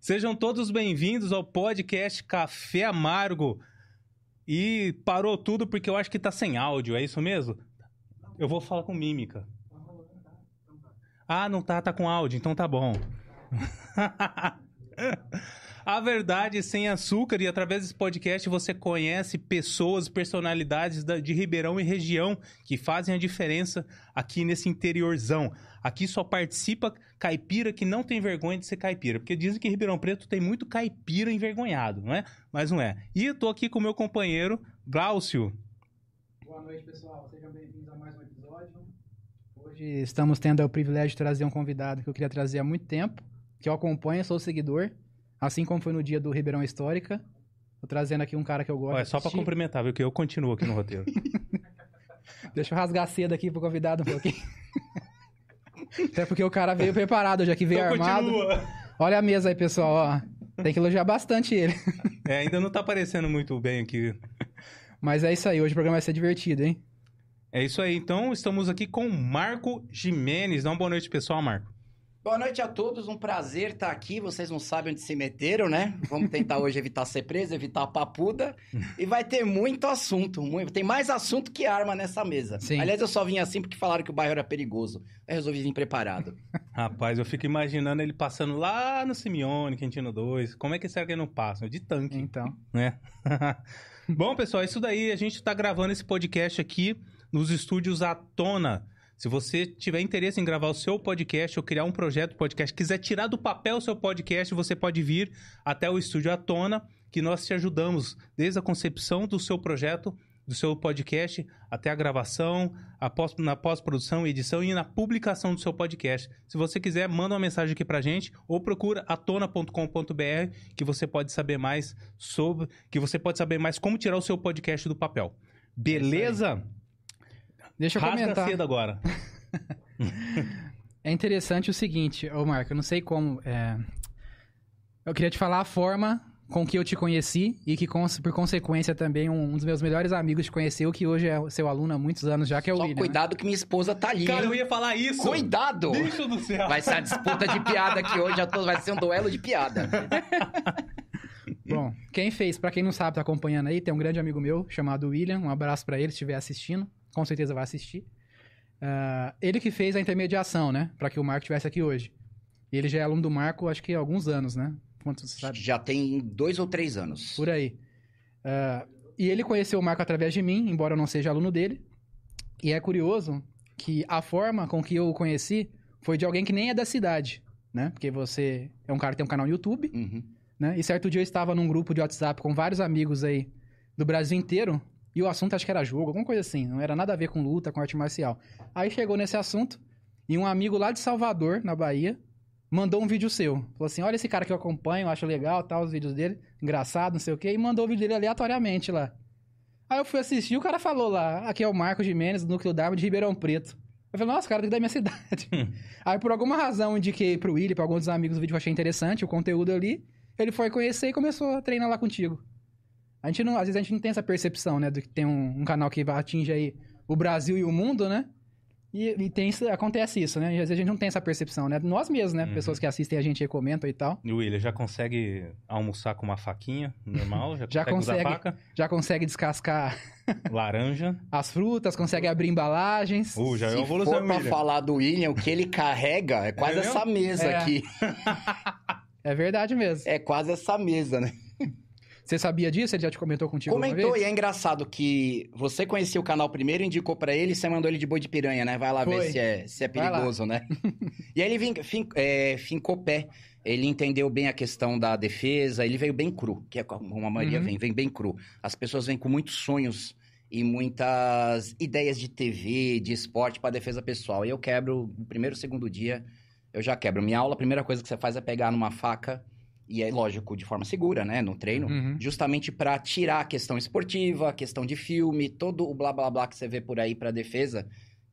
Sejam todos bem-vindos ao podcast Café Amargo. E parou tudo porque eu acho que tá sem áudio, é isso mesmo? Eu vou falar com mímica. Ah, não tá, tá com áudio, então tá bom. A verdade sem açúcar e através desse podcast você conhece pessoas, personalidades da- de Ribeirão e região que fazem a diferença aqui nesse interiorzão. Aqui só participa caipira que não tem vergonha de ser caipira, porque dizem que Ribeirão Preto tem muito caipira envergonhado, não é? Mas não é. E eu tô aqui com o meu companheiro Glaucio. Boa noite, pessoal. Sejam bem-vindos a mais um episódio. Hoje estamos tendo o privilégio de trazer um convidado que eu queria trazer há muito tempo, que eu acompanho, sou seguidor, assim como foi no dia do Ribeirão Histórica. Tô trazendo aqui um cara que eu gosto. Olha, de só pra assistir. cumprimentar, viu? Que eu continuo aqui no roteiro. Deixa eu rasgar cedo aqui pro convidado um pouquinho. Até porque o cara veio preparado, já que veio Então armado. continua. Olha a mesa aí, pessoal, ó. Tem que elogiar bastante ele. É, ainda não tá aparecendo muito bem aqui. Mas é isso aí, hoje o programa vai ser divertido, hein? É isso aí. Então, estamos aqui com Marco Jimenez. Dá uma boa noite, pessoal, Marco. Boa noite a todos, um prazer estar aqui. Vocês não sabem onde se meteram, né? Vamos tentar hoje evitar ser preso, evitar a papuda. E vai ter muito assunto. muito- Tem mais assunto que arma nessa mesa. Sim. Aliás, eu só vim assim porque falaram que o bairro era perigoso. Aí resolvi vir preparado. Rapaz, eu fico imaginando ele passando lá no Simeone, Quintino 2. Como é que será que ele não passa? De tanque, Então. né? Bom, pessoal, isso daí. A gente tá gravando esse podcast aqui nos estúdios Atona. Se você tiver interesse em gravar o seu podcast ou criar um projeto de podcast, quiser tirar do papel o seu podcast, você pode vir até o estúdio Atona, que nós te ajudamos desde a concepção do seu projeto, do seu podcast, até a gravação, a pós- na pós-produção, edição e na publicação do seu podcast. Se você quiser, manda uma mensagem aqui pra gente ou procura atona.com.br que você pode saber mais sobre, que você pode saber mais como tirar o seu podcast do papel. Beleza? Deixa eu Rasga comentar. cedo agora. É interessante o seguinte, ô Marco, eu não sei como. é, Eu queria te falar a forma com que eu te conheci e que, por consequência, também um, dos meus melhores amigos te conheceu, que hoje é seu aluno há muitos anos já, que é o Só William. né? cuidado que minha esposa tá ali. Cara, hein? eu ia falar isso. Cuidado! Bicho do céu. Vai ser a disputa de piada aqui hoje. tô- Vai ser um duelo de piada. Bom, quem fez, pra quem não sabe, tá acompanhando aí, tem um grande amigo meu chamado William. Um abraço pra ele, se estiver assistindo. Com certeza vai assistir. Ah, ele que fez a intermediação, né? Pra que o Marco estivesse aqui hoje. Ele já é aluno do Marco, acho que há alguns anos, né? Você sabe? Já tem dois ou três anos. Por aí. Ah, e ele conheceu o Marco através de mim, embora eu não seja aluno dele. E é curioso que a forma com que eu o conheci foi de alguém que nem é da cidade, né? Porque você é um cara que tem um canal no YouTube, Uhum. né? E certo dia eu estava num grupo de WhatsApp com vários amigos aí do Brasil inteiro. E o assunto acho que era jogo, alguma coisa assim. Não era nada a ver com luta, com arte marcial. Aí chegou nesse assunto e um amigo lá de Salvador, na Bahia, mandou um vídeo seu. Falou assim: olha esse cara que eu acompanho, acho legal, tal, os vídeos dele, engraçado, não sei o quê, e mandou o vídeo dele aleatoriamente lá. Aí eu fui assistir, o cara falou lá, aqui é o Marcos Jimenez, do Núcleo d'Arma de Ribeirão Preto. Eu falei, nossa, cara, tem que da minha cidade. Hum. Aí por alguma razão eu indiquei pro Willi, pra alguns dos amigos do vídeo que eu achei interessante, o conteúdo ali. Ele foi conhecer e começou a treinar lá contigo. A gente não, às vezes a gente não tem essa percepção, né, do que tem um, um canal que atinge aí o Brasil e o mundo, né? E, e tem, isso- acontece isso, né? E às vezes a gente não tem essa percepção, né? Nós mesmos, né? Uhum. Pessoas que assistem a gente aí comentam e tal. E o William já consegue almoçar com uma faquinha normal? Já, Já consegue, usar consegue. faca? Já consegue descascar Laranja. as frutas, consegue abrir embalagens. Uh, já é Se evolução, for pra William. falar do William, o que ele carrega é quase É essa mesa É. aqui. É verdade mesmo. É quase essa mesa, né? Você sabia disso? Ele já te comentou contigo Comentou, vez? e é engraçado que você conhecia o canal primeiro, indicou pra ele, você mandou ele de boi de piranha, né? Vai lá Foi. ver se é, se é perigoso, né? e aí ele fin- é, fincou pé. Ele entendeu bem a questão da defesa, ele veio bem cru, que é como a maioria Uhum. vem, vem bem cru. As pessoas vêm com muitos sonhos e muitas ideias de TV, de esporte pra defesa pessoal. E eu quebro, no primeiro, segundo dia, eu já quebro. Minha aula, a primeira coisa que você faz é pegar numa faca, e é lógico, de forma segura, né, no treino, Uhum. justamente pra tirar a questão esportiva, a questão de filme, todo o blá blá blá que você vê por aí pra defesa,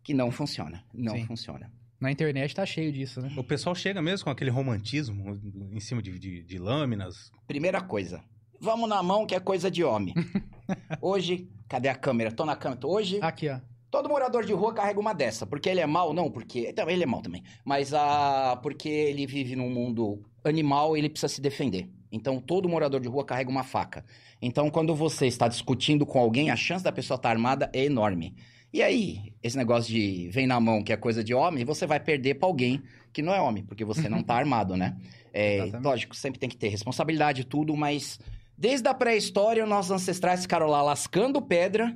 que não funciona. Não Sim. funciona. Na internet tá cheio disso, né? O pessoal chega mesmo com aquele romantismo em cima de, de- de lâminas. Primeira coisa, vamos na mão que é coisa de homem. Hoje, cadê a câmera? Tô na câmera. Hoje, Aqui, ó. todo morador de rua carrega uma dessa. Porque ele é mau? Não, porque... Então, ele é mau também. Mas ah, porque ele vive num mundo animal ele precisa se defender. Então, todo morador de rua carrega uma faca. Então, quando você está discutindo com alguém, a chance da pessoa estar armada é enorme. E aí, esse negócio de vem na mão, que é coisa de homem, você vai perder para alguém que não é homem, porque você não tá armado, né? É, Exatamente. lógico, sempre tem que ter responsabilidade e tudo, mas desde a pré-história, nossos ancestrais ficaram lá lascando pedra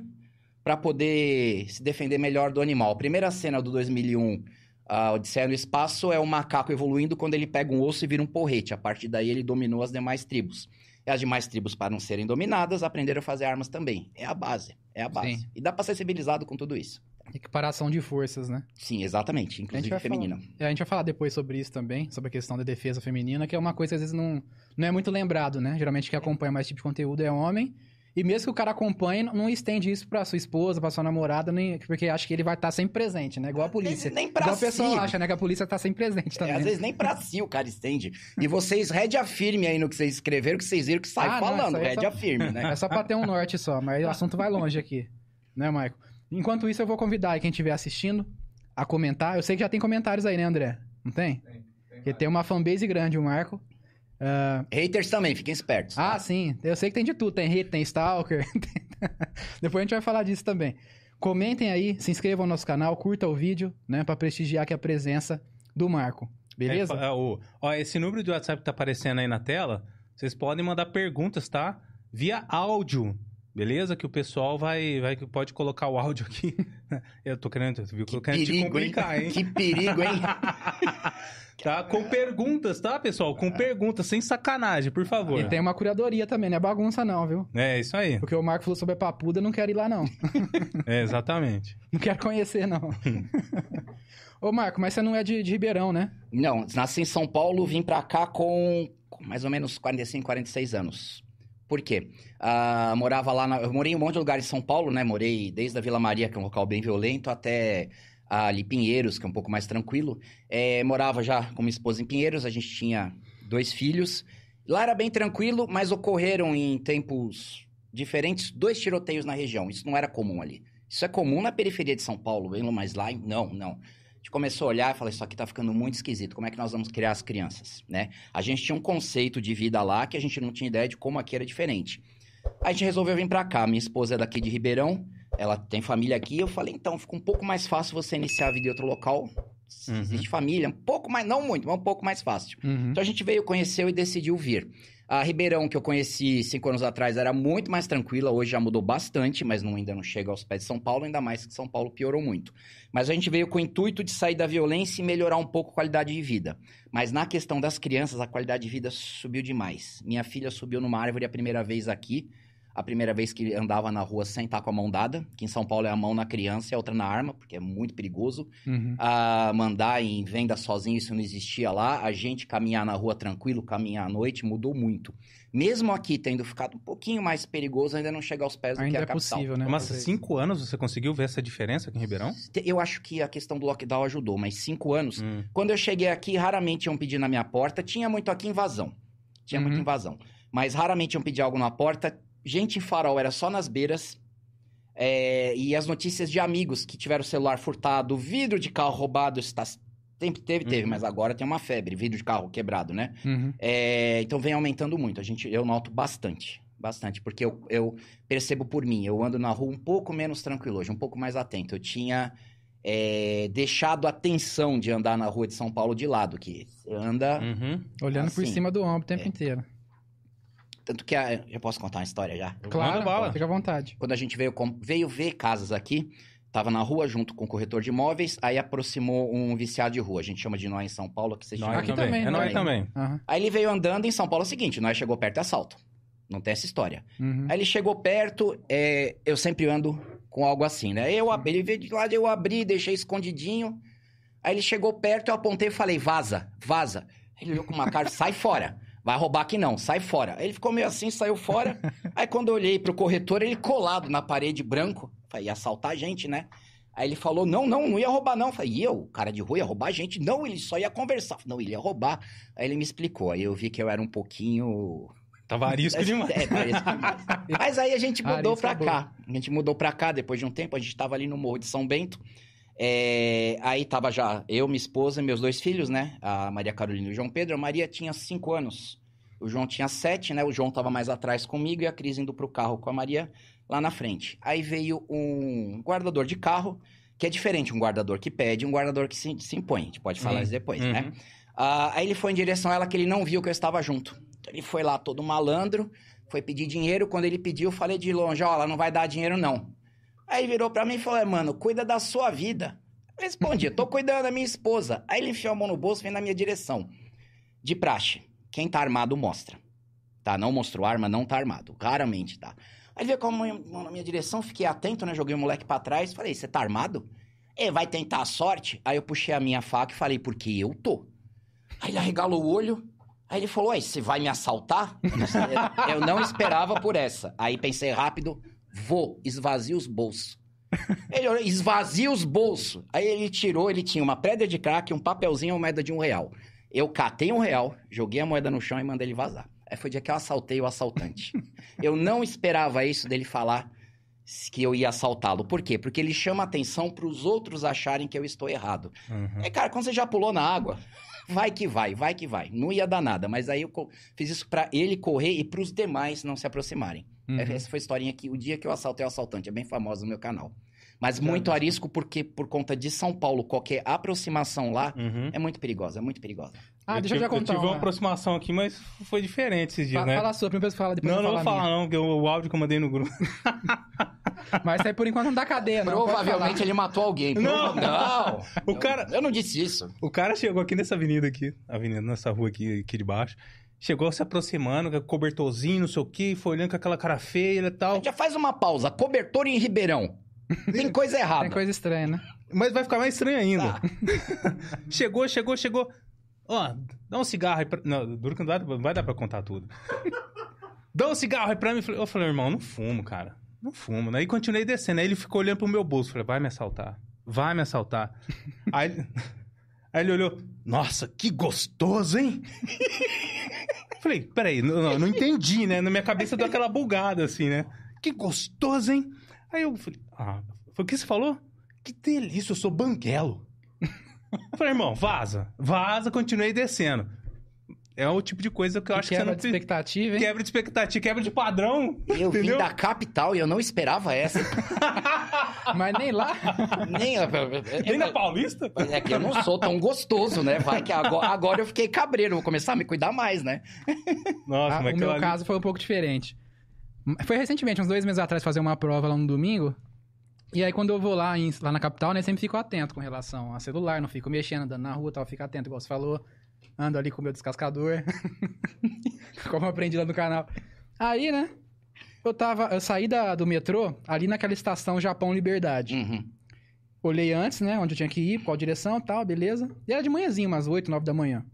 para poder se defender melhor do animal. A primeira cena do 2001, a Odisseia no Espaço, é o macaco evoluindo quando ele pega um osso e vira um porrete. A partir daí, ele dominou as demais tribos. E as demais tribos, para não serem dominadas, aprenderam a fazer armas também. É a base, é a base. Sim. E dá para ser civilizado com tudo isso. Equiparação de forças, né? Sim, exatamente. Inclusive feminina. É, a gente vai falar depois sobre isso também, sobre a questão da defesa feminina, que é uma coisa que às vezes não, não é muito lembrado, né? Geralmente quem acompanha mais esse tipo de conteúdo é homem. E mesmo que o cara acompanhe, não- não estende isso pra sua esposa, pra sua namorada, nem, porque acha que ele vai estar sempre presente, né? Igual a polícia. Nem pra Igual a pessoa si. acha, né? Que a polícia tá sempre presente É, também. às vezes nem pra si o cara estende. E vocês rédea firme aí no que vocês escreveram, que vocês viram que sai Ah, não, falando. isso aí é rédea só- firme, né? É só pra ter um norte só, mas o assunto vai longe aqui. Né, Michael? Enquanto isso, eu vou convidar aí quem estiver assistindo a comentar. Eu sei que já tem comentários aí, né, André? Não tem? Porque tem uma fanbase grande, o Marco. Ah, Haters também, fiquem espertos. tá? Ah, sim. Eu sei que tem de tudo. Tem hate, tem stalker. Depois a gente vai falar disso também. Comentem aí, se inscrevam no nosso canal, curta o vídeo, né? Pra prestigiar aqui a presença do Marco. Beleza? É, é, o- ó, esse número de WhatsApp que tá aparecendo aí na tela, vocês podem mandar perguntas, tá? Via áudio, beleza? Que o pessoal vai, vai pode colocar o áudio aqui. Eu tô querendo, viu? que querendo te perigo, hein? complicar, hein? Que perigo, hein? Tá? Com perguntas, tá, pessoal? Com perguntas, sem sacanagem, por favor. E tem uma curadoria também, não é bagunça não, viu? É, isso aí. Porque o Marco falou sobre a papuda, não quero ir lá não. É, exatamente. Não quero conhecer, não. Ô, Marco, mas você não é de, de Ribeirão, né? Não, nasci em São Paulo, vim pra cá com com mais ou menos 45, 46 anos. Por quê? Ah, morava lá, na- eu morei em um monte de lugar em São Paulo, né? Morei desde a Vila Maria, que é um local bem violento, até ali Pinheiros, que é um pouco mais tranquilo. É, morava já com minha esposa em Pinheiros, a gente tinha dois filhos. Lá era bem tranquilo, mas ocorreram em tempos diferentes dois tiroteios na região. Isso não era comum ali. Isso é comum na periferia de São Paulo, mais lá, não, não. Gente começou a olhar e falou, isso aqui tá ficando muito esquisito, como é que nós vamos criar as crianças, né? A gente tinha um conceito de vida lá que a gente não tinha ideia de como aqui era diferente. A gente resolveu vir pra cá, minha esposa é daqui de Ribeirão, ela tem família aqui, eu falei, então, fica um pouco mais fácil você iniciar a vida em outro local, se Uhum. existe família, um pouco mais, não muito, mas um pouco mais fácil. Uhum. Então a gente veio, conheceu e decidiu vir. A Ribeirão, que eu conheci cinco anos atrás, era muito mais tranquila. Hoje já mudou bastante, mas não, ainda não chega aos pés de São Paulo, ainda mais que São Paulo piorou muito. Mas a gente veio com o intuito de sair da violência e melhorar um pouco a qualidade de vida. Mas na questão das crianças, a qualidade de vida subiu demais. Minha filha subiu numa árvore a primeira vez aqui. A primeira vez que andava na rua sem estar com a mão dada, que em São Paulo é a mão na criança e a outra na arma, porque é muito perigoso Uhum. a mandar em venda sozinho, isso não existia lá. A gente caminhar na rua tranquilo, caminhar à noite, mudou muito. Mesmo aqui tendo ficado um pouquinho mais perigoso, ainda não chega aos pés do que Ainda a é capital. possível, né? Mas cinco anos você conseguiu ver essa diferença aqui em Ribeirão? Eu acho que a questão do lockdown ajudou, mas cinco anos. Hum. Quando eu cheguei aqui, raramente iam pedir na minha porta. Tinha muito aqui invasão. Tinha muita Uhum. invasão. Mas raramente iam pedir algo na porta. Gente em farol era só nas beiras. É, e as notícias de amigos que tiveram celular furtado, vidro de carro roubado, isso tá, sempre teve, teve, Uhum. mas agora tem uma febre, vidro de carro quebrado, né? Uhum. É, então vem aumentando muito. A gente, eu noto bastante. Bastante, porque eu, eu percebo por mim, eu ando na rua um pouco menos tranquilo hoje, um pouco mais atento. Eu tinha é, deixado a tensão de andar na rua de São Paulo de lado, que você anda. Uhum. Olhando por Assim, cima do ombro o tempo é. inteiro. Tanto que a, eu posso contar uma história já? Claro, bala. fica à vontade. Quando a gente veio, com- veio ver casas aqui, tava na rua junto com o corretor de imóveis, aí aproximou um viciado de rua. A gente chama de nós em São Paulo, que vocês chamam Aqui também. também, É nós também. Aham. Aí ele veio andando em São Paulo é o seguinte, nós chegou perto é assalto. Não tem essa história. Uhum. Aí ele chegou perto, é, eu sempre ando com algo assim, né? Eu, ele veio de lado, eu abri, deixei escondidinho. Aí ele chegou perto, eu apontei e falei, vaza, vaza. Ele olhou com uma cara, sai fora. Vai roubar aqui não, sai fora. Aí ele ficou meio assim, saiu fora. Aí quando eu olhei pro corretor, ele colado na parede branco. Falei, ia assaltar a gente, né? Aí ele falou, não, não, não ia roubar não. Falei, e eu, cara de rua, ia roubar a gente? Não, ele só ia conversar. Não, ele ia roubar. Aí ele me explicou. Aí eu vi que eu era um pouquinho Tava arisco demais. é, parece demais. Mas aí a gente mudou Arisco pra é cá. A gente mudou pra cá depois de um tempo. A gente tava ali no Morro de São Bento. É, aí tava já eu, minha esposa e meus dois filhos, né? A Maria Carolina e o João Pedro. A Maria tinha cinco anos. O João tinha sete, né? O João tava mais atrás comigo e a Cris indo pro carro com a Maria lá na frente. Aí veio um guardador de carro, que é diferente um guardador que pede, um guardador que se, se impõe. A gente pode falar Sim. isso depois, Uhum. né? Ah, aí ele foi em direção a ela que ele não viu que eu estava junto. Então, Ele foi lá todo malandro, foi pedir dinheiro. Quando ele pediu, eu falei de longe, ó, ela não vai dar dinheiro não. Aí virou pra mim e falou, é, mano, cuida da sua vida. Eu respondi, tô cuidando da minha esposa. Aí ele enfiou a mão no bolso e veio na minha direção. De praxe, quem tá armado mostra. Tá, não mostrou arma, não tá armado. Raramente tá. Aí veio com a mão na minha direção, fiquei atento, né? Joguei o moleque pra trás, falei, você tá armado? É, vai tentar a sorte? Aí eu puxei a minha faca e falei, porque eu tô. Aí ele arregalou o olho. Aí ele falou, ué, você vai me assaltar? Eu não esperava por essa. Aí pensei rápido, vou, esvazia os bolsos. Ele olhou, esvazia os bolsos. Aí ele tirou, ele tinha uma pedra de crack, um papelzinho e uma moeda de um real. Eu catei um real, joguei a moeda no chão e mandei ele vazar. Aí foi o dia que eu assaltei o assaltante. eu não esperava isso dele falar que eu ia assaltá-lo. Por quê? Porque ele chama atenção para os outros acharem que eu estou errado. Uhum. É, cara, quando você já pulou na água, vai que vai, vai que vai. Não ia dar nada, mas aí eu fiz isso pra ele correr e pros demais não se aproximarem. Uhum. Essa foi a historinha que o dia que eu assaltei o assaltante, é bem famosa no meu canal. Mas muito arisco porque por conta de São Paulo, qualquer aproximação lá Uhum. é muito perigosa, é muito perigosa. Ah, deixa eu tive, já contar tive uma uma. aproximação aqui, mas foi diferente esses dias, Fa- né? Fala a sua, primeiro fala, depois não, eu não vou falar não, porque o, o áudio que eu mandei no grupo. Mas isso aí por enquanto não dá cadeia, não. Provavelmente ele matou alguém. Não. Não. O Eu- cara- Eu não disse isso. O cara chegou aqui nessa avenida aqui, avenida, nessa rua aqui, aqui de baixo. Chegou se aproximando, com cobertorzinho, não sei o que, foi olhando com aquela cara feia e tal. Já faz uma pausa. Cobertor em Ribeirão. Tem coisa errada. Tem coisa estranha, né? Mas vai ficar mais estranho ainda. Tá. chegou, chegou, chegou. Ó, dá um cigarro aí pra... Não, duro que não, vai dar pra contar tudo. dá um cigarro aí pra mim. Eu falei, irmão, não fumo, cara. Não fumo. Aí continuei descendo. Aí ele ficou olhando pro meu bolso. Falei, vai me assaltar. Vai me assaltar. aí, ele- aí ele olhou, nossa, que gostoso, hein? Falei, peraí, não, não, não entendi, né? Na minha cabeça deu aquela bugada assim, né? Que gostoso, hein? Aí eu falei, ah, foi o que você falou? Que delícia, eu sou banguelo. Falei, irmão, vaza. Vaza, continuei descendo. É o tipo de coisa que eu acho que você quebra não de precisa. expectativa, hein? Quebra de expectativa, quebra de padrão. Eu vim da capital e eu não esperava essa. Mas nem lá. Nem, Nem na Paulista? É que eu não sou tão gostoso, né? Vai que agora, agora eu fiquei cabreiro, vou começar a me cuidar mais, né? Nossa, Ah, mas o meu ali- caso foi um pouco diferente. Foi recentemente, uns dois meses atrás, fazer uma prova lá no domingo. E aí, quando eu vou lá, em- lá na capital, né, sempre fico atento com relação a celular, não fico mexendo, andando na rua e tal, fico atento, igual você falou. Ando ali com o meu descascador. Como eu aprendi lá no canal. Aí, né, eu tava, eu saí da, do metrô, ali naquela estação Japão Liberdade. Uhum. Olhei antes, né, onde eu tinha que ir, qual direção e tal, beleza. E era de manhãzinho, umas 8, 9 da manhã.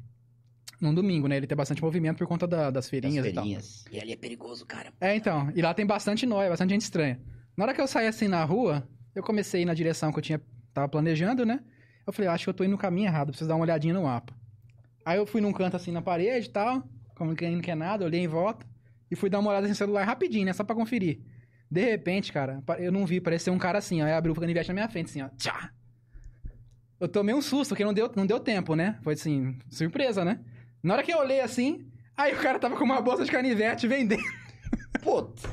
Num domingo, né, ele tem bastante movimento por conta da- das Das feirinhas e tal. feirinhas. E ali é perigoso, cara. É, então. E lá tem bastante nóia, bastante gente estranha. Na hora que eu saí assim na rua, eu comecei a ir na direção que eu tinha, tava planejando, né? Eu falei, acho que eu tô indo no caminho errado, preciso dar uma olhadinha no mapa. Aí eu fui num canto assim na parede e tal, como quem não quer nada, olhei em volta e fui dar uma olhada no celular rapidinho, né? Só pra conferir. De repente, cara, eu não vi, parecia um cara assim, ó, aí abriu o canivete na minha frente, assim, ó. Tchá! Eu tomei um susto, porque não deu, não deu tempo, né? Foi assim, surpresa, né? Na hora que eu olhei assim, aí o cara tava com uma bolsa de canivete vendendo. Puta.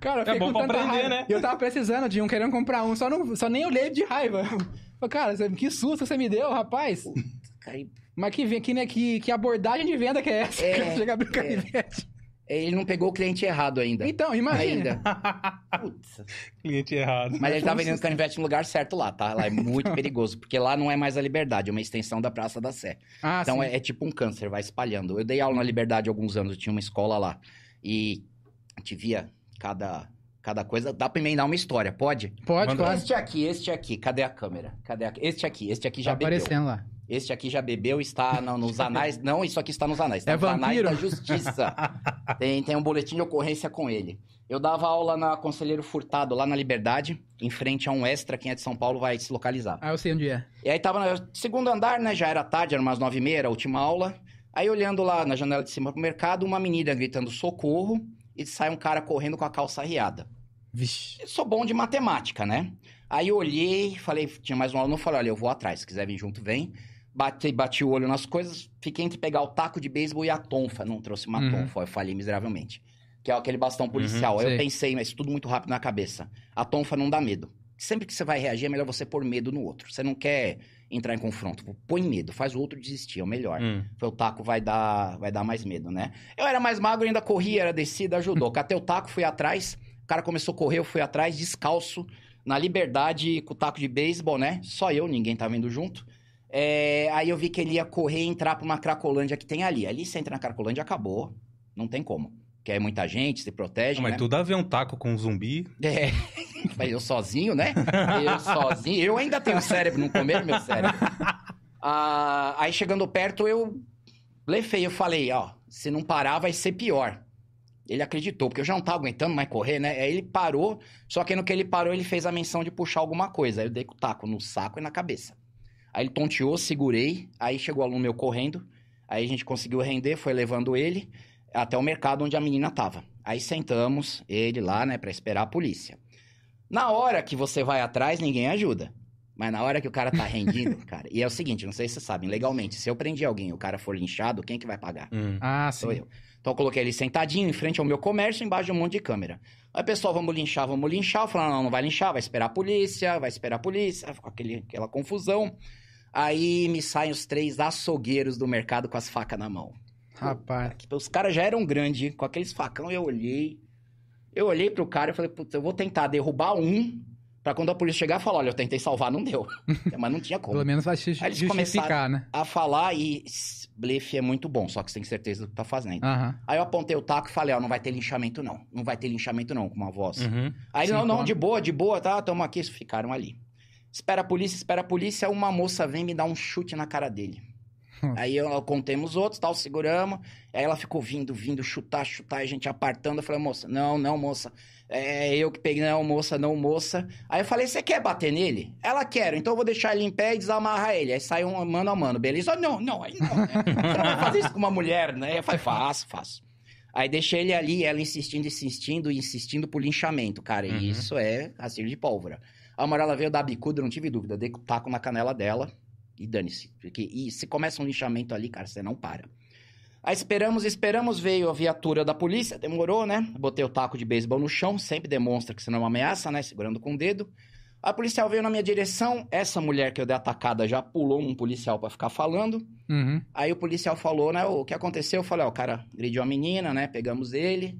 Cara, eu fiquei É bom com pra tanta aprender, raiva. né? E eu tava precisando de um, querendo comprar um, só, não, só nem olhei de raiva. Falei, Cara, que susto você me deu, rapaz. Aí, Mas que, ve- que, né, que, que abordagem de venda que é essa? É, que você chega a abrir o é. canivete. Ele não pegou o cliente errado ainda. Então, imagina. Ainda. Putz. Cliente errado. Mas ele tá vendendo canivete no lugar certo lá, tá? Lá é muito perigoso, porque lá não é mais a Liberdade, é uma extensão da Praça da Sé. Ah, Então sim. é, é tipo um câncer, vai espalhando. Eu dei aula na Liberdade há alguns anos, eu tinha uma escola lá. E a gente via cada, cada coisa. Dá pra emendar uma história, pode? Pode, Manda- claro. Este aqui, este aqui, cadê a câmera? Cadê a... Este aqui, este aqui já Tá bebeu. aparecendo lá. Este aqui já bebeu, está no- nos anais. Não, isso aqui está nos anais. Está É nos anais vampiro? da justiça. tem, tem um boletim de ocorrência com ele. Eu dava aula na Conselheiro Furtado, lá na Liberdade, em frente a um extra. Quem é de São Paulo vai se localizar. Ah, eu sei onde é. E aí tava no segundo andar, né? Já era tarde, era umas nove e meia, a última aula. Aí olhando lá na janela de cima pro mercado, uma menina gritando socorro e sai um cara correndo com a calça riada. Vixe. Eu sou bom de matemática, né? Aí eu olhei, falei, tinha mais um aluno, falei, olha, eu vou atrás, se quiser vir junto, vem. Bati, bati o olho nas coisas, fiquei entre pegar o taco de beisebol e a tonfa. Não trouxe uma Uhum. tonfa, eu falhei miseravelmente. Que é aquele bastão policial. Aí sei. eu pensei, mas tudo muito rápido na cabeça. A tonfa não dá medo. Sempre que você vai reagir, é melhor você pôr medo no outro. Você não quer entrar em confronto. Põe medo, faz o outro desistir, é o melhor. Hum. Foi o taco vai dar, vai dar mais medo, né? Eu era mais magro, ainda corria, era descida, ajudou. Catei o taco, fui atrás. O cara começou a correr, eu fui atrás, descalço, na liberdade, com o taco de beisebol, né? Só eu, ninguém tava indo junto. É, aí eu vi que ele ia correr e entrar pra uma cracolândia que tem ali. Ali você entra na cracolândia, acabou. Não tem como. Porque é muita gente, se protege, Mas né? tudo a ver um taco com um zumbi. É, mas eu sozinho, né? Eu sozinho. Eu ainda tenho cérebro, não comer meu cérebro. Ah, aí chegando perto, eu blefei. Eu falei, ó, se não parar, vai ser pior. Ele acreditou, porque eu já não tava aguentando mais correr, né? Aí ele parou, só que no que ele parou, ele fez a menção de puxar alguma coisa. Aí eu dei com o taco no saco e na cabeça. Aí ele tonteou, segurei, aí chegou o aluno meu correndo. Aí a gente conseguiu render, foi levando ele até o mercado onde a menina tava. Aí sentamos, ele lá, né, pra esperar a polícia. Na hora que você vai atrás, ninguém ajuda. Mas na hora que o cara tá rendindo, cara. E é o seguinte, não sei se vocês sabem, legalmente, se eu prender alguém e o cara for linchado, quem que vai pagar? Hum. Ah, Sou sim. eu. Então eu coloquei ele sentadinho em frente ao meu comércio, embaixo de um monte de câmera. Aí, pessoal, vamos linchar, vamos linchar. Eu falei, não, não vai linchar, vai esperar a polícia, vai esperar a polícia, aquele, aquela confusão. Aí me saem os três açougueiros do mercado com as facas na mão. Rapaz. Os caras já eram grandes, com aqueles facão, eu olhei. Eu olhei pro cara e falei, putz, eu vou tentar derrubar um, pra quando a polícia chegar, falar, olha, eu tentei salvar, não deu. Mas não tinha como. Pelo menos vai se Aí eles justificar, né? A falar e blefe é muito bom, só que você tem certeza do que tá fazendo. Aham. Aí eu apontei o taco e falei, ó, não vai ter linchamento não. Não vai ter linchamento não, com uma voz. Uhum. Aí, Sim, não, não, de boa, de boa, tá, tamo aqui. Ficaram ali. Espera a polícia, espera a polícia. Uma moça vem me dar um chute na cara dele. Aí eu, eu contemos os outros, tal, seguramos. Aí ela ficou vindo, vindo, chutar, chutar, a gente apartando. Eu falei, moça, não, não, moça. É eu que peguei, não, moça, não, moça. Aí eu falei, você quer bater nele? Ela quer, então eu vou deixar ele em pé e desamarrar ele. Aí saiu um mano a mano, beleza? Não, não, aí não, né? Você não vai fazer isso com uma mulher, né? Eu falei, faço, faço. Aí deixei ele ali, ela insistindo, insistindo, insistindo por linchamento, cara. Uhum. E isso é assim de pólvora. A Amarela veio dar bicuda, não tive dúvida. Dei o taco na canela dela e dane-se. Porque e se começa um linchamento ali, cara, você não para. Aí esperamos, esperamos, veio a viatura da polícia, demorou, né? Botei o taco de beisebol no chão, sempre demonstra que você não é uma ameaça, né? Segurando com o dedo. A policial veio na minha direção, essa mulher que eu dei atacada já pulou num policial pra ficar falando. Uhum. Aí o policial falou, né? O que aconteceu? Eu falei, ó, o cara agrediu a menina, né? Pegamos ele.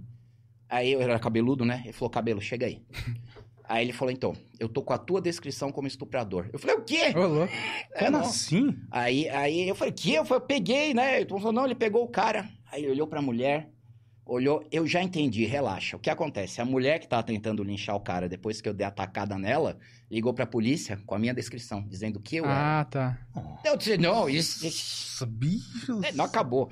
Aí eu era cabeludo, né? Ele falou, cabelo, chega aí. aí ele falou, então, eu tô com a tua descrição como estuprador. Eu falei, o quê? Ô, louco. É, Como não. assim? Aí, aí eu falei, que? Eu, falei, eu peguei, né? Ele falou, não, ele pegou o cara. Aí ele olhou pra mulher, olhou, eu já entendi, relaxa. O que acontece? A mulher que tava tentando linchar o cara depois que eu dei a atacada nela, ligou pra polícia com a minha descrição, dizendo que eu era. Ah, tá. Eu disse, não, isso, isso bichos. é, não acabou.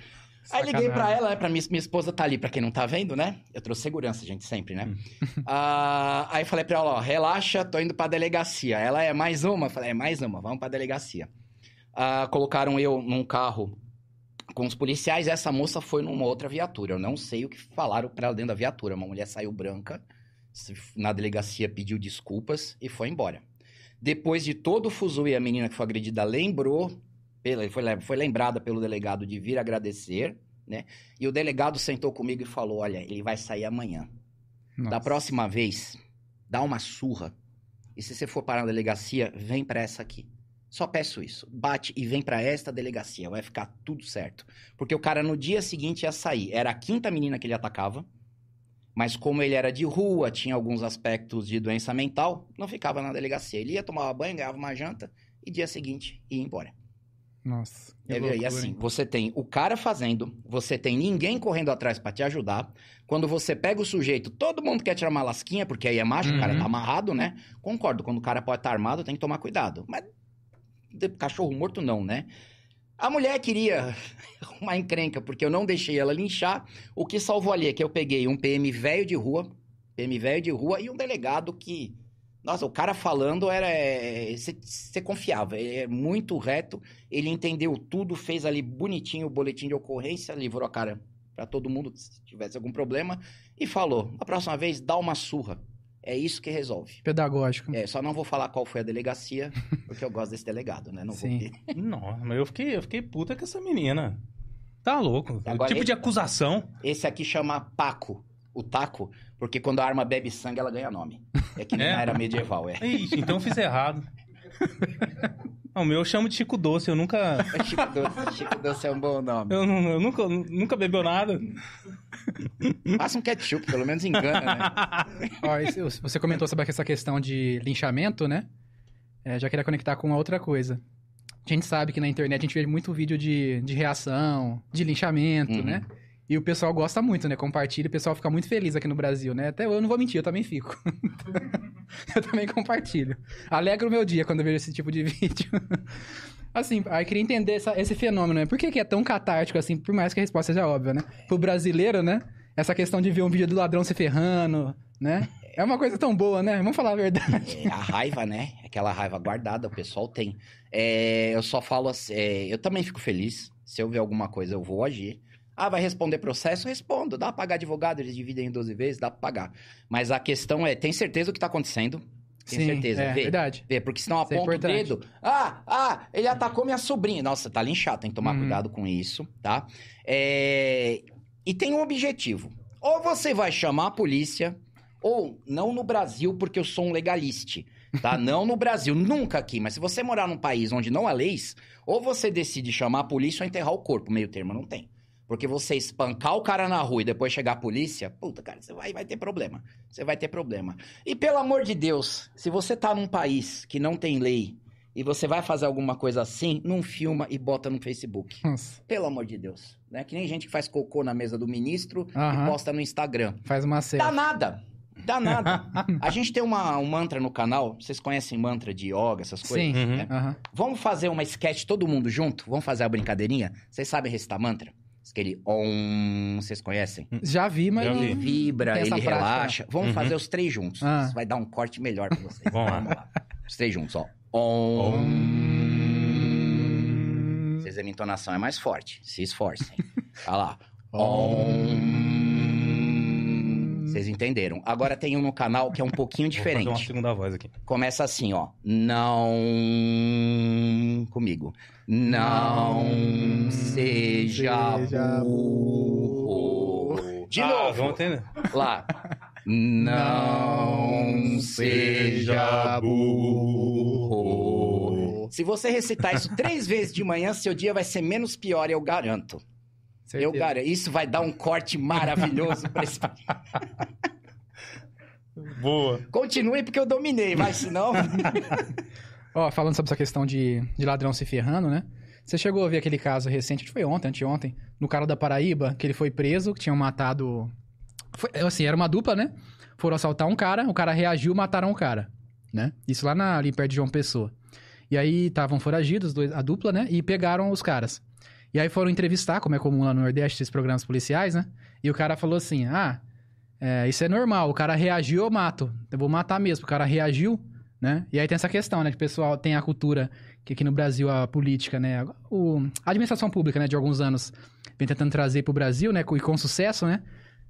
Aí liguei Sacanagem. pra ela, né, pra minha, minha esposa tá ali, pra quem não tá vendo, né? Eu trouxe segurança, gente, sempre, né? Ah, aí falei pra ela, ó, relaxa, tô indo pra delegacia. Ela é mais uma? Eu falei, é mais uma, vamos pra delegacia. Ah, colocaram eu num carro com os policiais, essa moça foi numa outra viatura. Eu não sei o que falaram pra ela dentro da viatura. Uma mulher saiu branca, na delegacia pediu desculpas e foi embora. Depois de todo o fuzuê, a menina que foi agredida lembrou, pela, foi, foi lembrada pelo delegado de vir agradecer, né? E o delegado sentou comigo e falou: Olha, ele vai sair amanhã. Da Nossa. próxima vez, dá uma surra. E se você for parar na delegacia, vem pra essa aqui. Só peço isso. Bate e vem pra esta delegacia. Vai ficar tudo certo. Porque o cara no dia seguinte ia sair. Era a quinta menina que ele atacava. Mas como ele era de rua, tinha alguns aspectos de doença mental, não ficava na delegacia. Ele ia tomar banho, ganhava uma janta e dia seguinte ia embora. Nossa. É, e loucura, assim, hein? você tem o cara fazendo, você tem ninguém correndo atrás pra te ajudar. Quando você pega o sujeito, todo mundo quer tirar uma lasquinha, porque aí é macho, o cara Uhum. tá amarrado, né? Concordo, quando o cara pode estar armado, tem que tomar cuidado. Mas cachorro morto não, né? A mulher queria uma encrenca, porque eu não deixei ela linchar. O que salvou ali é que eu peguei um PM velho de rua, PM velho de rua e um delegado que. Nossa, o cara falando era. Você confiava, ele é muito reto, ele entendeu tudo, fez ali bonitinho o boletim de ocorrência, livrou a cara pra todo mundo se tivesse algum problema e falou: a próxima vez dá uma surra. É isso que resolve. Pedagógico. É, só não vou falar qual foi a delegacia, porque eu gosto desse delegado, né? Não Sim. vou... Nossa, mas eu fiquei, eu fiquei puta com essa menina. Tá louco. Agora tipo ele- de acusação. Esse aqui chama Paco, o taco, porque quando a arma bebe sangue, ela ganha nome. É que nem É? na era medieval, é. Ixi, então eu fiz errado. Não, o meu eu chamo de Chico Doce, eu nunca. Chico Doce, Chico Doce é um bom nome. Eu, não- eu nunca, nunca bebeu nada. Passa um ketchup, pelo menos engana, né? Ó, você comentou sobre essa questão de linchamento, né? É, já queria conectar com uma outra coisa. A gente sabe que na internet a gente vê muito vídeo de, de reação, de linchamento, Uhum. né? E o pessoal gosta muito, né? Compartilha, o pessoal fica muito feliz aqui no Brasil, né? Até eu não vou mentir, eu também fico. eu também compartilho. Alegra o meu dia quando eu vejo esse tipo de vídeo. Assim, aí queria entender essa- esse fenômeno, né? Por que, que é tão catártico, assim, por mais que a resposta seja óbvia, né? Pro brasileiro, né? Essa questão de ver um vídeo do ladrão se ferrando, né? É uma coisa tão boa, né? Vamos falar a verdade. É, a raiva, né? Aquela raiva guardada, o pessoal tem. É, eu só falo assim, é, eu também fico feliz. Se eu ver alguma coisa, eu vou agir. Ah, vai responder processo? Respondo. Dá pra pagar advogado, eles dividem em 12 vezes, dá pra pagar. Mas a questão é, tem certeza do que tá acontecendo? Tem certeza, é vê. verdade. Vê, porque senão é aponta o importante. dedo. Ah, ah, ele atacou minha sobrinha. Nossa, tá linchado, tem que tomar Uhum. cuidado com isso, tá? É, E tem um objetivo. Ou você vai chamar a polícia, ou não no Brasil, porque eu sou um legaliste, tá? não no Brasil, nunca aqui. Mas se você morar num país onde não há leis, ou você decide chamar a polícia ou enterrar o corpo. Meio termo não tem. Porque você espancar o cara na rua e depois chegar a polícia, puta, cara, você vai, vai ter problema. Você vai ter problema. E pelo amor de Deus, se você tá num país que não tem lei e você vai fazer alguma coisa assim, não filma e bota no Facebook. Nossa, Pelo amor de Deus. Né? Que nem gente que faz cocô na mesa do ministro Aham. e posta no Instagram. faz uma Dá série. nada. Dá nada. A gente tem uma, um mantra no canal. Vocês conhecem mantra de yoga, essas coisas? Sim. Uhum. né? Aham. Vamos fazer uma sketch todo mundo junto? Vamos fazer a brincadeirinha? Vocês sabem recitar mantra? Aquele om, vocês conhecem? Já vi, mas. Já não- vi. Ele vibra, ele essa prática. relaxa. Vamos Uhum. fazer os três juntos. Ah. Isso vai dar um corte melhor pra vocês. Vamos lá. Vamos lá. Os três juntos, ó. Om. Hum. Vocês a minha entonação é mais forte. Se esforcem. Olha lá. Om. Vocês entenderam. Agora tem um no canal que é um pouquinho Vou fazer uma diferente. segunda voz aqui. Começa assim, ó. Não. Comigo. Não seja seja burro. De ah, novo. Vamos entender. Lá. Não seja burro. Se você recitar isso três vezes de manhã, seu dia vai ser menos pior, eu garanto. Eu Certeza. garanto. Isso vai dar um corte maravilhoso pra esse. Boa. Continue porque eu dominei, vai, senão. Ó, falando sobre essa questão de, de ladrão se ferrando, né? Você chegou a ver aquele caso recente, acho que foi ontem, anteontem, no cara da Paraíba, que ele foi preso, que tinham matado. Foi, assim, era uma dupla, né? Foram assaltar um cara, o cara reagiu, mataram o cara, né? Isso lá na, ali perto de João Pessoa. E aí estavam foragidos, dois- a dupla, né? E pegaram os caras. E aí foram entrevistar, como é comum lá no Nordeste, esses programas policiais, né? E o cara falou assim: ah, é, isso é normal, o cara reagiu, eu mato. Eu vou matar mesmo, o cara reagiu, né? E aí tem essa questão, né? Que o pessoal tem a cultura, que aqui no Brasil a política, né? O, a administração pública, né? De alguns anos, vem tentando trazer pro Brasil, né? E com sucesso, né?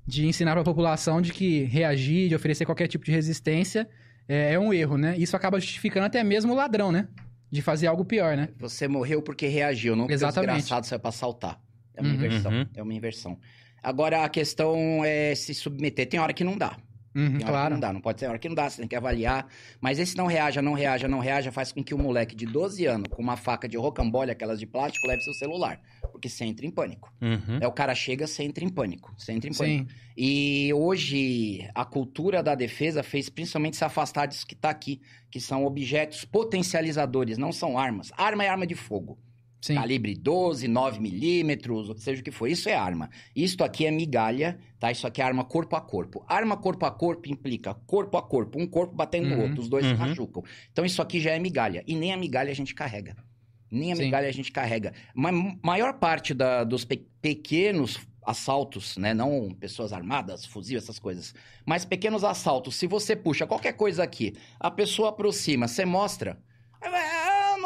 De ensinar pra população de que reagir, de oferecer qualquer tipo de resistência é, é um erro, né? Isso acaba justificando até mesmo o ladrão, né? De fazer algo pior, né? Você morreu porque reagiu, não porque Exatamente. o desgraçado saiu pra assaltar. É uma Uhum. inversão. Uhum. É uma inversão. Agora, a questão é se submeter. Tem hora que não dá. Uhum, Tem hora que claro. não dá. Não pode ser hora que não dá. Você tem que avaliar. Mas esse não reaja, não reaja, não reaja faz com que o moleque de 12 anos, com uma faca de rocambole, aquelas de plástico, leve seu celular. Porque você entra em pânico. Uhum. É o cara chega, você entra em pânico. Você entra em pânico. Sim. E hoje a cultura da defesa fez principalmente se afastar disso que tá aqui, que são objetos potencializadores, não são armas. Arma é arma de fogo. Sim. Calibre 12, 9 milímetros, ou seja o que for. Isso é arma. Isto aqui é migalha, tá? Isso aqui é arma corpo a corpo. Arma corpo a corpo implica corpo a corpo, um corpo batendo no Uhum, outro, os dois se uhum. machucam. Então isso aqui já é migalha. E nem a migalha a gente carrega. Nem a Sim. migalha a gente carrega. Mas maior parte da- dos pe- pequenos assaltos, né? Não pessoas armadas, fuzil, essas coisas. Mas pequenos assaltos, se você puxa qualquer coisa aqui, a pessoa aproxima, você mostra.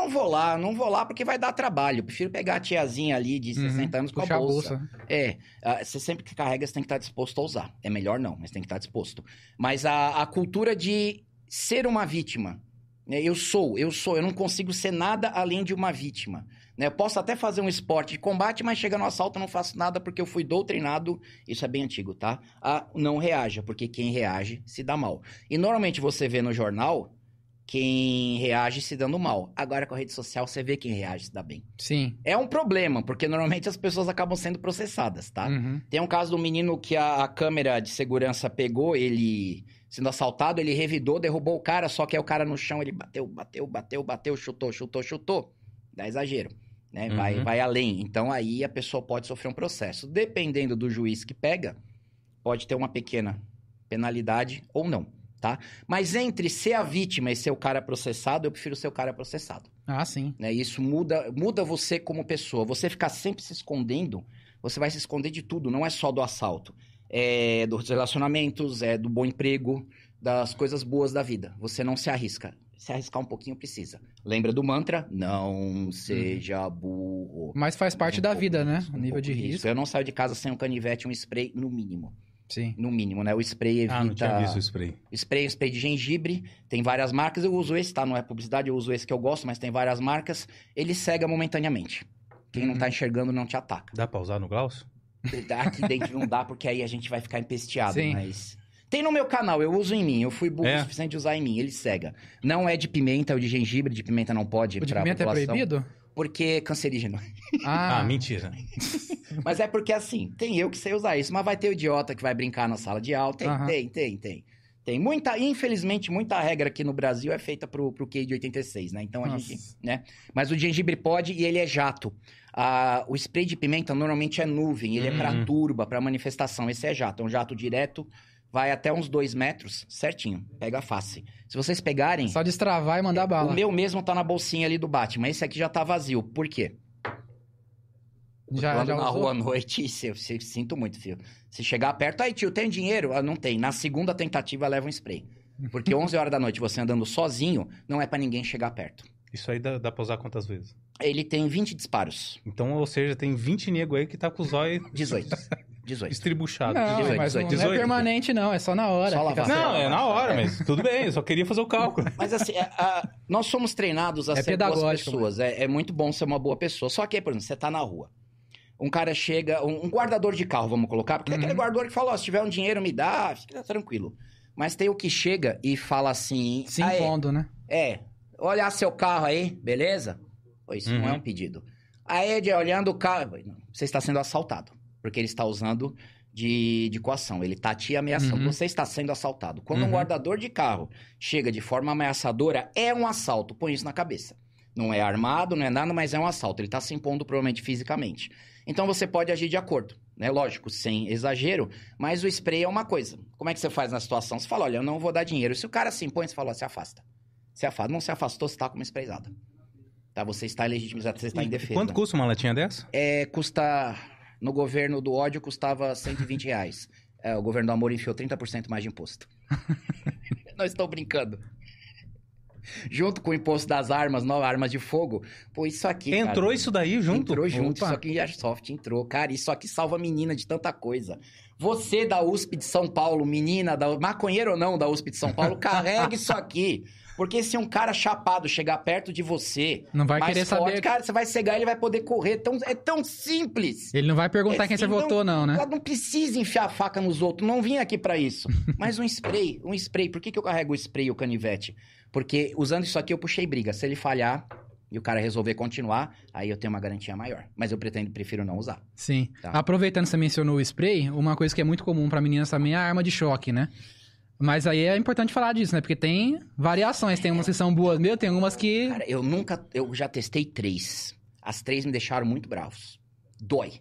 "Ah, Não vou lá, não vou lá porque vai dar trabalho. Eu prefiro pegar a tiazinha ali de Uhum. 60 anos com a Puxar a bolsa. bolsa. É, você sempre que carrega, você tem que estar disposto a usar. É melhor não, mas tem que estar disposto. Mas a, a cultura de ser uma vítima. né? Eu sou, eu sou, eu não consigo ser nada além de uma vítima. né? Eu posso até fazer um esporte de combate, mas chega no assalto eu não faço nada porque eu fui doutrinado, isso é bem antigo, tá? A não reaja, porque quem reage se dá mal. E normalmente você vê no jornal quem reage se dando mal. Agora com a rede social você vê quem reage se dá bem. Sim. É um problema, porque normalmente as pessoas acabam sendo processadas, tá? Uhum. Tem um caso do menino que a, a câmera de segurança pegou, ele sendo assaltado, ele revidou, derrubou o cara, só que aí o cara no chão, ele bateu, bateu, bateu, bateu, chutou, chutou, chutou. Dá exagero, né? Vai, Uhum. vai além. Então aí a pessoa pode sofrer um processo. Dependendo do juiz que pega, pode ter uma pequena penalidade ou não, tá? Mas entre ser a vítima e ser o cara processado, eu prefiro ser o cara processado Ah, sim. né? Isso muda, muda você como pessoa. Você ficar sempre se escondendo, você vai se esconder de tudo, não é só do assalto. É dos relacionamentos, é do bom emprego, das coisas boas da vida. Você não se arrisca. Se arriscar um pouquinho precisa. Lembra do mantra? Não seja burro. Mas faz parte Um da vida, né? um nível de disso. risco. Eu não saio de casa sem um canivete, um spray, no mínimo. Sim. No mínimo, né? O spray evita... Ah, não tinha visto o spray. Spray, spray de gengibre, tem várias marcas. Eu uso esse, tá? Não é publicidade, eu uso esse que eu gosto, mas tem várias marcas. Ele cega momentaneamente. Quem não Uhum. tá enxergando não te ataca. Dá pra usar no Glaucio? Aqui dentro não dá, porque aí a gente vai ficar empesteado, Sim. mas. Tem no meu canal, eu uso em mim. Eu fui burro É? o suficiente de usar em mim. Ele cega. Não é de pimenta, é o de gengibre. De pimenta não pode O de pimenta é população, proibido? Porque é cancerígeno. Ah, Ah, mentira. Mas é porque assim, tem eu que sei usar isso, mas vai ter o idiota que vai brincar na sala de aula. Tem, Aham. tem, tem, tem. Tem muita, infelizmente, muita regra aqui no Brasil é feita pro, pro QI de 86, né? Então a Nossa. gente, né? Mas o gengibre pode e ele é jato. Ah, o spray de pimenta normalmente é nuvem, ele é Uhum. pra turba, pra manifestação. Esse é jato, é um jato direto, vai até uns dois metros, certinho, pega a face. Se vocês pegarem, só destravar e mandar bala. o meu mesmo tá na bolsinha ali do Batman, esse aqui já tá vazio. Por quê? Já, eu ando já na usou? rua à noite e se- se- sinto muito, filho. Se chegar perto, aí, tio, tem dinheiro? Ah, não tem. Na segunda tentativa, leva um spray. Porque 11 horas da noite, você andando sozinho, não é pra ninguém chegar perto. Isso aí dá, dá pra usar quantas vezes? Ele tem 20 disparos. Então, ou seja, tem 20 nego aí que tá com os olhos 18. 18. estribuchados. Não, 18, mas não, 18. é permanente, não. É só na hora. Só lavar. Não, é na hora, mas tudo bem, eu só queria fazer o cálculo. Mas assim, é, a- nós somos treinados a É ser boas pessoas. É, é muito bom ser uma boa pessoa. Só que, por exemplo, você tá na rua. Um cara chega, um, um guardador de carro, vamos colocar, porque tem Uhum. aquele guardador que fala, ó, se tiver um dinheiro, me dá, fica tranquilo. Mas tem o que chega e fala assim... Se "Ah, é, impondo, né? É, olhar seu carro aí, beleza? Isso não Uhum. é um pedido. Aí, Ed, olhando o carro, não, você está sendo assaltado, porque ele está usando de, de coação, ele está te ameaçando, Uhum. você está sendo assaltado. Quando um Uhum. guardador de carro chega de forma ameaçadora, é um assalto, põe isso na cabeça. Não é armado, não é nada, mas é um assalto, ele está se impondo provavelmente fisicamente. Então você pode agir de acordo, né? Lógico, sem exagero, mas o spray é uma coisa. Como é que você faz na situação? Você fala, olha, eu não vou dar dinheiro. Se o cara se impõe, você fala, ó, se afasta. Se afasta. Não se afastou, você tá com uma sprayzada. Tá? Você está legitimizado, você está em defesa. Quanto custa uma latinha dessa? É, custa... No governo do ódio, custava 120 reais. É, o governo do amor enfiou 30% mais de imposto. Não estou brincando. Junto com o imposto das armas, novas armas de fogo. Pô, isso aqui, cara, Entrou isso daí junto? Entrou junto, Opa. isso aqui Airsoft entrou. Cara, isso aqui salva a menina de tanta coisa. Você da USP de São Paulo, menina, da, maconheiro ou não da USP de São Paulo, carrega isso aqui. Porque se um cara chapado chegar perto de você, Não vai querer forte, saber. cara, você vai cegar ele vai poder correr. Tão, é tão simples. Ele não vai perguntar É quem você não- votou, não, né? Não precisa enfiar a faca nos outros. Não vim aqui pra isso. Mas um spray, um spray. Por que, que eu carrego o spray e o canivete? Porque usando isso aqui eu puxei briga. Se ele falhar e o cara resolver continuar, aí eu tenho uma garantia maior. Mas eu pretendo, prefiro não usar. Sim. Tá. Aproveitando que você mencionou o spray, uma coisa que é muito comum pra meninas também é a arma de choque, né? Mas aí é importante falar disso, né? Porque tem variações. Tem umas que são boas mesmo, tem algumas que. Cara, eu nunca. Eu já testei três. As três me deixaram muito bravos. Dói.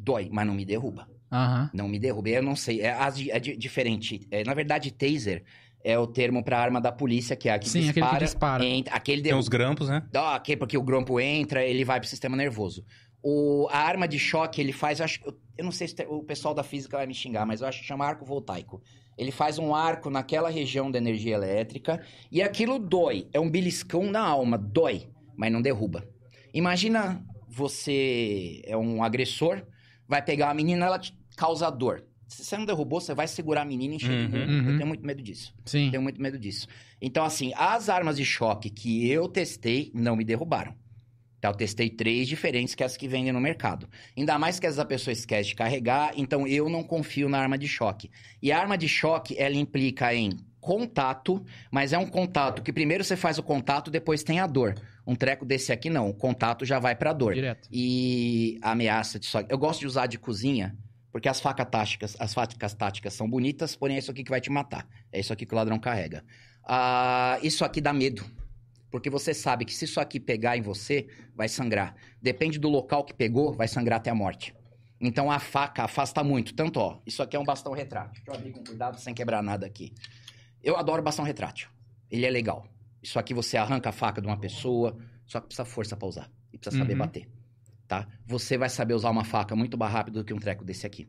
Dói, mas não me derruba. Aham. Não me derruba. Eu não sei. É, é di- diferente. É, na verdade, taser é o termo pra arma da polícia, que é a que Sim, aquele que dispara. entra- aquele Tem os grampos, né? Ó, ok, porque o grampo entra, ele vai pro sistema nervoso. O, a arma de choque, ele faz, eu, acho, eu, eu não sei se o pessoal da física vai me xingar, mas eu acho que chama arco voltaico. Ele faz um arco naquela região da energia elétrica e aquilo dói. É um beliscão na alma, dói. mas não derruba. Imagina você é um agressor, vai pegar uma menina, ela te causa dor. Se você não derrubou, você vai segurar a menina e encher de Uhum. Eu Uhum. tenho muito medo disso. Sim. Tenho muito medo disso. Então, assim, as armas de choque que eu testei não me derrubaram. Tá, eu testei três diferentes que as que vendem no mercado. Ainda mais que essa pessoa esquece de carregar, então eu não confio na arma de choque. E a arma de choque, ela implica em contato, mas é um contato que primeiro você faz o contato, depois tem a dor. Um treco desse aqui não, o contato já vai pra dor. Direto. E a ameaça de choque. Eu gosto de usar de cozinha, porque as facas táticas, as facas táticas são bonitas, porém é isso aqui que vai te matar. É isso aqui que o ladrão carrega. Ah, isso aqui dá medo. Porque você sabe que se isso aqui pegar em você, vai sangrar. Depende do local que pegou, vai sangrar até a morte. Então a faca afasta muito. Tanto, ó, isso aqui é um bastão retrátil. Deixa eu abrir com cuidado sem quebrar nada aqui. Eu adoro bastão retrátil. Ele é legal. Isso aqui você arranca a faca de uma pessoa, só que precisa força pra usar. E precisa saber Uhum. bater. Tá? Você vai saber usar uma faca muito mais rápido do que um treco desse aqui.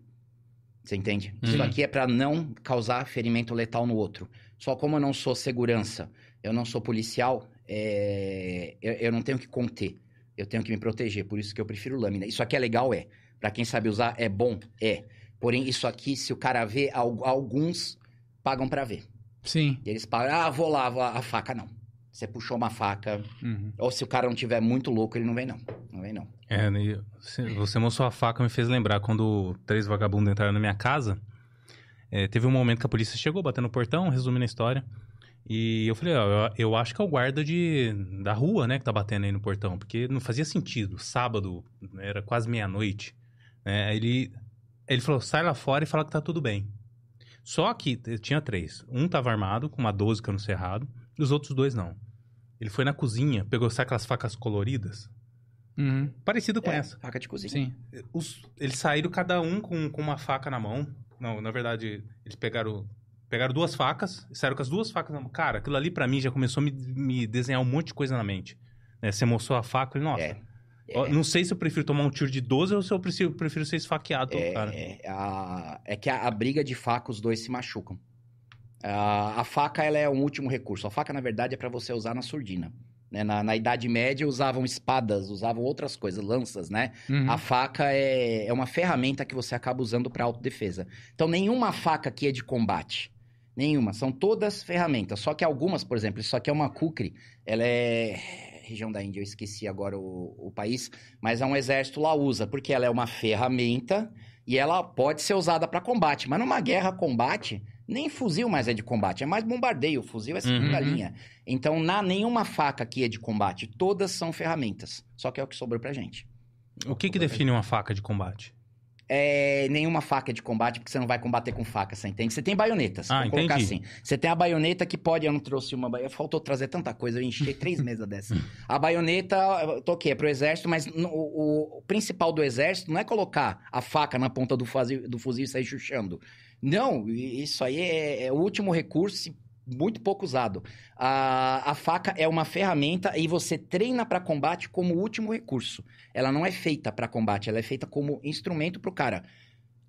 Você entende? Isso Sim. aqui é pra não causar ferimento letal no outro. Só como eu não sou segurança, eu não sou policial, é, eu, eu não tenho que conter. Eu tenho que me proteger. Por isso que eu prefiro lâmina. Isso aqui é legal, é. Pra quem sabe usar, é bom, é. Porém, isso aqui, se o cara vê, al- alguns pagam pra ver. Sim. E eles pagam, ah, vou lá, vou lá. a faca não. Você puxou uma faca, Uhum. ou se o cara não tiver muito louco, ele não vem não. Não vem não. É, né, você- você mostrou a faca, me fez lembrar quando três vagabundos entraram na minha casa. é, teve um momento que a polícia chegou, batendo no portão, resumindo a história. E eu falei, ó, eu, eu acho que é o guarda de, da rua, né, que tá batendo aí no portão. Porque não fazia sentido. Sábado, era quase meia-noite. Né, aí ele, ele falou, sai lá fora e fala que tá tudo bem. Só que tinha três. Um tava armado, com uma 12 cano cerrado. E os outros dois não. Ele foi na cozinha, pegou, sabe aquelas facas coloridas? Uhum. Parecido com É, essa. Faca de cozinha. Sim. Os- eles saíram cada um com, com uma faca na mão. Não, na verdade, eles pegaram, pegaram duas facas, e saíram com as duas facas na mão. Cara, aquilo ali pra mim já começou a me, me desenhar um monte de coisa na mente. Né, Você mostrou a faca, falei, nossa, É. ó, não sei se eu prefiro tomar um tiro de 12 ou se eu prefiro, prefiro ser esfaqueado É, cara. é, a- é que a, a briga de faca, os dois se machucam. A, a faca, ela é um último recurso. A faca, na verdade, é pra você usar na surdina. né? Na, na Idade Média, usavam espadas, usavam outras coisas, lanças, né? Uhum. A faca é, é uma ferramenta que você acaba usando para autodefesa. Então, nenhuma faca aqui é de combate. Nenhuma. São todas ferramentas. Só que algumas, por exemplo, isso aqui é uma kukri. Ela é. Região da Índia, eu esqueci agora o, o país. Mas é um exército lá usa, porque ela é uma ferramenta e ela pode ser usada para combate. Mas numa guerra, combate, nem fuzil mais é de combate. É mais bombardeio. Fuzil é segunda Uhum. linha. Então, na, nenhuma faca aqui é de combate. Todas são ferramentas. Só que é o que sobrou pra gente. O que que define uma faca de combate? É, nenhuma faca de combate, porque você não vai combater com faca, você entende? Você tem baionetas, Ah, vou colocar assim. Você tem a baioneta que pode, eu não trouxe uma baioneta, faltou trazer tanta coisa, eu enchi três mesas dessa. A baioneta, eu toquei, é pro exército, mas no- o, o principal do exército não é colocar a faca na ponta do fuzil, do fuzil e sair chuchando. Não, isso aí é, é o último recurso e muito pouco usado. A, a faca é uma ferramenta e você treina para combate como último recurso. Ela não é feita para combate, ela é feita como instrumento pro cara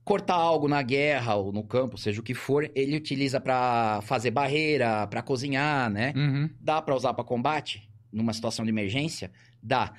cortar algo na guerra ou no campo, seja o que for, ele utiliza para fazer barreira, para cozinhar, né? Uhum. Dá pra usar pra combate numa situação de emergência? Dá.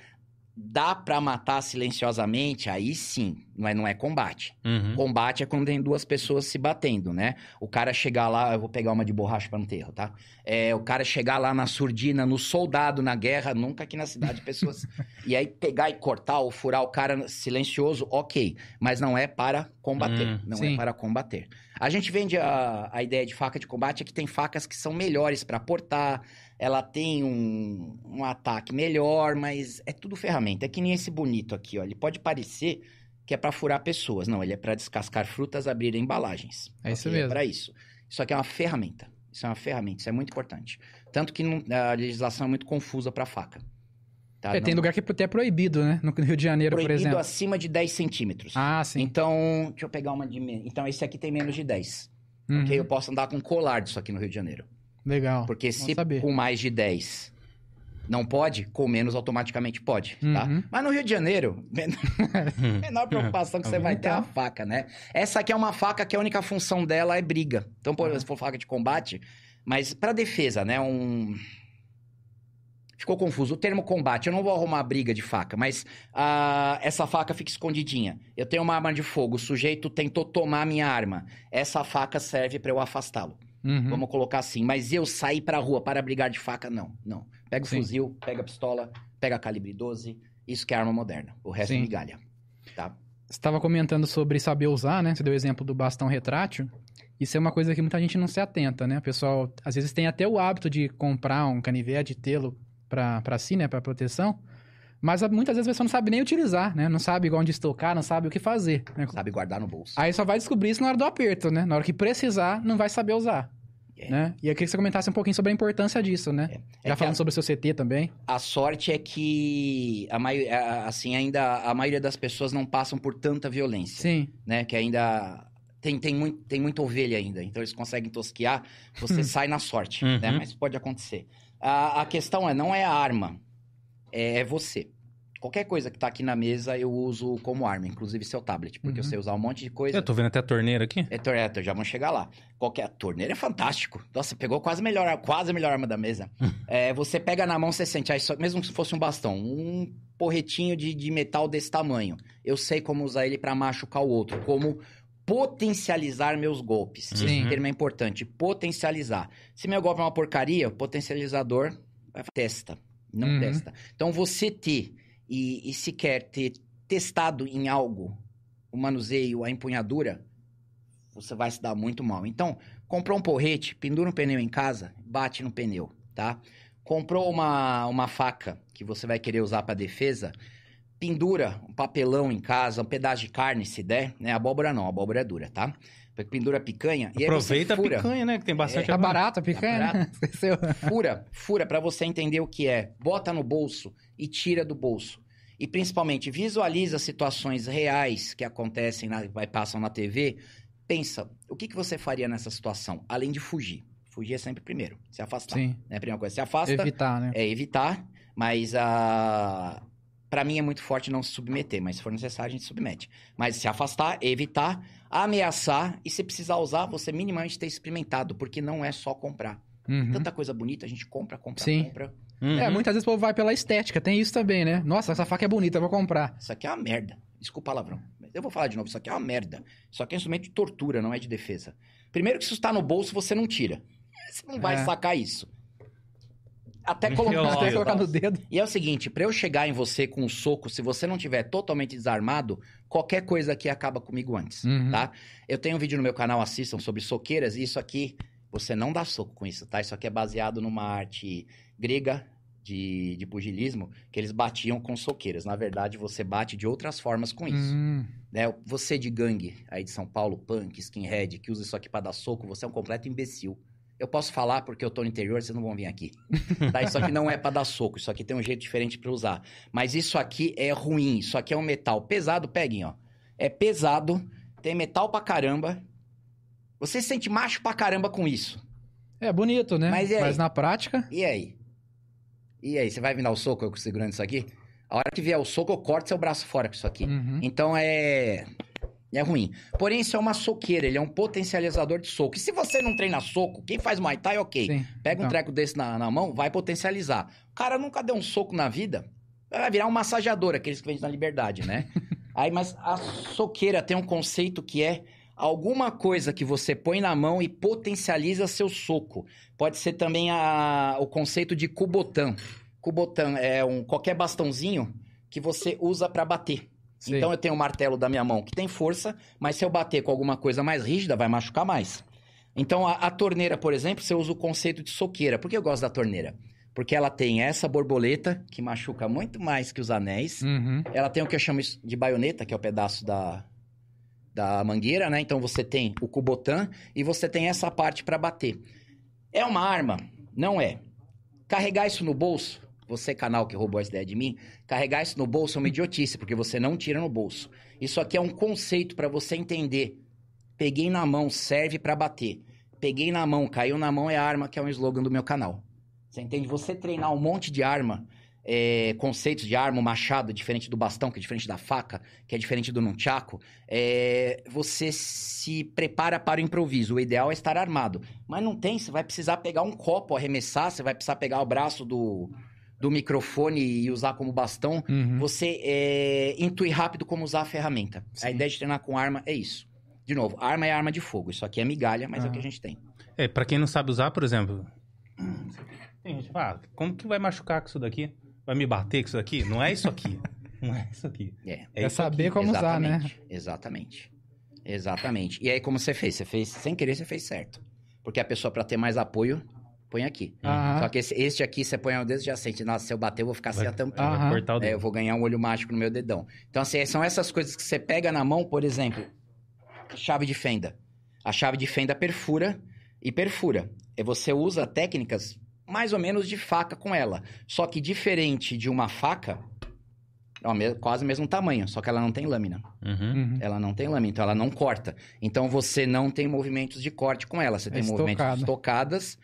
Dá pra matar silenciosamente? Aí sim, não é, não é combate. Uhum. Combate é quando tem duas pessoas se batendo, né? O cara chegar lá, eu vou pegar uma de borracha para enterro, tá? É, o cara chegar lá na surdina, no soldado na guerra, nunca aqui na cidade, pessoas. e aí pegar e cortar ou furar o cara silencioso, ok. Mas não é para combater. Hum, não sim. é para combater. A gente vende a, a ideia de faca de combate é que tem facas que são melhores para portar, ela tem um, um ataque melhor, mas é tudo ferramenta. É que nem esse bonito aqui, ó. Ele pode parecer que é para furar pessoas. Não, ele é para descascar frutas, abrir embalagens. É isso Ok? mesmo. para isso. Isso aqui é uma ferramenta. Isso é uma ferramenta, isso é muito importante. Tanto que não- a legislação é muito confusa para faca. Tá? É, tem Não- lugar que até é proibido, né? No Rio de Janeiro, por proibido exemplo. acima de 10 centímetros. Ah, sim. Então, deixa eu pegar uma de... Então, esse aqui tem menos de 10. Uhum. Ok? Eu posso andar com colar disso aqui no Rio de Janeiro. Legal. Porque se com mais de 10 não pode, com menos automaticamente pode, tá? Uhum. Mas no Rio de Janeiro, men- menor preocupação que você vai ter é a faca, né? Essa aqui é uma faca que a única função dela é briga. Então, por Ah. exemplo, se for faca de combate, mas pra defesa, né? Um ficou confuso. O termo combate, eu não vou arrumar briga de faca, mas ah, essa faca fica escondidinha. Eu tenho uma arma de fogo, o sujeito tentou tomar minha arma. Essa faca serve para eu afastá-lo. Uhum. Vamos colocar assim. Mas eu sair pra rua para brigar de faca, não. Não. Pega o Sim. fuzil, pega a pistola, pega a calibre 12. Isso que é arma moderna. O resto é Sim. migalha. Tá? Você estava comentando sobre saber usar, né? Você deu o exemplo do bastão retrátil. Isso é uma coisa que muita gente não se atenta, né? O pessoal, às vezes, tem até o hábito de comprar um canivete tê-lo pra, pra si, né? Pra proteção. Mas muitas vezes a pessoa não sabe nem utilizar, né? Não sabe igual onde estocar, não sabe o que fazer. né? Sabe guardar no bolso. Aí só vai descobrir isso na hora do aperto, né? Na hora que precisar, não vai saber usar. É. Né? E eu queria que você comentasse um pouquinho sobre a importância disso, né? É Já que falando a- sobre o seu CT também. A sorte é que a mai... assim ainda a maioria das pessoas não passam por tanta violência, Sim. né? Que ainda tem, tem, muito, tem muita ovelha ainda, então eles conseguem tosquear, você sai na sorte, Uhum. né? Mas pode acontecer. A, a questão é, não é a arma, é, é você. Qualquer coisa que tá aqui na mesa eu uso como arma, inclusive seu tablet, porque eu Uhum. sei usar um monte de coisa. Eu tô vendo até a torneira aqui. É, tor- é, já vamos chegar lá. Qualquer torneira é fantástico. Nossa, pegou quase a melhor, quase a melhor arma da mesa. É, você pega na mão, você sente, aí só- mesmo se fosse um bastão, um porretinho de, de metal desse tamanho. Eu sei como usar ele pra machucar o outro, como potencializar meus golpes. Sim. Esse termo é importante, potencializar. Se meu golpe é uma porcaria, o potencializador vai testa, não Uhum. testa. Então você ter e, e sequer ter testado em algo o manuseio, a empunhadura, você vai se dar muito mal. Então, comprou um porrete, pendura um pneu em casa, bate no pneu, tá? Comprou uma, uma faca que você vai querer usar para defesa, pendura um papelão em casa, um pedaço de carne, se der, né? Abóbora não, abóbora é dura, tá? Pendura picanha e aí Aproveita a picanha, né? Que tem bastante. Tá agora. barato a picanha? Esqueceu. fura, fura para você entender o que é. Bota no bolso e tira do bolso. E principalmente visualiza situações reais que acontecem, na, passam na TV. Pensa, o que, que você faria nessa situação? Além de fugir. Fugir é sempre primeiro, se afastar. Sim. Né? Primeira coisa, se afasta, Evitar, né? é evitar, mas a. Pra mim é muito forte não se submeter, mas se for necessário a gente submete. Mas se afastar, evitar, ameaçar e se precisar usar, você minimamente ter experimentado, porque não é só comprar. Uhum. Tanta coisa bonita, a gente compra, compra, Sim. compra. Uhum. É, muitas vezes o povo vai pela estética, tem isso também, né? Nossa, essa faca é bonita, eu vou comprar. Isso aqui é uma merda. Desculpa o palavrão. Mas Eu vou falar de novo, isso aqui é uma merda. Isso aqui é um instrumento de tortura, não é de defesa. Primeiro que se isso tá no bolso, você não tira. Você não vai É. sacar isso. Até colocar, Até dedo. colocar no dedo. E é o seguinte, pra eu chegar em você com um soco, se você não tiver totalmente desarmado, qualquer coisa aqui acaba comigo antes, Uhum. tá? Eu tenho um vídeo no meu canal, assistam, sobre soqueiras, e isso aqui, você não dá soco com isso, tá? Isso aqui é baseado numa arte grega de, de pugilismo, que eles batiam com soqueiras. Na verdade, você bate de outras formas com isso, Hum, né? Você de gangue aí de São Paulo, punk, skinhead, que usa isso aqui pra dar soco, você é um completo imbecil. Eu posso falar porque eu tô no interior, vocês não vão vir aqui. Tá? Isso aqui não é pra dar soco, isso aqui tem um jeito diferente pra usar. Mas isso aqui é ruim, isso aqui é um metal pesado, peguem, ó. É pesado, tem metal pra caramba. Você se sente macho pra caramba com isso. É bonito, né? Mas aí? na prática. E aí? E aí, você vai dar o soco eu segurando isso aqui? A hora que vier o soco, eu corto seu braço fora com isso aqui. Uhum. Então é. É ruim. Porém, isso é uma soqueira, ele é um potencializador de soco. E se você não treina soco, quem faz Muay Thai, ok. Sim. Pega um Então, treco desse na, na mão, vai potencializar. O cara nunca deu um soco na vida, vai virar um massageador, aqueles que vendem na liberdade, né? Aí, mas a soqueira tem um conceito que é alguma coisa que você põe na mão e potencializa seu soco. Pode ser também a, o conceito de kubotan. Kubotan é um qualquer bastãozinho que você usa pra bater. Sim. Então eu tenho um martelo da minha mão que tem força, mas se eu bater com alguma coisa mais rígida, vai machucar mais. Então a, a torneira, por exemplo, você usa o conceito de soqueira. Por que eu gosto da torneira? Porque ela tem essa borboleta, que machuca muito mais que os anéis. Uhum. Ela tem o que eu chamo de baioneta, que é o pedaço da, da mangueira, né? Então você tem o cubotan e você tem essa parte para bater. É uma arma? Não é. Carregar isso no bolso, você canal que roubou essa ideia de mim, carregar isso no bolso é uma idiotice, porque você não tira no bolso. Isso aqui é um conceito para você entender. Peguei na mão, serve para bater. Peguei na mão, caiu na mão é arma, que é um slogan do meu canal. Você entende? Você treinar um monte de arma, é, conceitos de arma, machado, diferente do bastão, que é diferente da faca, que é diferente do nunchaku, é, você se prepara para o improviso. O ideal é estar armado. Mas não tem, você vai precisar pegar um copo, arremessar, você vai precisar pegar o braço do, do microfone e usar como bastão, Uhum. você é, intui rápido como usar a ferramenta. Sim. A ideia de treinar com arma é isso. De novo, arma é arma de fogo. Isso aqui é migalha, mas é o que a Aham. gente tem. É, pra quem não sabe usar, por exemplo. Tem gente que fala, "Ah, como que vai machucar com isso daqui? Vai me bater com isso daqui? Não é isso aqui. Não é isso aqui. É. É É isso saber aqui. como usar, né? Exatamente, Exatamente. Exatamente. E aí, como você fez? Você fez sem querer, você fez certo. Porque a pessoa, pra ter mais apoio, põe aqui. Aham. Só que esse, este aqui, você põe o dedo já sente. Nossa, se eu bater, eu vou ficar sem a tampinha. O É, eu vou ganhar um olho mágico no meu dedão. Então, assim, são essas coisas que você pega na mão, por exemplo, chave de fenda. A chave de fenda perfura e perfura. E você usa técnicas mais ou menos de faca com ela. Só que diferente de uma faca, é quase o mesmo tamanho, só que ela não tem lâmina. Uhum. Uhum. Ela não tem lâmina, então ela não corta. Então você não tem movimentos de corte com ela. Você É tem movimentos estocada. de estocadas.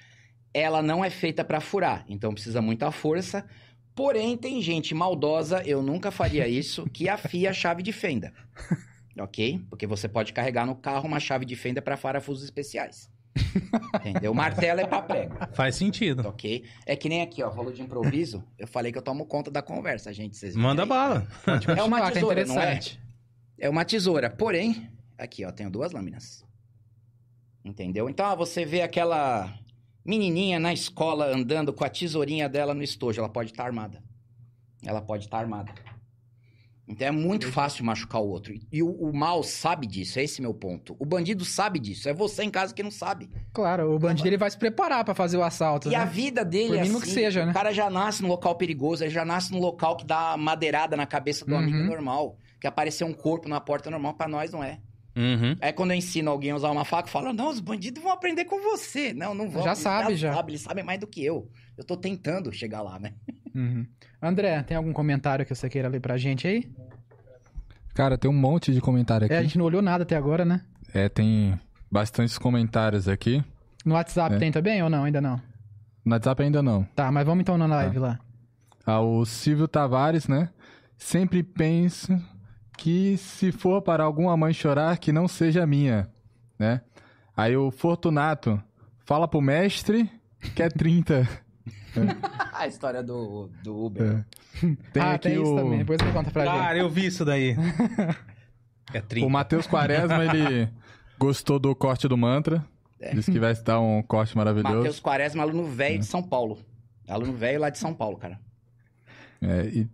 Ela não é feita para furar, então precisa muita força. Porém, tem gente maldosa, eu nunca faria isso, que afia a chave de fenda. ok? Porque você pode carregar no carro uma chave de fenda para parafusos especiais. Entendeu? Martelo é para prego. Faz sentido. Ok? É que nem aqui, ó, falou de improviso. Eu falei que eu tomo conta da conversa, gente. Vocês Manda aí? bala. É uma tesoura, não é? É uma tesoura. Porém, aqui, ó, tenho duas lâminas. Entendeu? Então, ah, você vê aquela menininha na escola andando com a tesourinha dela no estojo. Ela pode estar armada. Ela pode estar armada. Então é muito fácil machucar o outro. E o, o mal sabe disso, é esse meu ponto. O bandido sabe disso, é você em casa que não sabe. Claro, o bandido ele vai se preparar pra fazer o assalto, E né? a vida dele Por é mínimo assim, que seja, né? O cara já nasce num local perigoso, ele já nasce num local que dá madeirada na cabeça do Uhum. amigo normal. Que aparecer um corpo na porta normal, pra nós não é. Uhum. Aí quando eu ensino alguém a usar uma faca, eu falo, não, os bandidos vão aprender com você. Não, não vão. Já eles sabe, já. Sabe, eles sabem mais do que eu. Eu tô tentando chegar lá, né? Uhum. André, tem algum comentário que você queira ler pra gente aí? Cara, tem um monte de comentário aqui. É, a gente não olhou nada até agora, né? É, tem bastantes comentários aqui. No WhatsApp É. tem também ou não? Ainda não. No WhatsApp ainda não. Tá, mas vamos então na live lá. Ah, o Silvio Tavares, né? Sempre penso que se for para alguma mãe chorar, que não seja minha, né? Aí o Fortunato, fala pro mestre que é 30. a história do, do Uber. É. Tem ah, aqui tem isso o, também. Depois você conta pra gente. Cara, eu vi isso daí. É o 30. Matheus Quaresma, ele gostou do corte do mantra. É. Disse que vai dar um corte maravilhoso. Matheus Quaresma, aluno É. velho de São Paulo. Aluno velho lá de São Paulo, cara. É, e...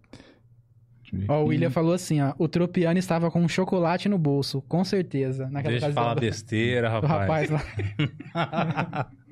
Ó, o. William falou assim, ó. O Tropiano estava com um chocolate no bolso, com certeza. Naquela Deixa eu falar do- besteira, do rapaz. rapaz lá.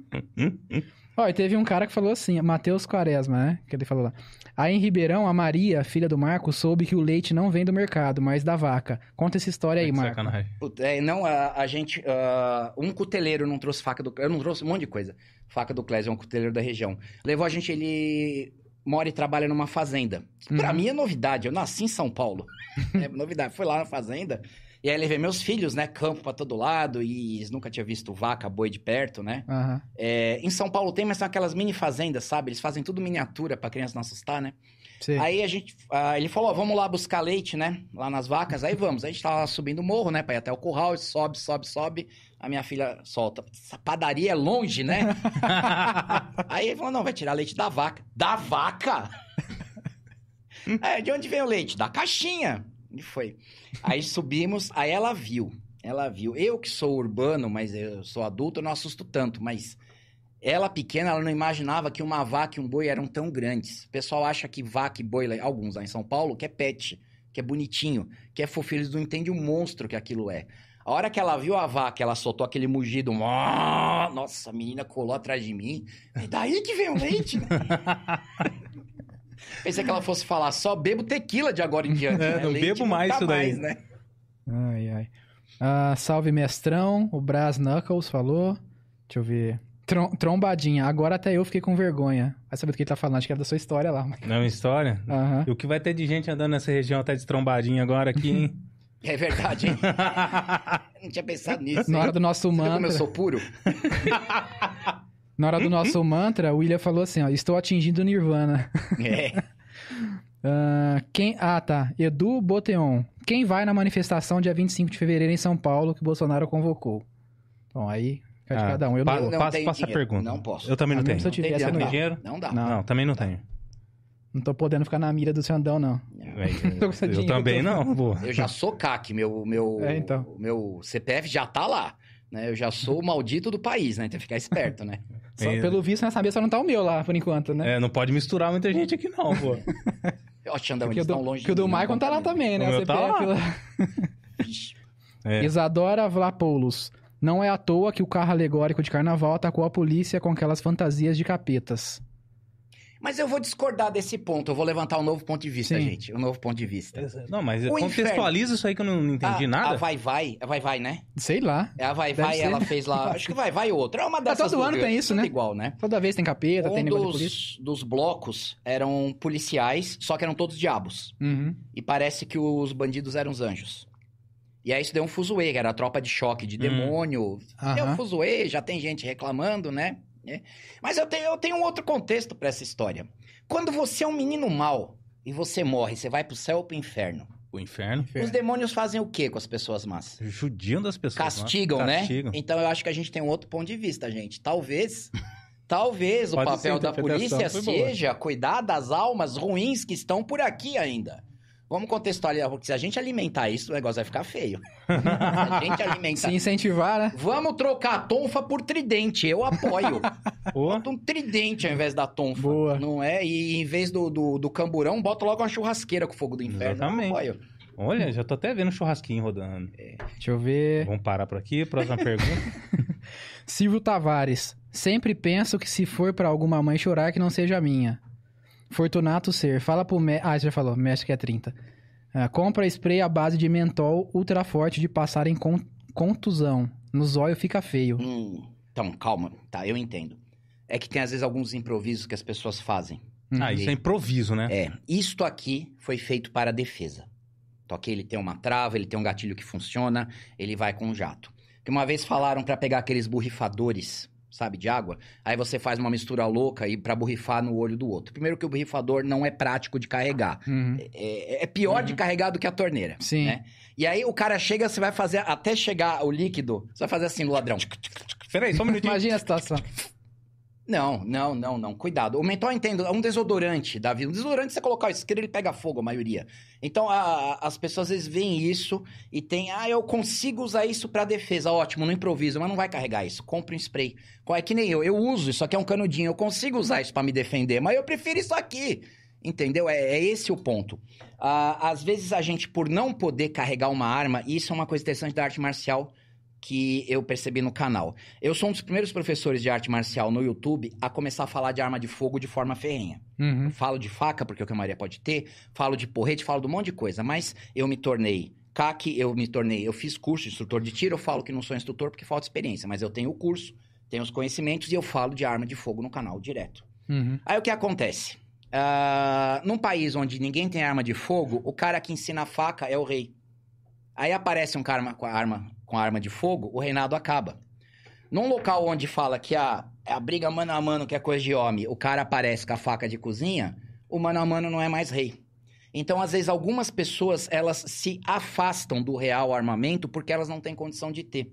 Ó, e teve um cara que falou assim, Matheus Quaresma, né? Que ele falou lá. Aí em Ribeirão, a Maria, filha do Marco, soube que o leite não vem do mercado, mas da vaca. Conta essa história aí, Que Marco. sacanagem. É, não, a, a gente. ah, um cuteleiro não trouxe faca do. Eu não trouxe um monte de coisa. Faca do Clésio, é um cuteleiro da região. Levou a gente, ele mora e trabalha numa fazenda. Pra Uhum. mim é novidade. Eu nasci em São Paulo. é novidade. Fui lá na fazenda. E aí levei meus filhos, né? Campo pra todo lado. E eles nunca tinham visto vaca, boi de perto, né? Aham. É, em São Paulo tem, mas são aquelas mini fazendas, sabe? Eles fazem tudo miniatura pra criança não assustar, né? Sei. Aí a gente, ah, ele falou, ó, vamos lá buscar leite, né? Lá nas vacas. Aí vamos. A gente tava subindo o morro, né? Pra ir até o curral. Sobe, sobe, sobe. A minha filha solta. Essa padaria é longe, né? Aí ele falou, não, vai tirar leite da vaca. Da vaca? é, de onde vem o leite? Da caixinha. E foi. Aí subimos, aí ela viu. Ela viu. Eu que sou urbano, mas eu sou adulto, eu não assusto tanto. Mas ela pequena, ela não imaginava que uma vaca e um boi eram tão grandes. O pessoal acha que vaca e boi, alguns lá em São Paulo, que é pet, que é bonitinho, que é fofinho. Eles não entendem o monstro que aquilo é. A hora que ela viu a vaca, ela soltou aquele mugido. Nossa, a menina colou atrás de mim. É daí que vem o leite. né? Pensei que ela fosse falar, só bebo tequila de agora em diante. É, né? não Leite bebo mais nunca isso daí. mais, né? Ai, ai. Ah, salve, mestrão. O Brás Knuckles falou. Deixa eu ver. Trom- trombadinha. Agora até eu fiquei com vergonha. Vai saber do que ele tá falando. Acho que era da sua história lá. mas- Não é uma história? Aham. E o que vai ter de gente andando nessa região até de trombadinha agora aqui, hein? É verdade, hein? Não tinha pensado nisso. Na hein? hora do nosso Você viu como eu mantra. sou puro? Na hora do nosso mantra, o William falou assim: ó, estou atingindo o Nirvana. É. Ah, quem... ah, tá. Edu Boteon. Quem vai na manifestação dia 25 de fevereiro em São Paulo que Bolsonaro convocou? Bom, aí fica de Ah, cada um. Eu pa- não não passa a pergunta. Não posso. Eu também não Ah, tenho. se eu tivesse, Tem eu não dinheiro? Não dá. Não. Não, também não tenho. Não tô podendo ficar na mira do Xandão, não. Esse eu dinheiro, também tô- não, pô. Eu já sou CAC, meu, meu, É, então. meu CPF já tá lá. Né? Eu já sou o maldito do país, né? Tem que ficar esperto, né? Só, É. pelo visto, nessa mesa não tá o meu lá, por enquanto, né? É, não pode misturar muita gente aqui não, pô. Ó, Xandão, eles estão longe porque o de do mim, não Maicon tá lá também, né? O O meu tá CPF lá. É. Isadora Vlapoulos. Não é à toa que o carro alegórico de carnaval atacou a polícia com aquelas fantasias de capetas. Mas eu vou discordar desse ponto. Eu vou levantar um novo ponto de vista, Sim. gente. Um novo ponto de vista. Não, mas O contextualiza isso aí que eu não entendi a, nada. A Vai Vai, a Vai Vai, né? Sei lá. É a Vai Vai, ser. ela fez lá. Acho que Vai Vai outra. É uma dessas. todo do ano tem isso, né? igual, né? Toda vez tem capeta, tem Um negócio de polícia. dos, dos blocos eram policiais, só que eram todos diabos. Uhum. E parece que os bandidos eram os anjos. E aí isso deu um fuzuê, que era a tropa de choque de demônio. Deu um fuzuê, já tem gente reclamando, né? É. Mas eu tenho, eu tenho um outro contexto pra essa história. Quando você é um menino mau e você morre, você vai pro céu ou pro inferno. O inferno. Os demônios fazem o quê com as pessoas más? Judiam das pessoas. Castigam, né? né? Castigam. Então eu acho que a gente tem um outro ponto de vista, gente. Talvez, talvez o papel da polícia boa. seja cuidar das almas ruins que estão por aqui ainda. Vamos contextualizar, porque se a gente alimentar isso, o negócio vai ficar feio. se a gente alimentar. Se incentivar, né? Vamos trocar a tonfa por tridente, eu apoio. Bota um tridente ao invés da tonfa. Boa. Não é? E em vez do, do, do camburão, bota logo uma churrasqueira com fogo do inferno. Exatamente. Eu apoio. olha, já tô até vendo um churrasquinho rodando. Deixa eu ver. Vamos parar por aqui. Próxima pergunta. Silvio Tavares. Sempre penso que se for pra alguma mãe chorar, que não seja a minha. Fortunato Ser. Fala pro mestre. Ah, você já falou. Mestre que é 30. Ah, compra spray à base de mentol ultra forte de passar em con- contusão. No zóio fica feio. Hum, então, calma. Tá, eu entendo. É que tem às vezes alguns improvisos que as pessoas fazem. Ah, isso é improviso, né? É, isto aqui foi feito para a defesa. Então, aqui ele tem uma trava, ele tem um gatilho que funciona, ele vai com um jato. Que uma vez falaram para pegar aqueles borrifadores, sabe, de água, aí você faz uma mistura louca e para borrifar no olho do outro. Primeiro que o borrifador não é prático de carregar. Uhum. É, é pior de carregar do que a torneira. Sim. né? E aí o cara chega, você vai fazer, até chegar o líquido, você vai fazer assim no ladrão. Peraí, só um minutinho. Imagina a situação. Não, não, não, não. Cuidado. O mentol, entendo, é um desodorante da vida. Um desodorante, você colocar o isqueiro, ele pega fogo, a maioria. Então, a- as pessoas às vezes veem isso e tem, ah, eu consigo usar isso pra defesa. Ótimo, não improviso, mas não vai carregar isso. Compre um spray. É que nem eu, eu uso, isso aqui é um canudinho, eu consigo usar isso pra me defender, mas eu prefiro isso aqui. Entendeu? É, é esse o ponto. Ah, às vezes a gente, por não poder carregar uma arma, e isso é uma coisa interessante da arte marcial que eu percebi no canal. Eu sou um dos primeiros professores de arte marcial no YouTube a começar a falar de arma de fogo de forma ferrenha. Uhum. Falo de faca, porque é o que a Maria pode ter, falo de porrete, falo de um monte de coisa, mas eu me tornei CAC, eu me tornei, eu fiz curso de instrutor de tiro, eu falo que não sou instrutor porque falta experiência, mas eu tenho o curso, tenho os conhecimentos e eu falo de arma de fogo no canal direto. Uhum. Aí o que acontece? Ah, num país onde ninguém tem arma de fogo, o cara que ensina a faca é o rei. Aí aparece um cara com a arma, com arma de fogo, o reinado acaba. Num local onde fala que a, a briga mano a mano, que é coisa de homem, o cara aparece com a faca de cozinha, o mano a mano não é mais rei. Então, às vezes, algumas pessoas, elas se afastam do real armamento porque elas não têm condição de ter.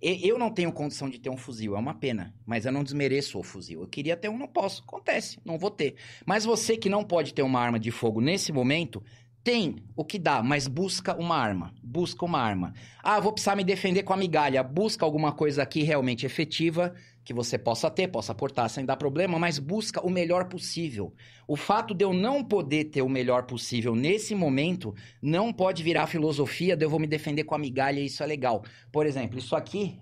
Eu não tenho condição de ter um fuzil, é uma pena. Mas eu não desmereço o fuzil. Eu queria ter um, não posso. Acontece, não vou ter. Mas você que não pode ter uma arma de fogo nesse momento, tem o que dá, mas busca uma arma. Busca uma arma. Ah, vou precisar me defender com a migalha. Busca alguma coisa aqui realmente efetiva que você possa ter, possa portar sem dar problema, mas busca o melhor possível. O fato de eu não poder ter o melhor possível nesse momento não pode virar filosofia de eu vou me defender com a migalha e isso é legal. Por exemplo, isso aqui,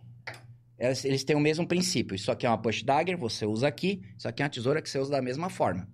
eles têm o mesmo princípio. Isso aqui é uma push dagger, você usa aqui. Isso aqui é uma tesoura que você usa da mesma forma.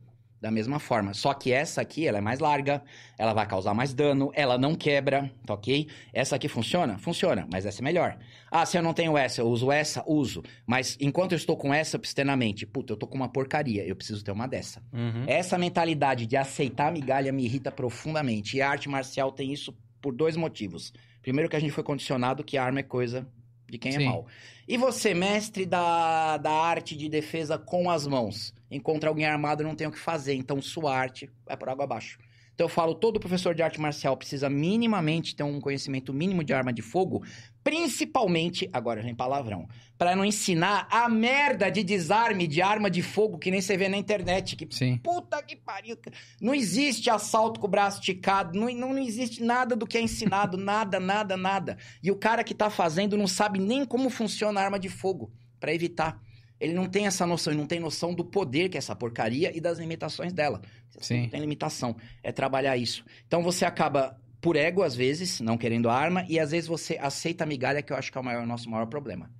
Da mesma forma. Só que essa aqui, ela é mais larga, ela vai causar mais dano, ela não quebra, tá ok? Essa aqui funciona? Funciona, mas essa é melhor. Ah, se eu não tenho essa, eu uso essa? Uso. Mas enquanto eu estou com essa, eu preciso ter na mente, puta, eu tô com uma porcaria, eu preciso ter uma dessa. Uhum. Essa mentalidade de aceitar a migalha me irrita profundamente. E a arte marcial tem isso por dois motivos. Primeiro que a gente foi condicionado que a arma é coisa de quem Sim. é mal. E você, mestre da, da arte de defesa com as mãos, encontra alguém armado não tem o que fazer, então sua arte vai por água abaixo. Então eu falo, todo professor de arte marcial precisa minimamente ter um conhecimento mínimo de arma de fogo, principalmente, agora vem palavrão, para não ensinar a merda de desarme de arma de fogo que nem você vê na internet, que Sim. Puta que pariu. Não existe assalto com o braço esticado, não, não, não existe nada do que é ensinado, nada, nada, nada. E o cara que tá fazendo não sabe nem como funciona a arma de fogo, pra evitar. Ele não tem essa noção, ele não tem noção do poder que é essa porcaria e das limitações dela. Sim. Não tem limitação, é trabalhar isso. Então você acaba por ego, às vezes, não querendo a arma, e às vezes você aceita a migalha, que eu acho que é o maior, nosso maior problema.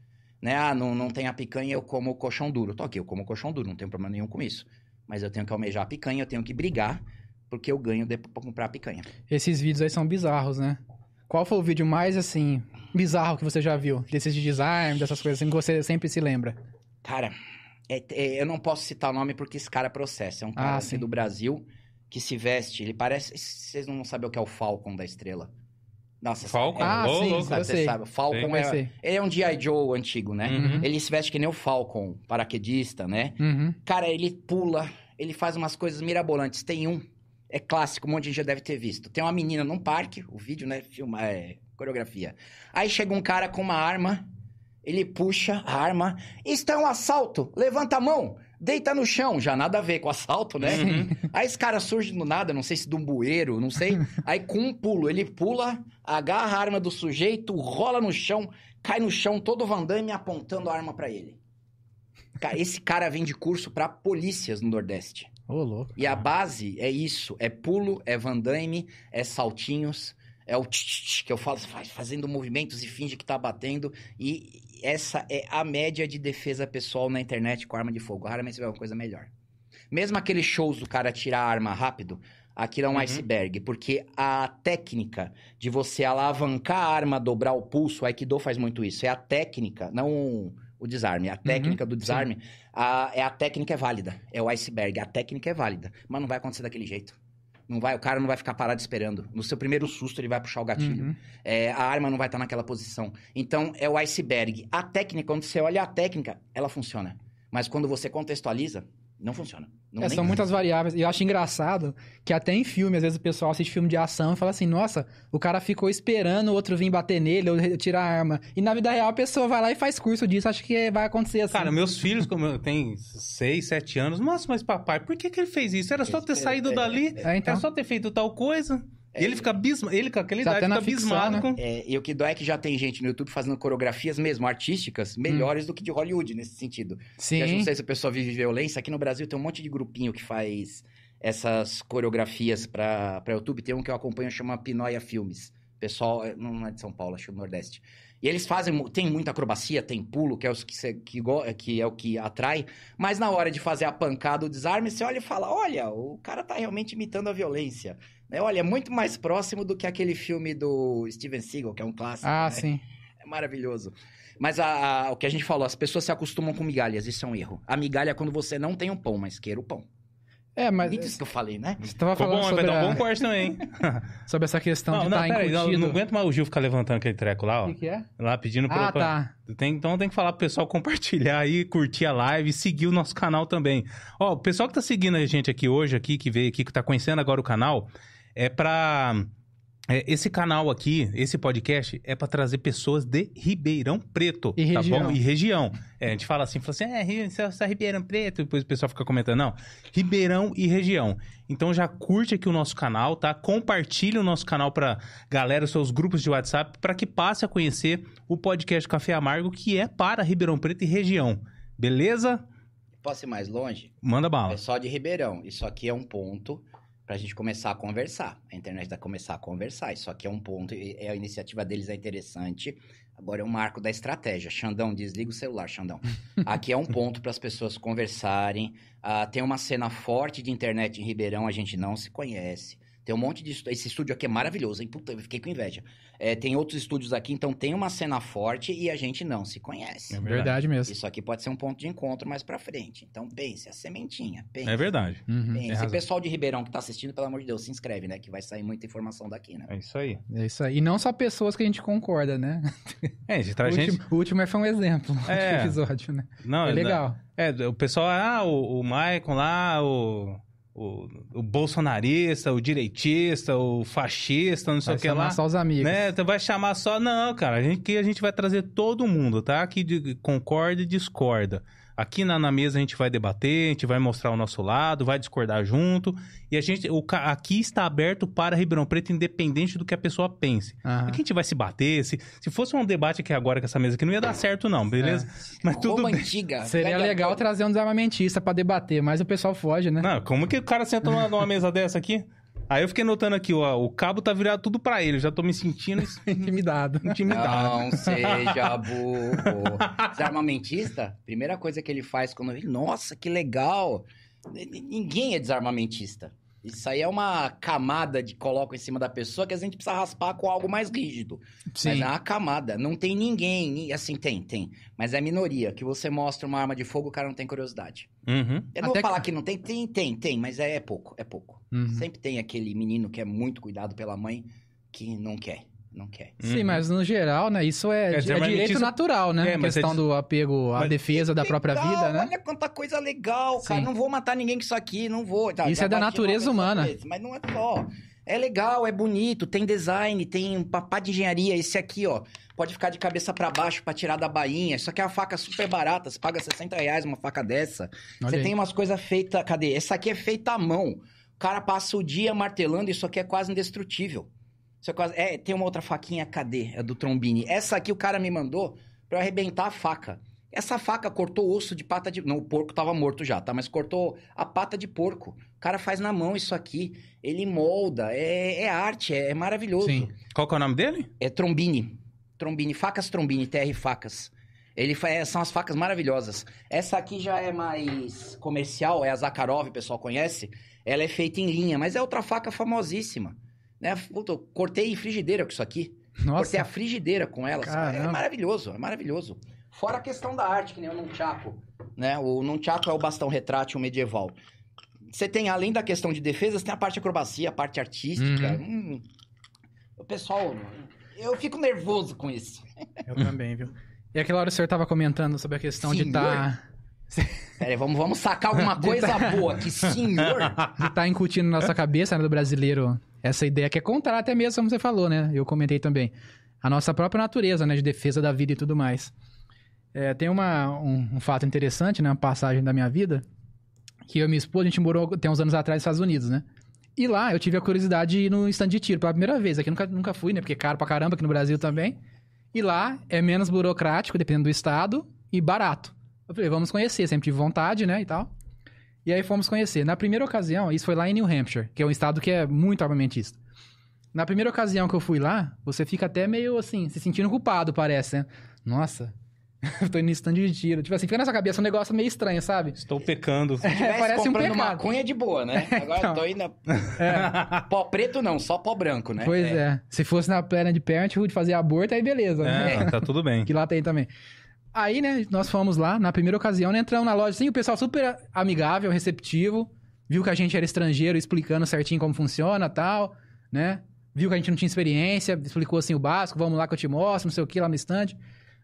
Né? Ah, não, não tem a picanha, eu como o colchão duro. Tô ok, eu como o colchão duro, não tenho problema nenhum com isso. Mas eu tenho que almejar a picanha, eu tenho que brigar, porque eu ganho depois pra comprar a picanha. Esses vídeos aí são bizarros, né? Qual foi o vídeo mais, assim, bizarro que você já viu? Desses de design, dessas coisas assim, que você sempre se lembra? Cara, é- é- eu não posso citar o nome porque esse cara processa. É um cara Ah, aqui sim. do Brasil que se veste, ele parece... Vocês não sabem o que é o Falcon da Estrela? Nossa, Falcon? Ah, Ô, sim, louco. Você sei. sabe, o Falcon. Eu é, ele é um G.I. Joe antigo, né? Uhum. Ele se veste que nem o Falcon, paraquedista, né? Uhum. Cara, ele pula, ele faz umas coisas mirabolantes. Tem um, é clássico, um monte de gente já deve ter visto. Tem uma menina num parque, o vídeo, né? Filma, é, coreografia. Aí chega um cara com uma arma, ele puxa a arma. Isso é um assalto, levanta a mão, deita no chão. Já nada a ver com assalto, né? Uhum. Aí esse cara surge do nada, não sei se de um bueiro, não sei. Aí com um pulo, ele pula, agarra a arma do sujeito, rola no chão, cai no chão todo Van Damme apontando a arma pra ele. Esse cara vem de curso pra polícias no Nordeste. Ô, louco. E a base é isso, é pulo, é Van Damme, é saltinhos, é o tch, tch, tch, que eu falo, faz- fazendo movimentos e finge que tá batendo. E essa é a média de defesa pessoal na internet com arma de fogo. Raramente você vê uma coisa melhor. Mesmo aqueles shows do cara tirar a arma rápido, aquilo é um Uhum. iceberg, porque a técnica de você alavancar a arma, dobrar o pulso, o Aikido faz muito isso. É a técnica, não o desarme. A técnica do desarme a, é a técnica é válida. É o iceberg. A técnica é válida. Mas não vai acontecer daquele jeito. Não vai, o cara não vai ficar parado esperando. No seu primeiro susto, ele vai puxar o gatilho. Uhum. É, a arma não vai estar naquela posição. Então, é o iceberg. A técnica, quando você olha a técnica, ela funciona. Mas quando você contextualiza, não funciona. Não É, são muitas variáveis. E eu acho engraçado que até em filme, às vezes o pessoal assiste filme de ação e fala assim: nossa, o cara ficou esperando o outro vir bater nele ou tirar a arma. E na vida real a pessoa vai lá e faz curso disso. Acho que vai acontecer assim. Cara, meus filhos, como eu tenho 6, 7 anos, nossa, mas papai, por que, que ele fez isso? Era só ter saído dali, É, então. era só ter feito tal coisa. E ele fica abismado, ele com aquela Já idade fica abismado né? com... É, e o que dói é que já tem gente no YouTube fazendo coreografias mesmo, artísticas, melhores do que de Hollywood nesse sentido. Sim. Eu não sei se o pessoal vive violência. Aqui no Brasil tem um monte de grupinho que faz essas coreografias pra, pra YouTube. Tem um que eu acompanho, chama Pinóia Filmes. Pessoal, é, não é de São Paulo, acho que é do Nordeste. E eles fazem, tem muita acrobacia, tem pulo, que é, os que, cê- que, go- que é o que atrai. Mas na hora de fazer a pancada, o desarme, você olha e fala, olha, o cara tá realmente imitando a violência. Né? Olha, é muito mais próximo do que aquele filme do Steven Seagal, que é um clássico. Ah, né? sim. É maravilhoso. Mas a- a- o que a gente falou, as pessoas se acostumam com migalhas, isso é um erro. A migalha é quando você não tem um pão, mas queira o pão. É, mas Bonito isso que eu falei, né? você tava Ficou falando bom, vai sobre, dar um a- bom corte também. sobre essa questão não, de não, estar peraí, não, não aguento mais o Gil ficar levantando aquele treco lá, ó. O que, que é? Lá pedindo pra... Ah, pra- tá. Tem- então tem que falar pro pessoal compartilhar aí, curtir a live e seguir o nosso canal também. Ó, o pessoal que tá seguindo a gente aqui hoje, aqui, que veio aqui, que tá conhecendo agora o canal, é pra. é, esse canal aqui, esse podcast, é pra trazer pessoas de Ribeirão Preto. E tá região. bom? E região. É, a gente fala assim, fala assim, é, você é Ribeirão Preto, depois o pessoal fica comentando, não. Ribeirão e região. Então já curte aqui o nosso canal, tá? Compartilha o nosso canal pra galera, os seus grupos de WhatsApp, para que passe a conhecer o podcast Café Amargo, que é para Ribeirão Preto e região. Beleza? Posso ir mais longe? Manda bala. Pessoal de Ribeirão, isso aqui é um ponto pra gente começar a conversar. A internet vai começar a conversar. Isso aqui é um ponto, e a iniciativa deles é interessante. Agora é um marco da estratégia. Xandão, desliga o celular, Xandão. Aqui é um ponto para as pessoas conversarem. Ah, tem uma cena forte de internet em Ribeirão, a gente não se conhece. Tem um monte de. estu- Esse estúdio aqui é maravilhoso, hein? Puta, eu fiquei com inveja. É, tem outros estúdios aqui, então tem uma cena forte e a gente não se conhece. É Verdade mesmo. Isso aqui pode ser um ponto de encontro mais pra frente. Então pense, a sementinha. Pense. É verdade. Uhum. Pense. Tem E razão. pessoal de Ribeirão que tá assistindo, pelo amor de Deus, se inscreve, né? Que vai sair muita informação daqui, né? É isso aí. É isso aí. E não só pessoas que a gente concorda, né? É, a gente O traz gente. último, o último foi um exemplo É. do episódio, né? Não, É legal. É, o pessoal, ah, o, o Maicon lá, o, o, o bolsonarista, o direitista, o fascista, não sei Vai o que chamar lá. só os amigos. Né? Tu vai chamar só. Não, cara. A gente, que a gente vai trazer todo mundo, tá? Que de- concorda e discorda. Aqui na, na mesa a gente vai debater, a gente vai mostrar o nosso lado, vai discordar junto. E a gente. O, aqui está aberto para Ribeirão Preto, independente do que a pessoa pense. Aqui a gente vai se bater. Se, se fosse um debate aqui agora com essa mesa aqui, não ia dar certo, não, beleza? Mas tudo Roma bem. antiga. Seria gladiador. legal trazer um desarmamentista pra debater, mas o pessoal foge, né? Não, como que o cara senta numa, numa mesa dessa aqui? Aí eu fiquei notando aqui, ó, o cabo tá virado tudo pra ele. Eu já tô me sentindo Intimidado. intimidado. Não seja burro. Desarmamentista, primeira coisa que ele faz quando ele. Nossa, que legal! Ninguém é desarmamentista. Isso aí é uma camada de coloco em cima da pessoa que a gente precisa raspar com algo mais rígido. Mas Sim. é uma camada. Não tem ninguém. Assim, tem, tem. Mas é minoria. Que você mostra uma arma de fogo, o cara não tem curiosidade. Uhum. Eu não Até vou falar que- que não tem, tem, tem, tem, mas é, é pouco, é pouco. Uhum. Sempre tem aquele menino que é muito cuidado pela mãe que não quer, não quer. Sim, Uhum. mas no geral, né? Isso é, É, é direito natural, né? É, é questão do apego à mas- defesa da própria Legal, vida, né? Olha quanta coisa legal, cara. Sim. Não vou matar ninguém com isso aqui, não vou. Tá, Isso já é da natureza humana. Mas não é só. É legal, é bonito, tem design, tem um papá de engenharia. Esse aqui, ó, pode ficar de cabeça pra baixo pra tirar da bainha. Isso aqui é uma faca super barata, você paga 60 reais uma faca dessa. Olha Você aí. tem umas coisas feitas. Cadê? Essa aqui é feita à mão. O cara passa o dia martelando, isso aqui é quase indestrutível. É, quase... é, tem uma outra faquinha, cadê? É do Trombini. Essa aqui o cara me mandou pra eu arrebentar a faca. Essa faca cortou osso de pata de. Não, o porco tava morto já, tá? Mas cortou a pata de porco. O cara faz na mão isso aqui. Ele molda. É, é arte, é, é maravilhoso. Sim. Qual que é o nome dele? É Trombini. Trombini, facas Trombini, TR Facas. Ele fa- é, são as facas maravilhosas. Essa aqui já é mais comercial, é a Zakharov, o pessoal conhece. Ela é feita em linha, mas é outra faca famosíssima. Né? Puta, cortei frigideira com isso aqui. Cortei Nossa, a frigideira com ela. É Caramba. maravilhoso, é maravilhoso. Fora a questão da arte, que nem o Nunchaku. Né? O Nunchaku é o bastão retrátil medieval. Você tem, além da questão de defesa, você tem a parte acrobacia, a parte artística. Hum. O pessoal, eu fico nervoso com isso. eu também, viu? E aquela hora o senhor tava comentando sobre a questão de Senhor? estar Pera aí, vamos, vamos sacar alguma coisa boa aqui, senhor. de tá incutindo na nossa cabeça, né, do brasileiro, essa ideia que é contrária até mesmo, como você falou, né? Eu comentei também. A nossa própria natureza, né? De defesa da vida e tudo mais. É, tem uma, um, um fato interessante, né? Uma passagem da minha vida. Que eu e minha esposa, a gente morou tem uns anos atrás nos Estados Unidos, né? E lá eu tive a curiosidade de ir no stand de tiro pela primeira vez. Aqui nunca, nunca fui, né? Porque é caro pra caramba aqui no Brasil também. E lá é menos burocrático, dependendo do estado, e barato. Eu falei, vamos conhecer, sempre tive vontade, né? E tal. E aí fomos conhecer. Na primeira ocasião, isso foi lá em New Hampshire, que é um estado que é muito armamentista. Na primeira ocasião que eu fui lá, você fica até meio assim, se sentindo culpado, parece, né? Nossa, eu tô indo em stand de tiro. Tipo assim, fica nessa cabeça um negócio meio estranho, sabe? Estou pecando. Se tivesse parece um pecado. maconha de boa, né? Agora Então. tô indo... Pó preto não, só pó branco, né? Pois é. Se fosse na Planned Parenthood fazer aborto, aí beleza. né? É, tá tudo bem. Que lá tem também. Aí, né, nós fomos lá, na primeira ocasião, né, entramos na loja, assim, o pessoal super amigável, receptivo, viu que a gente era estrangeiro, explicando certinho como funciona tal, né? Viu que a gente não tinha experiência, explicou assim o básico, vamos lá que eu te mostro, não sei o que, lá no stand.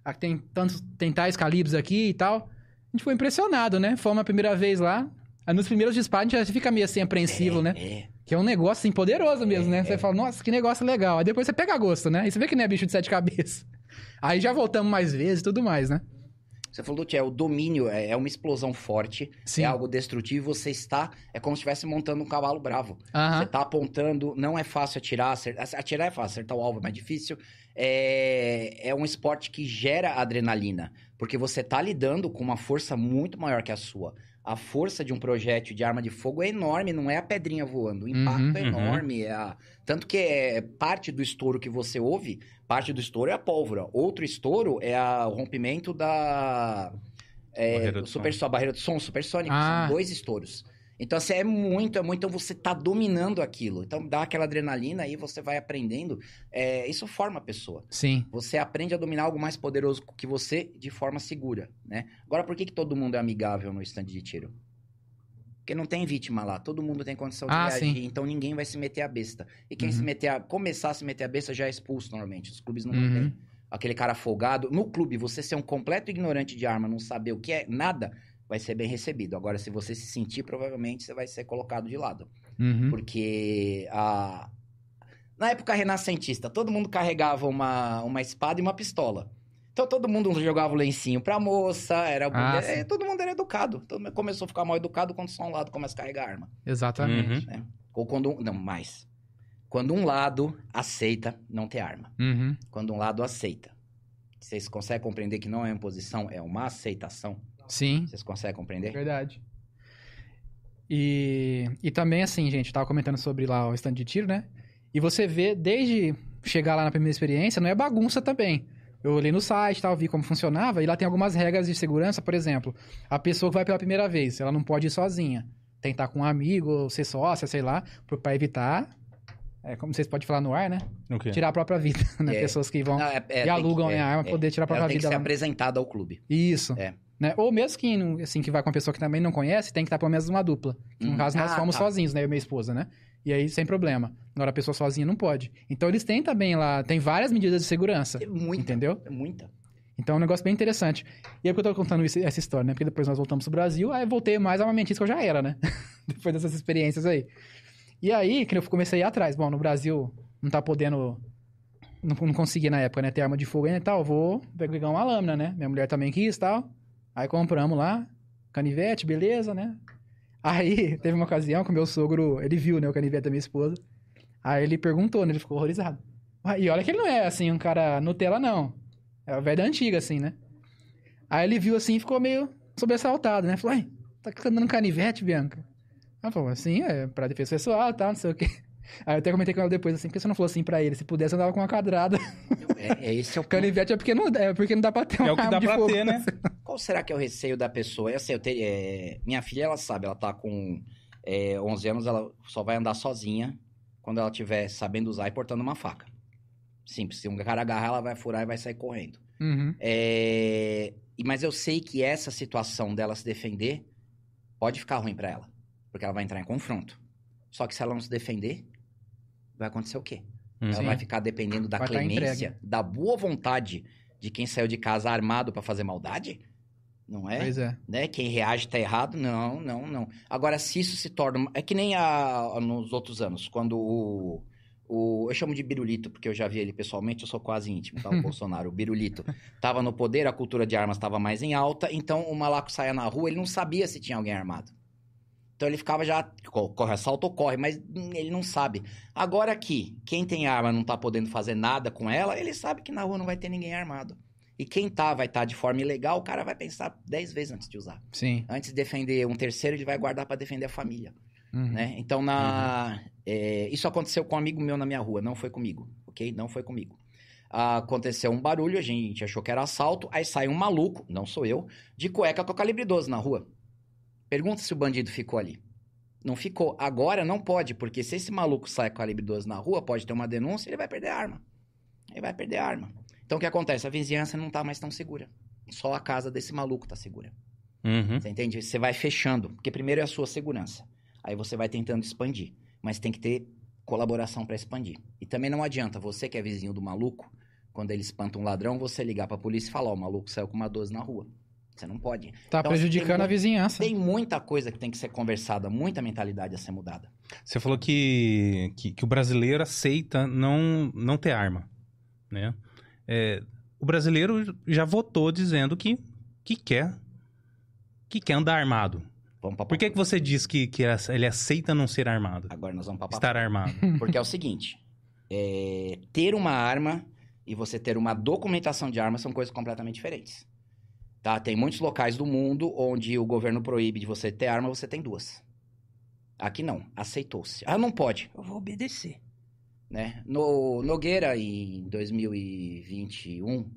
Aqui tem tantos, tem tais calibres aqui e tal. A gente foi impressionado, né? Fomos a primeira vez lá. Aí nos primeiros disparos a gente já fica meio assim apreensivo, né? É. Que é um negócio assim poderoso mesmo, né? Você fala, nossa, que negócio legal. Aí depois você pega gosto, né? E você vê que não é bicho de sete cabeças. Aí já voltamos mais vezes e tudo mais, né? Você falou, Tia, o domínio é, é uma explosão forte, Sim. é algo destrutivo, você está... É como se estivesse montando um cavalo bravo. Você Aham. tá apontando, não é fácil atirar, acer- atirar é fácil, acertar o alvo é mais difícil. É, é um esporte que gera adrenalina, porque você tá lidando com uma força muito maior que a sua. A força de um projétil de arma de fogo é enorme, não é a pedrinha voando. O impacto Uhum, é uhum. enorme. é a- Tanto que é parte do estouro que você ouve, parte do estouro é a pólvora. Outro estouro é a- o rompimento da. É, Barreira do super, a barreira do som supersônico. Ah. São dois estouros. Então, assim, é muito, é muito. Então, você tá dominando aquilo. Então, dá aquela adrenalina aí, você vai aprendendo. É, isso forma a pessoa. Sim. Você aprende a dominar algo mais poderoso que você de forma segura, né? Agora, por que, que todo mundo é amigável no stand de tiro? Porque não tem vítima lá, todo mundo tem condição de Ah, reagir, sim. então ninguém vai se meter a besta. E quem Uhum. se meter a, começar a se meter a besta já é expulso normalmente. Os clubes não Uhum. mantêm. Aquele cara folgado. No clube, você ser um completo ignorante de arma, não saber o que é nada, vai ser bem recebido. Agora, se você se sentir, provavelmente você vai ser colocado de lado. Uhum. Porque a... na época renascentista, todo mundo carregava uma, uma espada e uma pistola. Então todo mundo jogava o lencinho pra moça, era Ah, é, todo mundo era educado. Todo mundo começou a ficar mal educado quando só um lado começa a carregar arma. Exatamente. Uhum. Ou quando não, mais. Quando um lado aceita não ter arma. Uhum. Quando um lado aceita. Vocês conseguem compreender que não é imposição, é uma aceitação? Sim. Vocês conseguem compreender? Verdade. E, e também, assim, gente, eu tava comentando sobre lá o stand de tiro, né? E você vê, desde chegar lá na primeira experiência, não é bagunça também. Eu olhei no site, tal, vi como funcionava, e lá tem algumas regras de segurança, por exemplo, a pessoa que vai pela primeira vez, ela não pode ir sozinha. Tem que estar com um amigo, ou ser sócia, sei lá, pra evitar, é, como vocês podem falar no ar, né? O quê? Tirar a própria vida, né? É. Pessoas que vão Não, é- é, e tem alugam que- né, a arma é, poder tirar a Ela própria tem que vida. ser lá. apresentada ao clube. Isso. É. Né? Ou mesmo que, assim, que vai com uma pessoa que também não conhece, tem que estar pelo menos numa dupla. Que, no Hum. caso, nós Ah, fomos tá. sozinhos, né? Eu e minha esposa, né? E aí, sem problema. Agora, a pessoa sozinha não pode. Então, eles têm também lá... Tem várias medidas de segurança. É muita. Entendeu? É muita. Então, é um negócio bem interessante. E é porque eu tô contando isso- essa história, né? Porque depois nós voltamos pro Brasil, aí eu voltei mais armamentista que eu já era, né? depois dessas experiências aí. E aí, que eu comecei a ir atrás. Bom, no Brasil, não tá podendo... Não, não conseguia na época, né? Ter arma de fogo ainda e tal. Vou pegar uma lâmina, né? Minha mulher também quis e tal. Aí compramos lá, canivete, beleza, né? Aí, teve uma ocasião que o meu sogro, ele viu, né, o canivete da minha esposa. Aí ele perguntou, né? Ele ficou horrorizado. E olha que ele não é, assim, um cara Nutella, não. É o velho da antiga, assim, né? Aí ele viu assim e ficou meio sobressaltado, né? Falou, ai, tá dando canivete, Bianca? Ela falou, assim, é pra defesa pessoal e tal, não sei o quê. Aí eu até comentei com ela depois, assim, por que você não falou assim pra ele? Se pudesse, eu andava com uma quadrada. É, é esse é o. Canivete é porque não, é porque não dá pra ter uma É o que dá pra fogo. ter, né? Qual será que é o receio da pessoa? É assim, eu te- é, minha filha, ela sabe, ela tá com é, 11 anos, ela só vai andar sozinha quando ela tiver sabendo usar e portando uma faca. Simples, se um cara agarrar, ela vai furar e vai sair correndo. Uhum. É, mas eu sei que essa situação dela se defender pode ficar ruim pra ela, porque ela vai entrar em confronto. Só que se ela não se defender, vai acontecer o quê? Ela Sim. vai ficar dependendo da Vai tá clemência, da boa vontade de quem saiu de casa armado pra fazer maldade? Não é? Pois é. né? Quem reage tá errado? Não, não, não. Agora, se isso se torna. É que nem a, nos outros anos, quando o, o. Eu chamo de Birulito, porque eu já vi ele pessoalmente, eu sou quase íntimo, tá? O Bolsonaro, o Birulito. Tava no poder, a cultura de armas estava mais em alta, então o malaco saia na rua, ele não sabia se tinha alguém armado. Então ele ficava já. co- Corre, assalto ou corre, mas ele não sabe. Agora aqui, quem tem arma não tá podendo fazer nada com ela, ele sabe que na rua não vai ter ninguém armado. E quem tá, vai estar de forma ilegal, o cara vai pensar dez vezes antes de usar. Sim. Antes de defender um terceiro, ele vai guardar para defender a família, Uhum. né? Então, na... é, isso aconteceu com um amigo meu na minha rua, não foi comigo, ok? Não foi comigo. Aconteceu um barulho, a gente achou que era assalto, aí sai um maluco, não sou eu, de cueca com calibre 12 na rua. Pergunta se o bandido ficou ali. Não ficou. Agora não pode, porque se esse maluco sai com calibre 12 na rua, pode ter uma denúncia, ele vai perder a arma. Ele vai perder a arma. Então o que acontece? A vizinhança não tá mais tão segura. Só a casa desse maluco tá segura. Uhum. Você entende? Você vai fechando, porque primeiro é a sua segurança. Aí você vai tentando expandir, mas tem que ter colaboração para expandir. E também não adianta você que é vizinho do maluco, quando ele espanta um ladrão, você ligar pra polícia e falar, o maluco saiu com uma 12 na rua. Você não pode. Tá Então, prejudicando tem a vizinhança. Tem muita coisa que tem que ser conversada, muita mentalidade a ser mudada. Você falou que, que, que o brasileiro aceita não, não ter arma, né? É, o brasileiro já votou dizendo que, que quer que quer andar armado. Vamos pra Por que, que você diz que, que ele aceita não ser armado? Agora nós vamos pra Estar armado. Porque é o seguinte: é, ter uma arma e você ter uma documentação de arma são coisas completamente diferentes. Tá? Tem muitos locais do mundo onde o governo proíbe de você ter arma, você tem duas. Aqui não, aceitou-se. Ah, não pode. Eu vou obedecer. Né? No Nogueira, em 2021,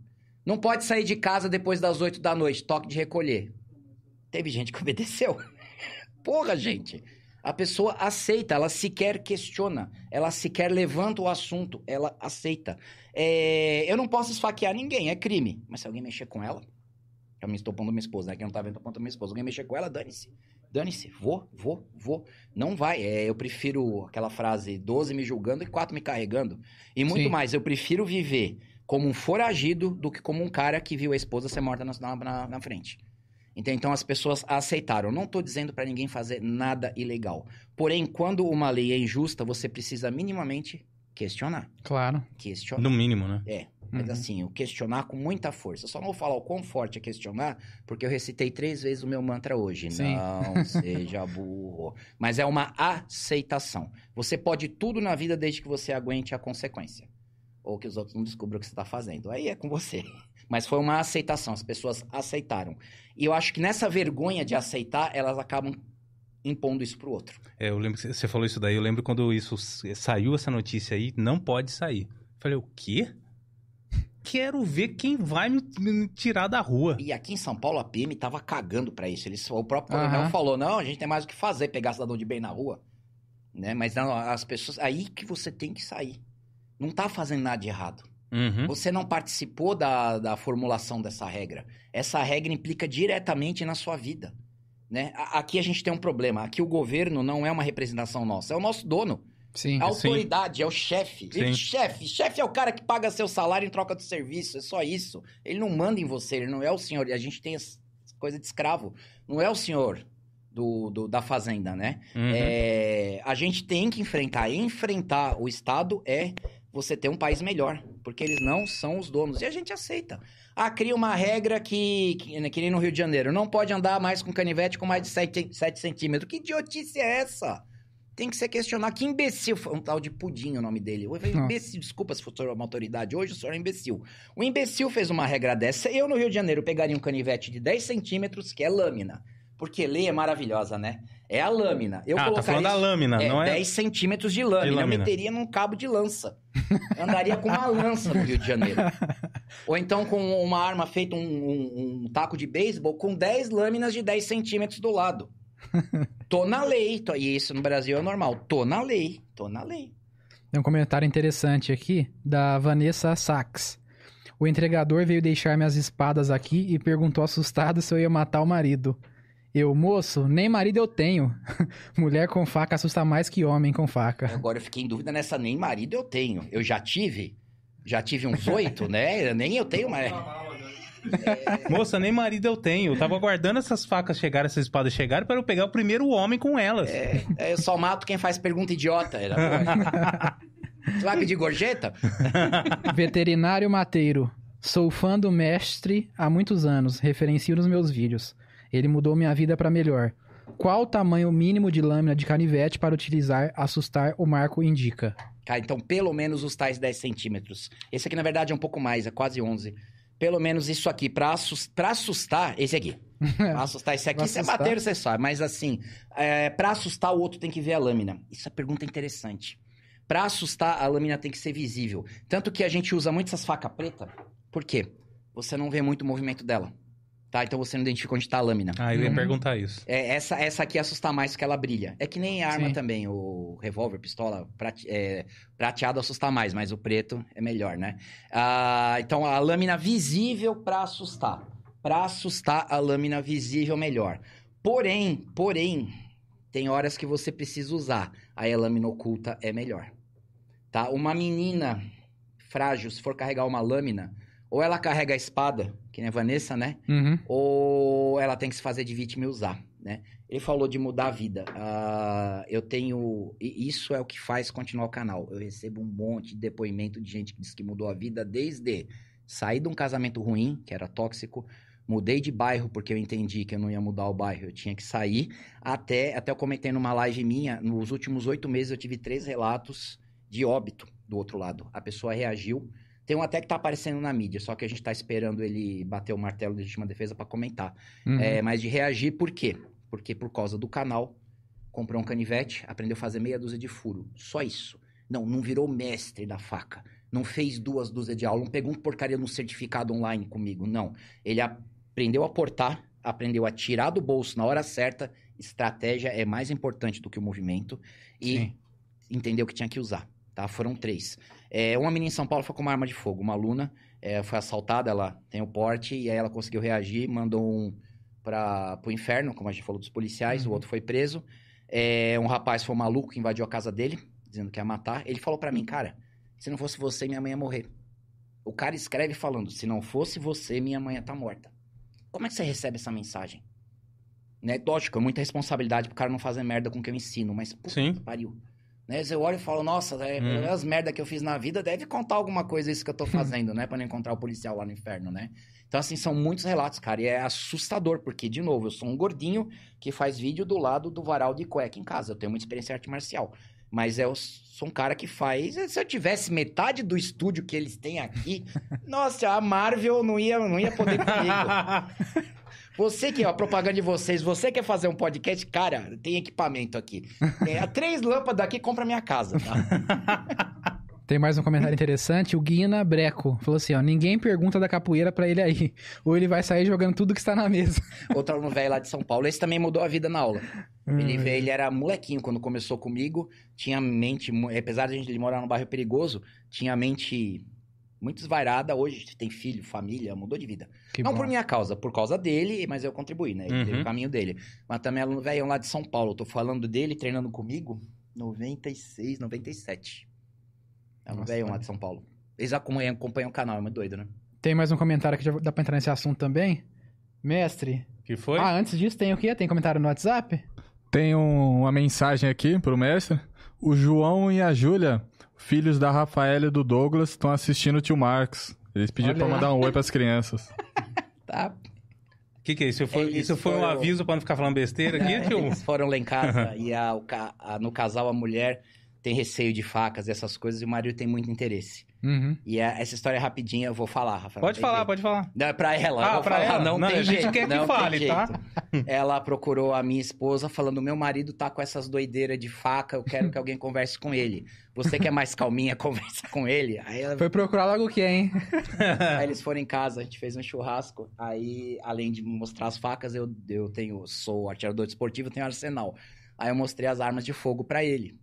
não pode sair de casa depois das 8 da noite, toque de recolher. Teve gente que obedeceu. Porra, gente. A pessoa aceita, ela sequer questiona, ela sequer levanta o assunto, ela aceita. É, eu não posso esfaquear ninguém, é crime. Mas se alguém mexer com ela, eu me estou pondo minha esposa, né? Quem não tá vendo, tô pondo minha esposa. Alguém mexer com ela, dane-se. Dane-se, vou, vou, vou. Não vai. É, eu prefiro aquela frase 12 me julgando e 4 me carregando. E muito Sim. mais, eu prefiro viver como um foragido do que como um cara que viu a esposa ser morta na, na, na- frente. Então, então as pessoas aceitaram. Não estou dizendo para ninguém fazer nada ilegal. Porém, quando uma lei é injusta, você precisa minimamente questionar. Claro. Questionar. No mínimo, né? É. Mas Uhum. assim, o questionar com muita força. Eu só não vou falar o quão forte é questionar, porque eu recitei três vezes o meu mantra hoje. Sim. Não seja burro. Mas é uma aceitação. Você pode tudo na vida desde que você aguente a consequência. Ou que os outros não descubram o que você está fazendo. Aí é com você. Mas foi uma aceitação. As pessoas aceitaram. E eu acho que nessa vergonha de aceitar, elas acabam impondo isso pro outro. É, eu lembro que você falou isso daí. Eu lembro quando isso saiu essa notícia aí, não pode sair. Falei, o quê? Quero ver quem vai me, me tirar da rua. E aqui em São Paulo, a PM tava cagando pra isso. Eles, o próprio coronel falou: não, a gente tem mais o que fazer, pegar cidadão de bem na rua. Né? Mas não, as pessoas. Aí que você tem que sair. Não tá fazendo nada de errado. Uhum. Você não participou da, da formulação dessa regra. Essa regra implica diretamente na sua vida. Né? Aqui a gente tem um problema. Aqui o governo não é uma representação nossa, é o nosso dono. Sim. A autoridade, é o chefe. Sim. Ele- Chefe, chefe é o cara que paga seu salário em troca de serviço, é só isso. Ele não manda em você, ele não é o senhor. A gente tem coisa de escravo. Não é o senhor do, do- da fazenda, né? Uhum. É, a gente tem que enfrentar. E enfrentar o Estado é você ter um país melhor. Porque eles não são os donos. E a gente aceita. Ah, cria uma regra que, que, que nem no Rio de Janeiro. Não pode andar mais com canivete com mais de 7, centímetros. Que idiotice é essa? Tem que ser questionar. Que imbecil. Foi um tal de Pudim o nome dele. Eu falei, imbecil, desculpa se for uma autoridade. Hoje o senhor é imbecil. O imbecil fez uma regra dessa. Eu, no Rio de Janeiro, pegaria um canivete de 10 centímetros, que é lâmina. Porque lei é maravilhosa, né? É a lâmina. Eu ah, tá falando da lâmina, é, não é? 10 centímetros de lâmina. De lâmina. Eu meteria num cabo de lança. Eu andaria com uma lança no Rio de Janeiro. Ou então com uma arma feita, um, um- um taco de beisebol, com 10 lâminas de 10 centímetros do lado. Tô na lei. Tô- e isso no Brasil é normal. Tô na lei. Tô na lei. Tem um comentário interessante aqui da Vanessa Sachs. O entregador veio deixar minhas espadas aqui e perguntou assustado se eu ia matar o marido. Eu, moço, nem marido eu tenho. Mulher com faca assusta mais que homem com faca. Agora eu fiquei em dúvida nessa nem marido eu tenho. Eu já tive. Já tive uns oito, né? Nem eu tenho, mas. Moça, nem marido eu tenho. Eu tava aguardando essas facas chegarem, essas espadas chegarem, para eu pegar o primeiro homem com elas. É, eu só mato quem faz pergunta idiota. Era... Você vai pedir gorjeta? Veterinário Mateiro. Sou fã do mestre há muitos anos, referencio nos meus vídeos. Ele mudou minha vida pra melhor. Qual o tamanho mínimo de lâmina de canivete para utilizar, assustar, o marco indica? Cara, então pelo menos os tais 10 centímetros. Esse aqui, na verdade, é um pouco mais, é quase 11. Pelo menos isso aqui, pra, pra assustar, esse aqui. Pra assustar esse aqui, você é bater, você sabe. Mas assim, é, pra assustar, o outro tem que ver a lâmina. Isso é pergunta interessante. Pra assustar, a lâmina tem que ser visível. Tanto que a gente usa muito essas facas pretas. Por quê? Você não vê muito o movimento dela. Tá? Então você não identifica onde tá a lâmina. Ah, eu ia Uhum. perguntar isso. É, essa, essa aqui assusta mais porque ela brilha. É que nem a arma Sim. também, o revólver, pistola, prate- é, prateado assusta mais, mas o preto é melhor, né? Ah, então a lâmina visível pra assustar. Pra assustar, a lâmina visível melhor. Porém, porém, tem horas que você precisa usar. Aí a lâmina oculta é melhor. Tá? Uma menina frágil, se for carregar uma lâmina, ou ela carrega a espada, que nem a Vanessa, né? Uhum. ou ela tem que se fazer de vítima e usar, né? Ele falou de mudar a vida. Ah, eu tenho... e Isso é o que faz continuar o canal. Eu recebo um monte de depoimento de gente que diz que mudou a vida desde sair de um casamento ruim, que era tóxico, mudei de bairro porque eu entendi que eu não ia mudar o bairro, eu tinha que sair, até, até eu comentei numa live minha, nos últimos oito meses eu tive três relatos de óbito do outro lado. A pessoa reagiu, tem um até que tá aparecendo na mídia, só que a gente tá esperando ele bater o martelo de legítima defesa pra comentar. Uhum. É, mas de reagir, por quê? Porque por causa do canal, comprou um canivete, aprendeu a fazer meia dúzia de furo. Só isso. Não, não virou mestre da faca. Não fez duas dúzias de aula, não pegou um porcaria no certificado online comigo. Não. Ele aprendeu a portar, aprendeu a tirar do bolso na hora certa. Estratégia é mais importante do que o movimento. E Sim. entendeu que tinha que usar. Tá? Foram três. É, uma menina em São Paulo foi com uma arma de fogo. Uma aluna é, foi assaltada, ela tem o porte, e aí ela conseguiu reagir, mandou um para o inferno, como a gente falou dos policiais, o Uhum. outro foi preso. É, um rapaz foi um maluco que invadiu a casa dele, dizendo que ia matar. Ele falou pra mim, cara, se não fosse você, minha mãe ia morrer. O cara escreve falando, se não fosse você, minha mãe ia estar morta. Como é que você recebe essa mensagem? Né? Lógico, é muita responsabilidade pro cara não fazer merda com o que eu ensino, mas puta Sim. pariu. Né? Eu olho e falo, nossa, é, Hum. as merda que eu fiz na vida, deve contar alguma coisa isso que eu tô fazendo, né? Pra não encontrar o policial lá no inferno, né? Então, assim, são muitos relatos, cara, e é assustador, porque, de novo, eu sou um gordinho que faz vídeo do lado do varal de cueca em casa. Eu tenho muita experiência em arte marcial. Mas eu sou um cara que faz. Se eu tivesse metade do estúdio que eles têm aqui, nossa, a Marvel não ia, não ia poder comigo. Você que, ó, a propaganda de vocês, você quer fazer um podcast, cara, tem equipamento aqui. É, três lâmpadas aqui, compra minha casa, tá? Tem mais um comentário interessante. O Guina Breco falou assim: ó, ninguém pergunta da capoeira pra ele aí. Ou ele vai sair jogando tudo que está na mesa. Outro aluno velho lá de São Paulo, esse também mudou a vida na aula. Ele, veio, ele era molequinho quando começou comigo, tinha mente, mu- apesar de a gente ele morar num bairro perigoso, tinha mente muito esvairada. Hoje tem filho, família, mudou de vida. Que Não bom. por minha causa, por causa dele, mas eu contribuí, né? Ele teve Uhum. o caminho dele. Mas também aluno velho lá de São Paulo. Eu tô falando dele treinando comigo 96, 97. É um velho lá de São Paulo. Eles acompanham, acompanham o canal, é muito doido, né? Tem mais um comentário que já dá pra entrar nesse assunto também. Mestre. que foi? Ah, antes disso, tem o quê? Tem comentário no WhatsApp? Tem um- uma mensagem aqui pro mestre. O João e a Júlia, filhos da Rafaela e do Douglas, estão assistindo o tio Marcos. Eles pediram aí. mandar um oi pras crianças. Tá. O que, que é isso? Isso foi, Eles isso foi um foram- aviso pra não ficar falando besteira aqui, tio? Eles foram lá em casa e a- a- no casal a mulher tem receio de facas e essas coisas e o marido tem muito interesse. Uhum. E a- essa história é rapidinha, eu vou falar, Rafael. Pode falar, jeito. pode falar. Não, é pra ela, Ah, eu vou pra falar, ela? não, Não, tem a gente jeito. quer que não fale, tá? Ela procurou a minha esposa falando: meu marido tá com essas doideiras de faca, eu quero que alguém converse com ele. Você que é mais calminha, conversa com ele. Aí, ela- Foi procurar logo o quê, hein? aí eles foram em casa, a gente fez um churrasco. Aí, além de mostrar as facas, eu, eu tenho, sou atirador esportivo, tenho arsenal. Aí eu mostrei as armas de fogo pra ele.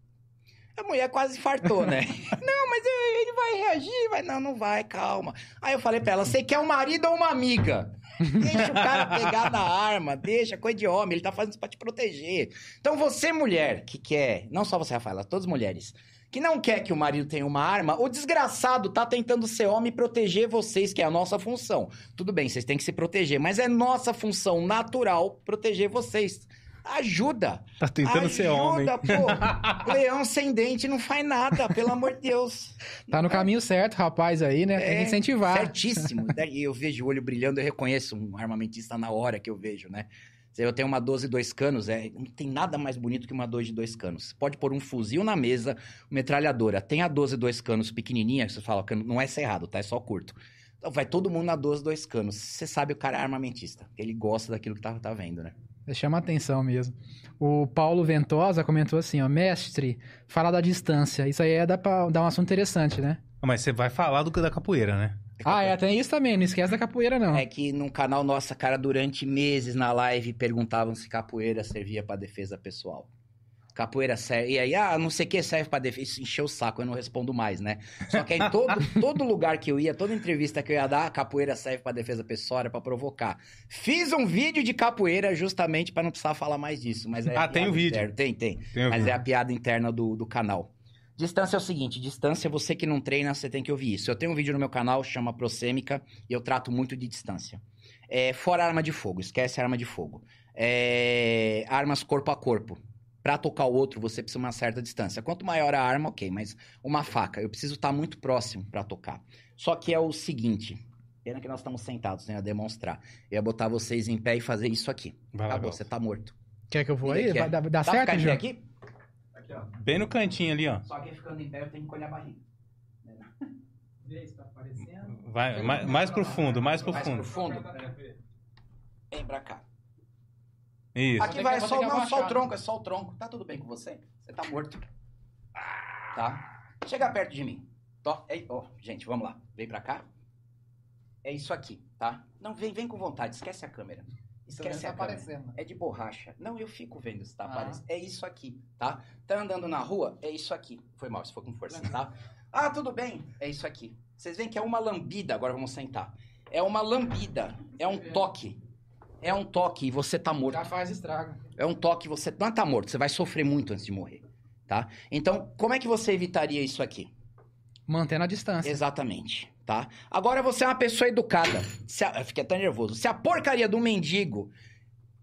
A mulher quase infartou, né? não, mas ele vai reagir, vai. Não, não vai, calma. Aí eu falei pra ela: você quer um marido ou uma amiga? Deixa o cara pegar na arma, deixa, coisa de homem, ele tá fazendo isso pra te proteger. Então você, mulher, que quer, não só você, Rafaela, todas as mulheres, que não quer que o marido tenha uma arma, o desgraçado tá tentando ser homem e proteger vocês, que é a nossa função. Tudo bem, vocês têm que se proteger, mas é nossa função natural proteger vocês. Ajuda! Tá tentando ser homem. Ajuda, pô! Leão sem dente não faz nada, pelo amor de Deus. Tá no caminho certo, rapaz, aí, né? Tem que É, incentivar. Certíssimo. Daí eu vejo o olho brilhando, eu reconheço um armamentista na hora que eu vejo, né? Se Eu tenho uma 12 dois canos, é, não tem nada mais bonito que uma 12 de dois canos. Você pode pôr um fuzil na mesa, metralhadora. Tem a 12 dois canos pequenininha, que você fala não é cerrado, tá? É só curto. Então vai todo mundo na 12 dois canos. Você sabe o cara é armamentista. Ele gosta daquilo que tá, tá vendo, né? Chama atenção mesmo. O Paulo Ventosa comentou assim, ó, mestre, fala da distância. Isso aí é dá pra dar um assunto interessante, né? Mas você vai falar do, da capoeira, né? Ah, é, tem isso também, não esquece da capoeira, não. É que no canal Nossa Cara, durante meses na live, perguntavam se capoeira servia pra defesa pessoal. Capoeira serve. E aí, ah, não sei o que serve pra defesa. Isso encheu o saco, eu não respondo mais, né? Só que aí, todo, todo lugar que eu ia, toda entrevista que eu ia dar, capoeira serve pra defesa pessoal, era pra provocar. Fiz um vídeo de capoeira justamente pra não precisar falar mais disso. Mas é Ah, tem o vídeo. interno. Tem, tem. Tem Mas é a piada interna do, do canal. Distância é o seguinte, distância, você que não treina, você tem que ouvir isso. Eu tenho um vídeo no meu canal, chama Prosêmica, e eu trato muito de distância. É, fora arma de fogo, esquece arma de fogo. É, armas corpo a corpo. Pra tocar o outro, você precisa de uma certa distância. Quanto maior a arma, ok, mas uma faca, eu preciso estar muito próximo pra tocar. Só que é o seguinte, pena que nós estamos sentados, né, a demonstrar. Eu ia botar vocês em pé e fazer isso aqui. Vai lá, Acabou, Gal. você tá morto. Quer que eu vou aí? quer. Vai dar, dá Dá pra certo, ficar em pé João? aqui? Bem no cantinho ali, ó. Só que ficando em pé eu tenho que olhar a barriga. Vai, mais, mais pro fundo, mais pro Mais fundo. pro fundo. Vem pra cá. Isso. Aqui vai que- vou só, não, só o tronco, é só o tronco. Tá tudo bem com você? Você tá morto. Tá? Chega perto de mim. Tó, ei, ó, gente, vamos lá. Vem pra cá. É isso aqui, tá? Não, vem, vem com vontade. Esquece a câmera. Esquece a câmera. É de borracha. Não, eu fico vendo se tá Ah. aparecendo. É isso aqui, tá? Tá andando na rua? É isso aqui. Foi mal, se for com força, tá? Ah, tudo bem. É isso aqui. Vocês veem que é uma lambida. Agora vamos sentar. É uma lambida. É um toque. É um toque e você tá morto. Já faz estrago. É um toque, você não tá morto, você vai sofrer muito antes de morrer, tá? Então, como é que você evitaria isso aqui? Mantendo a distância. Exatamente, tá? Agora você é uma pessoa educada. Se a... Eu fiquei até nervoso. Se a porcaria do mendigo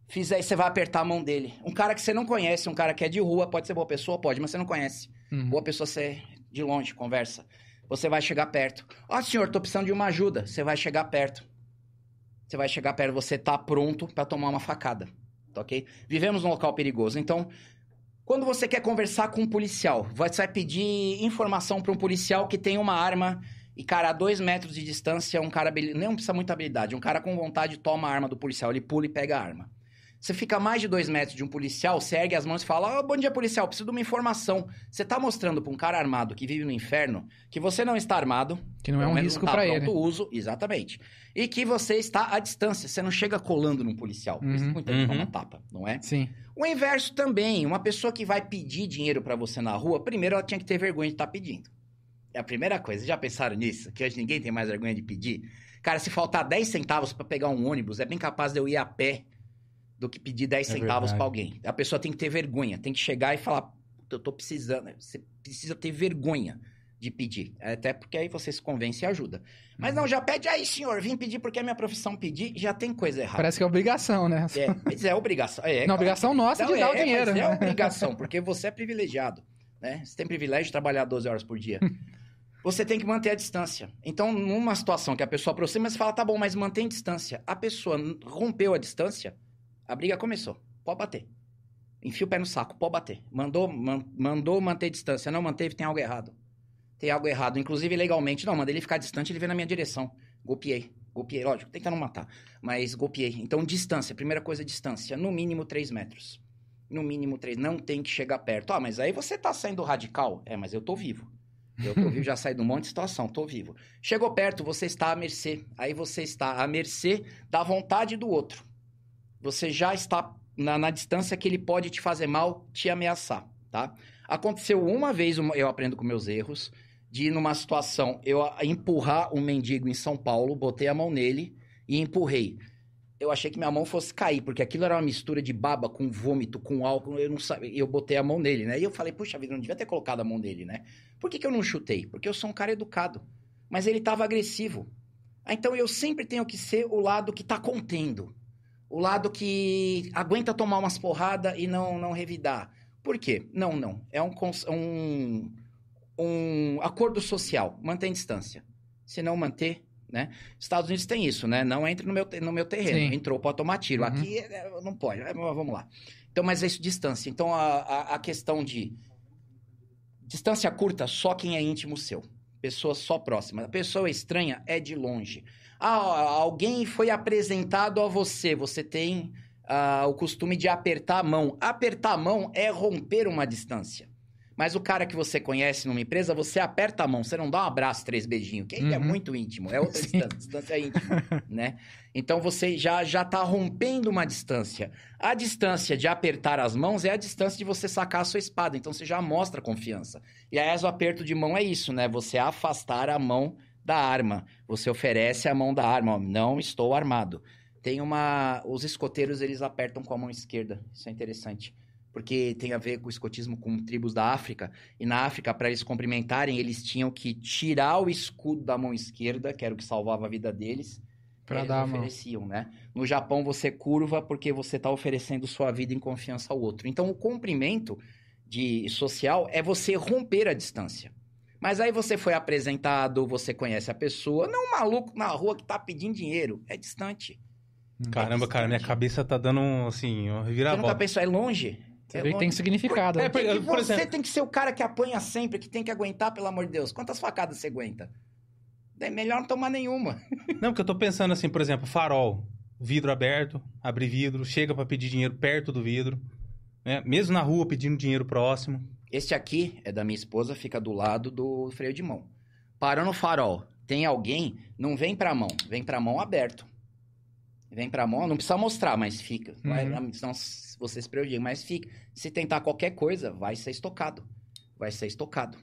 fizer, você vai apertar a mão dele. Um cara que você não conhece, um cara que é de rua, pode ser boa pessoa, pode, mas você não conhece. Uhum. Boa pessoa você de longe, conversa. Você vai chegar perto. Ó, senhor, tô precisando de uma ajuda. Você vai chegar perto. Você vai chegar perto, você tá pronto pra tomar uma facada. Tá ok? Vivemos num local perigoso. Então, quando você quer conversar com um policial, você vai pedir informação pra um policial que tem uma arma e, cara, a dois metros de distância, um cara não precisa muita habilidade. Um cara com vontade toma a arma do policial, ele pula e pega a arma. Você fica a mais de dois metros de um policial, você ergue as mãos e fala: "Ó, bom dia, policial, preciso de uma informação. Você tá mostrando pra um cara armado que vive no inferno que você não está armado, Que não é um risco tá pra pronto ele. uso, exatamente. E que você está à distância, você não chega colando num policial. Por isso Uhum. que muita gente Uhum. toma tapa, não é? Sim. O inverso também, uma pessoa que vai pedir dinheiro pra você na rua, primeiro ela tinha que ter vergonha de estar pedindo. É a primeira coisa. Já pensaram nisso? Que hoje ninguém tem mais vergonha de pedir? Cara, se faltar 10 centavos pra pegar um ônibus, é bem capaz de eu ir a pé do que pedir 10 É centavos pra alguém. A pessoa tem que ter vergonha, tem que chegar e falar: "Puta, eu tô precisando. Você precisa ter vergonha de pedir. Até porque aí você se convence e ajuda. Mas Uhum. não, já pede aí, senhor, vim pedir porque é minha profissão pedir, já tem coisa errada. Parece que é obrigação, né? É, mas é obrigação. É, Não, obrigação nossa Não, de dar o é, dinheiro. mas é né? obrigação, porque você é privilegiado, né? Você tem privilégio de trabalhar 12 horas por dia. Você tem que manter a distância. Então, numa situação que a pessoa aproxima, você fala, tá bom, mas mantém distância. A pessoa rompeu a distância, a briga começou. Pode bater. Enfia o pé no saco, pode bater. Mandou, man- mandou manter distância, não manteve, tem algo errado. Tem algo errado. Inclusive, legalmente, não, mandei ele ficar distante, ele veio na minha direção. Golpeei. Golpeei, lógico, tenta não matar. Mas golpeei. Então, distância. Primeira coisa, distância. No mínimo 3 metros. No mínimo 3. Não tem que chegar perto. Ah, mas aí você tá saindo radical. É, mas eu tô vivo. Eu tô vivo, já saí de um monte de situação, tô vivo. Chegou perto, você está à mercê. Aí você está à mercê da vontade do outro. Você já está na, na distância que ele pode te fazer mal, te ameaçar, tá? Aconteceu uma vez, eu aprendo com meus erros, de ir numa situação, eu empurrar um mendigo em São Paulo, botei a mão nele e empurrei. Eu achei que minha mão fosse cair, porque aquilo era uma mistura de baba com vômito, com álcool, eu não sabia, eu botei a mão nele, né? E eu falei, puxa vida, não devia ter colocado a mão nele, né? Por que, que eu não chutei? Porque eu sou um cara educado. Mas ele estava agressivo. Ah, Então eu sempre tenho que ser o lado que tá contendo. O lado que aguenta tomar umas porradas e não, não revidar. Por quê? Não, não. É um, um, um acordo social. Mantém distância. Se não manter, né? Estados Unidos tem isso, né? Não entre no meu, no meu terreno. Sim. Entrou, pode tomar tiro. Uhum. Aqui é, não pode. É, vamos lá. Então, mas é isso, distância. Então, a, a, a questão de distância curta, só quem é íntimo seu. Pessoa só próxima. A pessoa estranha é de longe. Ah, alguém foi apresentado a você. Você tem ah, o costume de apertar a mão. Apertar a mão é romper uma distância. Mas o cara que você conhece numa empresa, você aperta a mão, você não dá um abraço, três beijinhos, que é Uhum. muito íntimo, é outra distância, distância é íntima, né? Então você já já tá rompendo uma distância. A distância de apertar as mãos é a distância de você sacar a sua espada, então você já mostra confiança. E aí o aperto de mão é isso, né? Você afastar a mão da arma. Você oferece a mão da arma, ó, não estou armado. Tem uma. Os escoteiros eles apertam com a mão esquerda. Isso é interessante. Porque tem a ver com o escotismo com tribos da África. E na África, para eles cumprimentarem, eles tinham que tirar o escudo da mão esquerda, que era o que salvava a vida deles. Pra eles dar ofereciam, né? No Japão, você curva porque você está oferecendo sua vida em confiança ao outro. Então, o cumprimento de social é você romper a distância. Mas aí você foi apresentado, você conhece a pessoa, não um maluco na rua que tá pedindo dinheiro, é distante. Caramba, cara, minha cabeça tá dando um, assim, uma Você nunca reviravolta. pensou, é longe? É longe. tem significado. É, né? por- Tem que por você exemplo- tem que ser o cara que apanha sempre, que tem que aguentar, pelo amor de Deus. Quantas facadas você aguenta? É melhor não tomar nenhuma. Não, porque eu tô pensando assim, por exemplo, farol, vidro aberto, abre vidro, chega pra pedir dinheiro perto do vidro, né? Mesmo na rua pedindo dinheiro próximo. Este aqui é da minha esposa, fica do lado do freio de mão. Parou no farol, tem alguém, não vem pra mão, vem pra mão aberto. Vem pra mão, não precisa mostrar, mas fica. Vai, Uhum. senão você se prejudica, mas fica. Se tentar qualquer coisa, vai ser estocado. Vai ser estocado.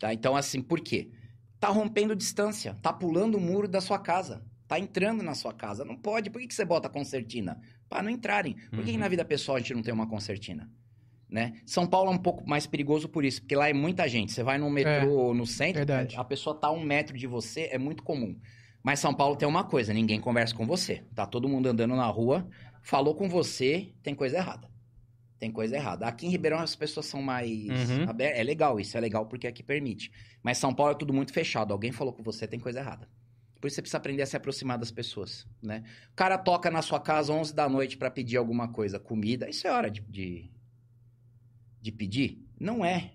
Tá? Então, assim, por quê? Tá rompendo distância, tá pulando o muro da sua casa, tá entrando na sua casa. Não pode. Por que, que você bota concertina? Pra não entrarem. Por que, que Uhum. na vida pessoal a gente não tem uma concertina? Né? São Paulo é um pouco mais perigoso por isso, porque lá é muita gente. Você vai no metrô, no centro, verdade. a pessoa tá a um metro de você, é muito comum. Mas São Paulo tem uma coisa, ninguém conversa com você. Tá todo mundo andando na rua, falou com você, tem coisa errada. Tem coisa errada. Aqui em Ribeirão as pessoas são mais... Uhum. É legal isso, é legal porque aqui permite. Mas São Paulo é tudo muito fechado. Alguém falou com você, tem coisa errada. Por isso você precisa aprender a se aproximar das pessoas, né? O cara toca na sua casa 11 da noite pra pedir alguma coisa, comida. Isso é hora de, de, de pedir? Não é.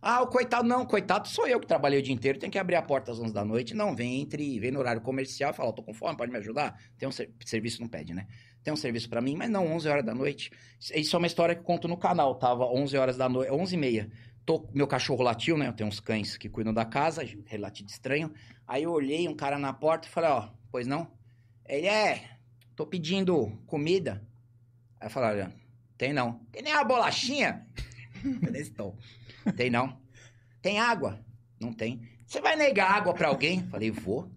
Ah, o coitado, não, coitado sou eu que trabalhei o dia inteiro, tem que abrir a porta às 11 da noite. Não, vem entre, vem no horário comercial e fala, "Ó, tô com fome, pode me ajudar? Tem um ser- serviço, não pede, né? Tem um serviço pra mim, mas não, 11 horas da noite. Isso é uma história que eu conto no canal, tava 11 horas da noite, 11 e meia. Tô, meu cachorro latiu, né? Eu tenho uns cães que cuidam da casa, relativo estranho. Aí eu olhei um cara na porta e falei, ó, pois não? Ele é, tô pedindo comida. Aí eu falei, olha, tem não. Tem nem uma bolachinha? Tem não. Tem água? Não tem. Você vai negar água pra alguém? Falei, vou.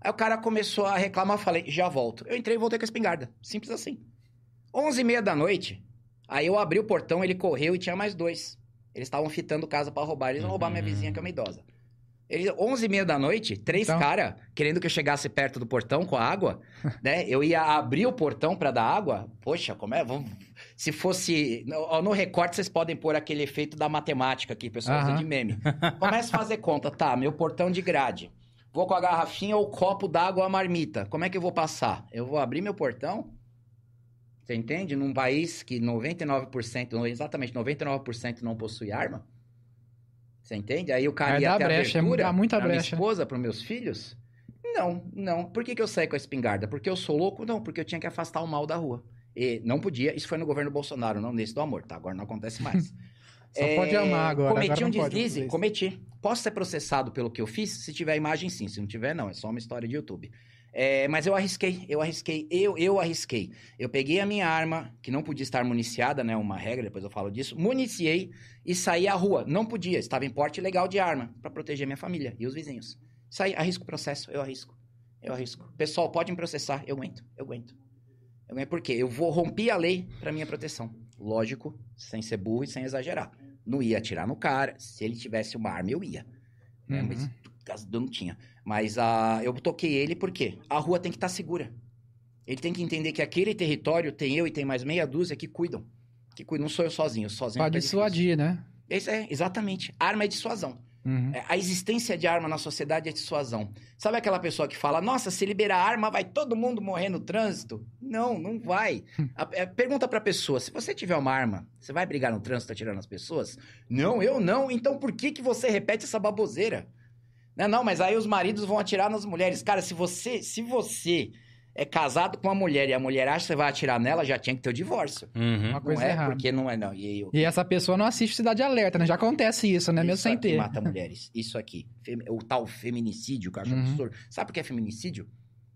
Aí o cara começou a reclamar, falei, já volto. Eu entrei e voltei com a espingarda. Simples assim. Onze e meia da noite, aí eu abri o portão, ele correu e tinha mais dois. Eles estavam fitando casa pra roubar. Eles vão roubar minha Uhum. vizinha, que é uma idosa. Eles, onze e meia da noite, três Então- caras querendo que eu chegasse perto do portão com a água, né? Eu ia abrir o portão pra dar água. Poxa, como é? Vamos... Se fosse... No, no recorte, vocês podem pôr aquele efeito da matemática aqui, pessoal, Aham. de meme. Começa a fazer conta. Tá, meu portão de grade. Vou com a garrafinha ou copo d'água, a marmita. Como é que eu vou passar? Eu vou abrir meu portão? Você entende? Num país que 99%, não, exatamente 99% não possui arma. Você entende? Aí o cara Aí ia ter brecha, é abertura dá muita pra minha brecha. esposa, para meus filhos? Não, não. Por que, que eu saí com a espingarda? Porque eu sou louco? Não, porque eu tinha que afastar o mal da rua. E não podia. Isso foi no governo Bolsonaro, não nesse do amor, tá? Agora não acontece mais. Só pode amar agora, Cometi agora um deslize? Cometi. Posso ser processado pelo que eu fiz? Se tiver imagem, sim. Se não tiver, não. É só uma história de YouTube. É, mas eu arrisquei, eu arrisquei, eu, eu arrisquei. Eu peguei a minha arma, que não podia estar municiada, né? Uma regra, depois eu falo disso. Municiei e saí à rua. Não podia, estava em porte legal de arma, para proteger minha família e os vizinhos. Saí, arrisco o processo, eu arrisco. Eu arrisco. Pessoal, pode me processar, eu aguento, eu aguento. Eu aguento por quê? Eu vou romper a lei para minha proteção. Lógico, sem ser burro e sem exagerar. Não ia atirar no cara. Se ele tivesse uma arma, eu ia. Né? Uhum. Mas não tinha. Mas ah, eu toquei ele porque a rua tem que estar segura. Ele tem que entender que aquele território tem eu e tem mais meia dúzia que cuidam. Que cuidam. Não sou eu sozinho, sozinho. Fica difícil. dissuadir, né? Isso é, exatamente. Arma é dissuasão. Uhum. É, A existência de arma na sociedade é dissuasão. Sabe aquela pessoa que fala, nossa, se liberar arma, vai todo mundo morrer no trânsito? Não, não vai. A- é, pergunta pra pessoa, se você tiver uma arma, você vai brigar no trânsito atirando as pessoas? Não, eu não. Então por que, que você repete essa baboseira? Não, não, mas aí os maridos vão atirar nas mulheres. Cara, se você, se você é casado com uma mulher e a mulher acha que você vai atirar nela, já tinha que ter o divórcio. Uhum. Uma Não coisa é errada. porque não é, não. E eu, E essa pessoa não assiste Cidade Alerta, né? Já acontece isso, né? Mesmo Isso sem aqui ter. mata mulheres. Isso aqui. O tal feminicídio, que eu acho Uhum. absurdo. Sabe por que é feminicídio?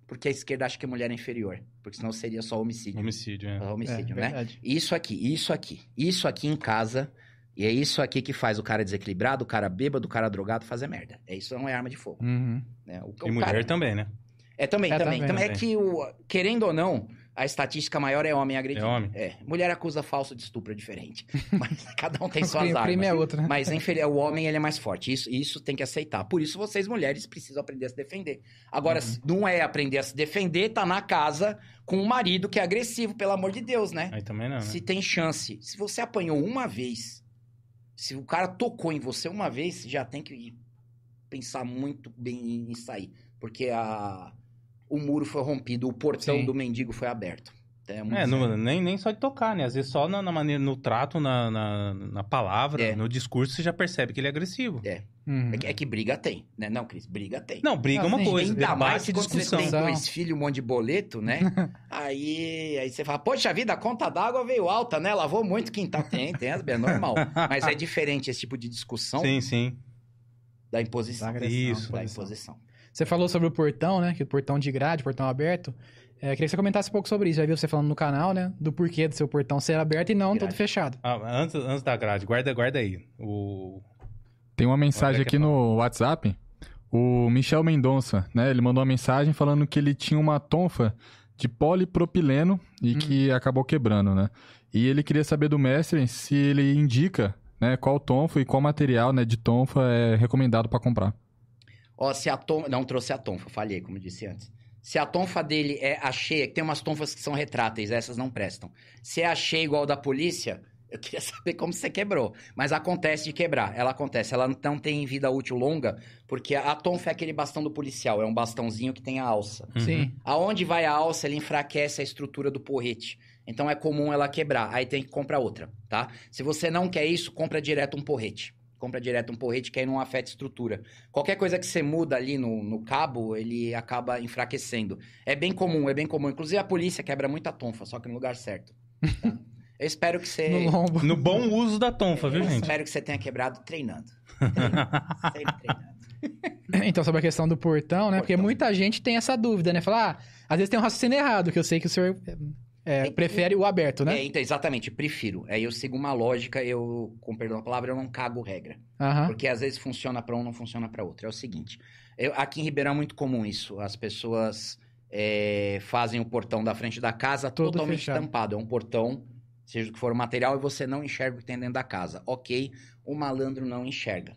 Porque a esquerda acha que a mulher é inferior. Porque senão seria só homicídio. Homicídio, é. É homicídio, é, né? verdade. Isso aqui, isso aqui. Isso aqui em casa. E é isso aqui que faz o cara desequilibrado, o cara bêbado, o cara drogado fazer merda. É isso não é arma de fogo. Uhum. Né? O, E o mulher cara- também, né? É também, É, também. também. É que, o, querendo ou não, a estatística maior é homem agredido. É homem. É. Mulher acusa falso de estupro, é diferente. Mas cada um tem suas crime, o armas. crime é outro, né? Mas inferi- o homem ele é mais forte. Isso, isso tem que aceitar. Por isso vocês mulheres precisam aprender a se defender. Agora, Uhum. se não é aprender a se defender, tá na casa com um marido que é agressivo, pelo amor de Deus, né? Aí também não, né? Se tem chance. Se você apanhou uma vez, se o cara tocou em você uma vez, já tem que pensar muito bem em sair. Porque a, o muro foi rompido, o portão Sim. do mendigo foi aberto. É, É, não- nem, nem só de tocar, né? Às vezes só na, na maneira, no trato, na, na, na palavra, É. no discurso, você já percebe que ele é agressivo. Uhum. É que, é que briga tem, né? Não, Cris, briga tem. Não, briga é uma coisa, Ainda mais discussão. você tem dois filhos, um monte de boleto, né? aí, aí você fala, poxa vida, a conta d'água veio alta, né? Lavou muito quintal. Tem, tem, é normal. Mas é diferente esse tipo de discussão Sim, sim. da imposição. Da agressão, Isso. Da imposição. imposição. Você falou sobre o portão, né? Que o portão de grade, portão aberto. É, queria que você comentasse um pouco sobre isso. Já viu você falando no canal, né? Do porquê do seu portão ser aberto e não Grade. todo fechado. Ah, antes, antes da grade, guarda, guarda aí. O... Tem uma mensagem que aqui no WhatsApp. O Michel Mendonça, né? Ele mandou uma mensagem falando que ele tinha uma tonfa de polipropileno e Hum. que acabou quebrando, né? E ele queria saber do mestre se ele indica, né, qual tonfa e qual material, né, de tonfa é recomendado para comprar. Ó, se a tonfa... Não trouxe a tonfa, falhei, como disse antes. Se a tonfa dele é a cheia, que tem umas tonfas que são retráteis, essas não prestam. Se é a cheia igual da polícia, eu queria saber como você quebrou. Mas acontece de quebrar, ela acontece. Ela não tem vida útil longa, porque a tonfa é aquele bastão do policial, é um bastãozinho que tem a alça. Uhum. Sim. Aonde vai a alça, ele enfraquece a estrutura do porrete. Então é comum ela quebrar. Aí tem que comprar outra, tá? Se você não quer isso, compra direto um porrete. Compra direto um porrete que aí não afeta a estrutura. Qualquer coisa que você muda ali no, no cabo, ele acaba enfraquecendo. É bem comum, é bem comum. Inclusive a polícia quebra muita tonfa, só que no lugar certo. tá? Eu espero que você. No lombo. No bom uso da tonfa, viu, eu gente? espero que você tenha quebrado treinando. Treinando. Sempre treinando. Então, sobre a questão do portão, né? Porque Portão. muita gente tem essa dúvida, né? Falar, ah, às vezes tem um raciocínio errado, que eu sei que o senhor é, prefere o aberto, né? É, então, exatamente, prefiro. Aí eu sigo uma lógica, eu, com perdão da palavra, eu não cago regra. Aham. Porque às vezes funciona para um, não funciona para outro. É o seguinte, eu- aqui em Ribeirão é muito comum isso. As pessoas é, fazem o portão da frente da casa Todo totalmente fechado. tampado. É um portão, seja o que for o material, e você não enxerga o que tem dentro da casa. Ok, o malandro não enxerga.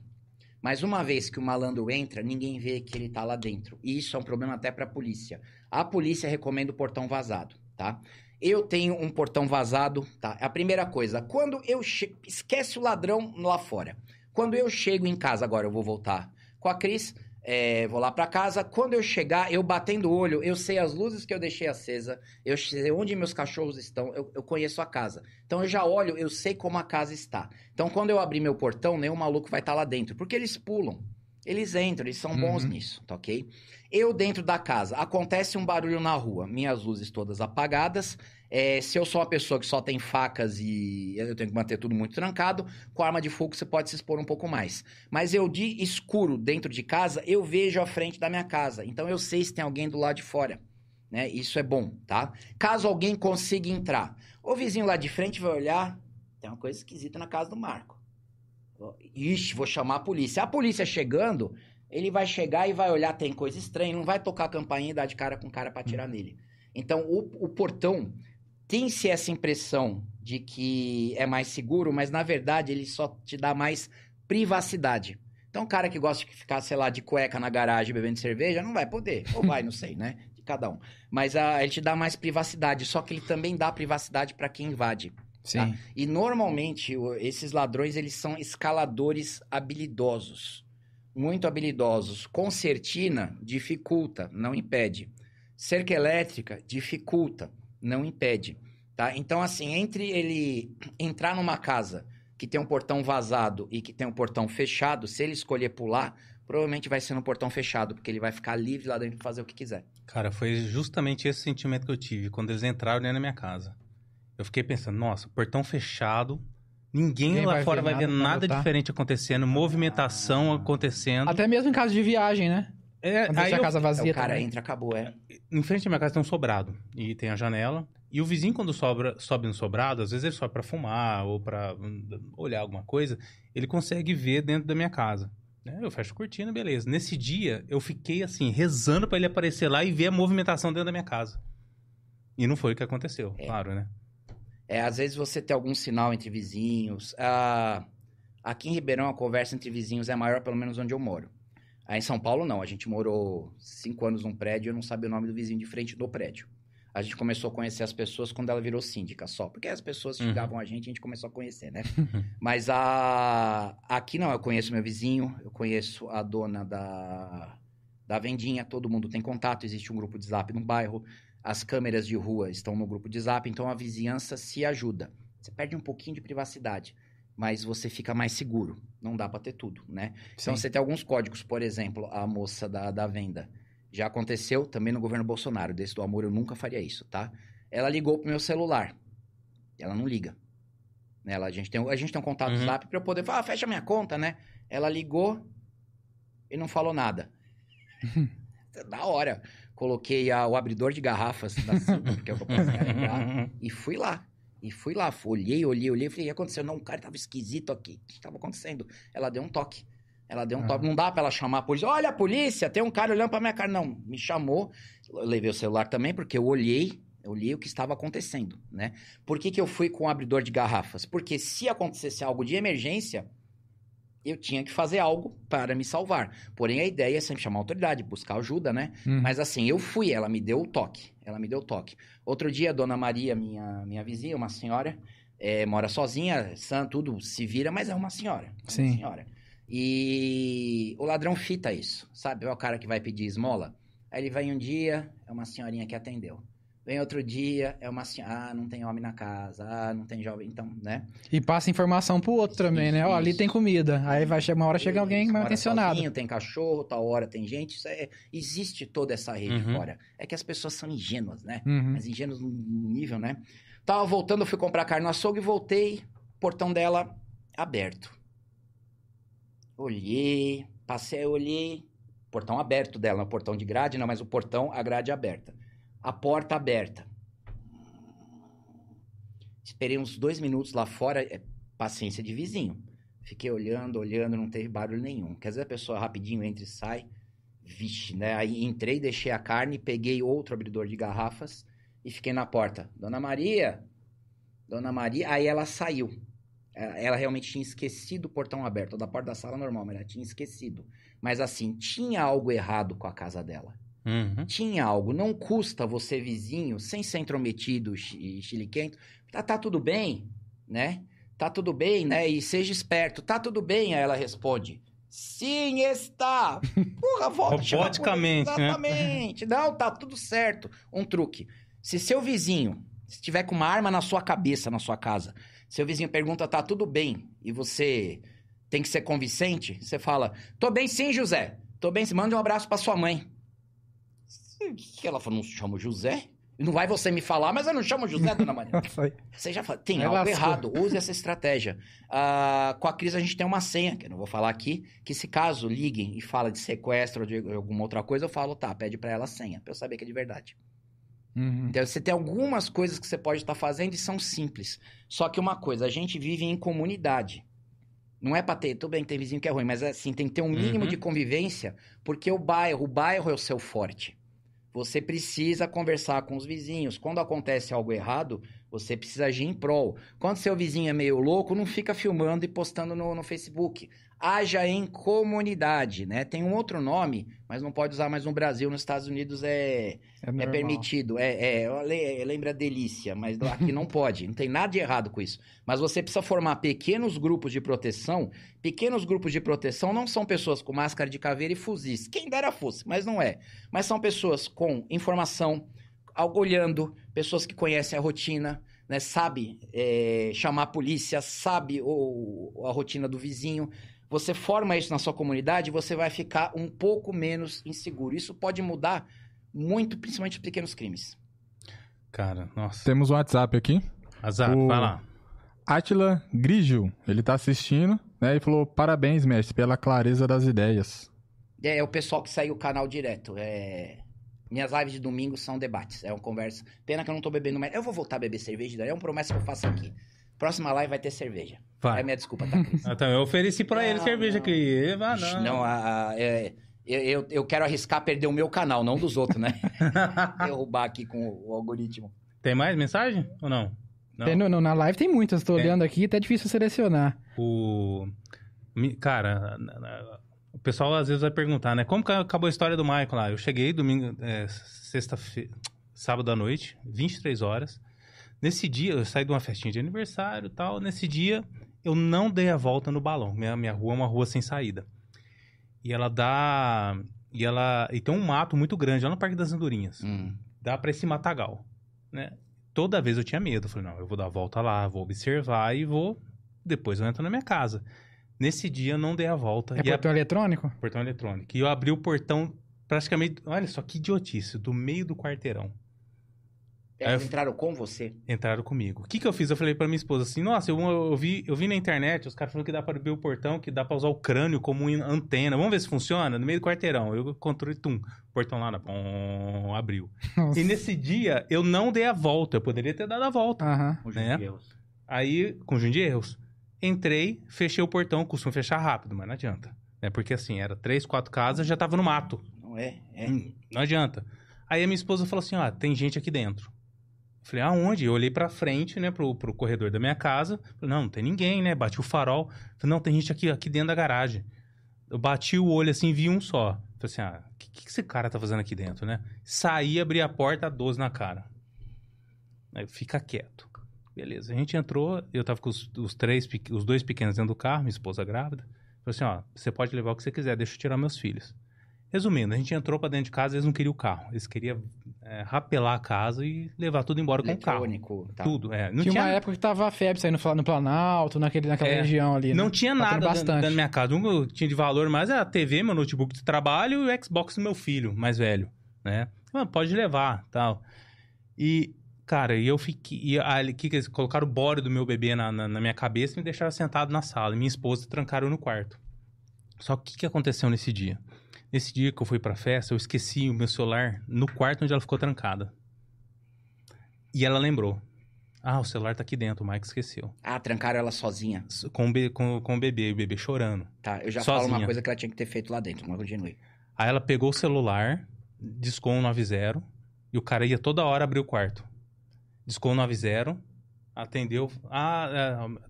Mas uma vez que o malandro entra, ninguém vê que ele tá lá dentro. E isso é um problema até pra polícia. A polícia recomenda o portão vazado, tá? Eu tenho um portão vazado, tá? A primeira coisa, quando eu che... esquece o ladrão lá fora. Quando eu chego em casa, agora eu vou voltar com a Cris, é, vou lá pra casa. Quando eu chegar, eu batendo o olho, eu sei as luzes que eu deixei acesa, eu sei onde meus cachorros estão, eu, eu conheço a casa. Então eu já olho, eu sei como a casa está. Então quando eu abrir meu portão, nenhum maluco vai estar lá dentro, porque eles pulam. Eles entram, eles são bons Uhum. nisso, tá ok? Eu dentro da casa, acontece um barulho na rua, minhas luzes todas apagadas. É, se eu sou uma pessoa que só tem facas e eu tenho que manter tudo muito trancado, com arma de fogo você pode se expor um pouco mais. Mas eu de escuro dentro de casa, eu vejo a frente da minha casa. Então eu sei se tem alguém do lado de fora. Né? Isso é bom, tá? Caso alguém consiga entrar, o vizinho lá de frente vai olhar, tem uma coisa esquisita na casa do Marco. Ixi, vou chamar a polícia. A polícia chegando, ele vai chegar e vai olhar, tem coisa estranha, não vai tocar a campainha e dar de cara com cara pra atirar nele. Então, o, o portão tem-se essa impressão de que é mais seguro, mas na verdade ele só te dá mais privacidade. Então, o cara que gosta de ficar, sei lá, de cueca na garagem bebendo cerveja, não vai poder. Ou vai, não sei, né? De cada um. Mas ah, ele te dá mais privacidade, só que ele também dá privacidade pra quem invade. Sim. E normalmente o- esses ladrões eles são escaladores habilidosos, muito habilidosos. Concertina dificulta, não impede. Cerca elétrica dificulta, não impede, tá? Então assim, entre ele entrar numa casa que tem um portão vazado e que tem um portão fechado, se ele escolher pular, provavelmente vai ser no portão fechado, porque ele vai ficar livre lá dentro pra fazer o que quiser. Cara, foi justamente esse sentimento que eu tive quando eles entraram dentro da minha casa. Eu fiquei pensando, nossa, portão fechado, ninguém Ninguém lá vai fora ver vai ver nada nada diferente acontecendo, movimentação acontecendo. Até mesmo em caso de viagem, né? É, Quando aí a eu- casa vazia o cara também. entra, acabou, é. em frente à minha casa tem um sobrado e tem a janela. E o vizinho, quando sobra, sobe no sobrado, às vezes ele sobe pra fumar ou pra hum, olhar alguma coisa, ele consegue ver dentro da minha casa. né? Eu fecho a cortina, beleza. Nesse dia, eu fiquei assim, rezando pra ele aparecer lá e ver a movimentação dentro da minha casa. E não foi o que aconteceu, É. claro, né? É, às vezes você tem algum sinal entre vizinhos. Ah, aqui em Ribeirão, a conversa entre vizinhos é maior, pelo menos onde eu moro. Aí em São Paulo, não. A gente morou cinco anos num prédio e eu não sabia o nome do vizinho de frente do prédio. A gente começou a conhecer as pessoas quando ela virou síndica só. Porque as pessoas Uhum. chegavam a gente e a gente começou a conhecer, né? Mas a... aqui não, eu conheço meu vizinho, eu conheço a dona da, da vendinha, todo mundo tem contato, existe um grupo de zap no bairro, as câmeras de rua estão no grupo de zap, então a vizinhança se ajuda. Você perde um pouquinho de privacidade, mas você fica mais seguro. Não dá pra ter tudo, né? Então Sim. você tem alguns códigos, por exemplo, a moça da, da venda. Já aconteceu também no governo Bolsonaro, desse do amor eu nunca faria isso, tá? Ela ligou pro meu celular. Ela não liga. Né, Ela, a, gente tem, a gente tem um contato Uhum. zap pra eu poder falar, ah, fecha minha conta, né? Ela ligou e não falou nada. da hora. Coloquei a- o abridor de garrafas da Silva, porque é o que eu posso carregar. E fui lá. E fui lá. Olhei, olhei, olhei. Falei, o que aconteceu? Não, o cara tava esquisito aqui. O que tava acontecendo? Ela deu um toque. Ela deu um Ah. toque. Não dá pra ela chamar a polícia. Olha a polícia, tem um cara olhando pra minha cara. Não, me chamou. Eu levei o celular também, porque eu olhei, eu olhei o que estava acontecendo, né? Por que, que eu fui com o abridor de garrafas? Porque se acontecesse algo de emergência, eu tinha que fazer algo para me salvar. Porém, a ideia é sempre chamar a autoridade, buscar ajuda, né? Uhum. Mas assim, eu fui, ela me deu o toque. Ela me deu o toque. Outro dia, a dona Maria, minha, minha vizinha, uma senhora, eh, mora sozinha, sã, tudo se vira, mas é uma senhora. É Sim. Uma senhora. E o ladrão fita isso, sabe? É o cara que vai pedir esmola. Aí ele vem um dia, é uma senhorinha que atendeu. Vem outro dia, é uma senhora. Ah, não tem homem na casa. Ah, não tem jovem. Então, né? E passa informação pro outro também, né? Ó, ali Isso. tem comida. Aí vai chegar uma hora chega alguém Isso, mal mora intencionado. sozinho, tem cachorro, tal hora tem gente. Isso é, existe toda essa rede Uhum. fora. É que as pessoas são ingênuas, né? Uhum. Mas ingênuos no nível, né? Tava voltando, eu fui comprar carne no açougue e voltei. Portão dela aberto. Olhei, passei, olhei. Portão aberto dela, não é portão de grade, não, mas o portão, a grade aberta. A porta aberta. Esperei uns dois minutos lá fora, é paciência de vizinho. Fiquei olhando, olhando, não teve barulho nenhum. Quer dizer, a pessoa rapidinho entra e sai. Vixe, né? Aí entrei, deixei a carne, peguei outro abridor de garrafas e fiquei na porta. Dona Maria, Dona Maria. Aí ela saiu. Ela ela realmente tinha esquecido o portão aberto. Da porta da sala normal, mas ela tinha esquecido. Mas assim, tinha algo errado com a casa dela. Uhum. Tinha algo. Não custa você, vizinho, sem ser intrometido e chiliquento. Tá, tá tudo bem, né? Tá tudo bem, né? E seja esperto. Tá tudo bem, aí ela responde. Sim, está. Porra, volta. Roboticamente, né? Exatamente. Não, tá tudo certo. Um truque. Se seu vizinho estiver com uma arma na sua cabeça, na sua casa, seu vizinho pergunta, tá tudo bem, e você tem que ser convincente, você fala, tô bem sim, José. Tô bem, sim. manda um abraço pra sua mãe. O que ela falou? Não chamo José? Não vai você me falar, mas eu não chamo José, dona Maria. Você já fala, tem algo lascou. errado, use essa estratégia. Ah, com a Cris a gente tem uma senha, que eu não vou falar aqui, que se caso liguem e fala de sequestro ou de alguma outra coisa, eu falo, tá, pede pra ela a senha, pra eu saber que é de verdade. Uhum. Então você tem algumas coisas que você pode estar fazendo e são simples. Só que uma coisa, a gente vive em comunidade. Não é pra ter, tudo bem que tem vizinho que é ruim, mas assim, tem que ter um mínimo Uhum. de convivência, porque o bairro, o bairro é o seu forte. Você precisa conversar com os vizinhos. Quando acontece algo errado, você precisa agir em prol. Quando seu vizinho é meio louco, não fica filmando e postando no, no Facebook. Haja em comunidade, né? Tem um outro nome, mas não pode usar mais no Brasil. Nos Estados Unidos é, é normal. permitido. É, é, eu le- eu lembro a delícia, mas aqui não pode. Não tem nada de errado com isso. Mas você precisa formar pequenos grupos de proteção. Pequenos grupos de proteção não são pessoas com máscara de caveira e fuzis. Quem dera fosse, mas não é. Mas são pessoas com informação, olhando, pessoas que conhecem a rotina, né? Sabe é, chamar a polícia, sabe o, a rotina do vizinho. Você forma isso na sua comunidade, você vai ficar um pouco menos inseguro. Isso pode mudar muito, principalmente os pequenos crimes. Cara, nossa. Temos um WhatsApp aqui. Azar, O- vai lá. Atila Grigio, ele tá assistindo, né? E falou: parabéns, mestre, pela clareza das ideias. É, é o pessoal que segue o canal direto. É... Minhas lives de domingo são debates, é uma conversa. Pena que eu não tô bebendo mais. Eu vou voltar a beber cerveja, é uma promessa que eu faço aqui. Próxima live vai ter cerveja. Vai. É minha desculpa, tá, Cris? Ah, então, eu ofereci pra ele Não, cerveja não. aqui. Ah, Ixi, não. Não, a- a- é, eu, eu, eu quero arriscar perder o meu canal, não dos outros, né? Derrubar aqui com o, o algoritmo. Tem mais mensagem ou não? Não. Tem no- no- na live tem muitas, tô Tem. olhando aqui, até difícil selecionar. O. Cara, o pessoal às vezes vai perguntar, né? Como que acabou a história do Michael lá? Eu cheguei domingo, é, sexta-feira, sábado à noite, 23 horas. Nesse dia, eu saí de uma festinha de aniversário e tal. Nesse dia, eu não dei a volta no balão. Minha, minha rua é uma rua sem saída. E ela dá. E ela. E tem um mato muito grande lá no Parque das Andorinhas. Hum. dá pra esse matagal, né? Toda vez eu tinha medo, eu falei, não, eu vou dar a volta lá, vou observar e vou depois eu entro na minha casa. Nesse dia eu não dei a volta É e portão eletrônico? a portão eletrônico. E eu abri o portão praticamente, olha só que idiotice, do meio do quarteirão. Eles eu- entraram com você? Entraram comigo. O que que eu fiz? Eu falei pra minha esposa assim, nossa, eu, eu vi, eu vi na internet, os caras falando que dá pra abrir o portão, que dá pra usar o crânio como antena. Vamos ver se funciona? No meio do quarteirão. Eu controlei, tum, portão lá, na, pum, abriu. Nossa. E nesse dia, eu não dei a volta. Eu poderia ter dado a volta. Aham. Com Né? judeus. Aí, conjunto de erros. Entrei, fechei o portão. Costumo fechar rápido, mas não adianta. Né? Porque assim, era três, quatro casas, já tava no mato. Não é? É. Não adianta. Aí a minha esposa falou assim, ó, tem gente aqui dentro. Falei, aonde? Eu olhei pra frente, né, pro, pro corredor da minha casa. Falei, não, não tem ninguém, né? Bati o farol. Falei, não, tem gente aqui, aqui dentro da garagem. Eu bati o olho assim, vi um só. Falei assim, ah, o que, que esse cara tá fazendo aqui dentro, né? Saí, abri a porta, 12 na cara. Aí, fica quieto. Beleza, a gente entrou, eu tava com os, os três, os dois pequenos dentro do carro, minha esposa grávida. Falei assim, ó, você pode levar o que você quiser, deixa eu tirar meus filhos. Resumindo, a gente entrou pra dentro de casa, eles não queriam o carro. Eles queriam é, rapelar a casa e levar tudo embora com o carro. Tá. Tudo, é. Não tinha, tinha, uma época que tava a febre saindo no Planalto, naquele, naquela É, região ali. não né? tinha nada dentro, bastante. dentro da minha casa. Um que eu tinha de valor mais é a TV, meu notebook de trabalho e o Xbox do meu filho, mais velho, né? Ah, pode levar, tal. E, cara, e eu fiquei... E ali, que, que eles colocaram o bode do meu bebê na, na, na minha cabeça e me deixaram sentado na sala. E minha esposa trancaram no quarto. Só que o que, que aconteceu nesse dia? Nesse dia que eu fui pra festa, eu esqueci o meu celular no quarto onde ela ficou trancada. E ela lembrou. Ah, o celular tá aqui dentro, o Mike esqueceu. Ah, trancaram ela sozinha. Com o, be- com, com o bebê, o bebê chorando. Tá, eu já falo Sozinha. uma coisa que ela tinha que ter feito lá dentro, mas continue. Aí ela pegou o celular, discou um 90 e o cara ia toda hora abrir o quarto. Discou um 90, atendeu. Ah,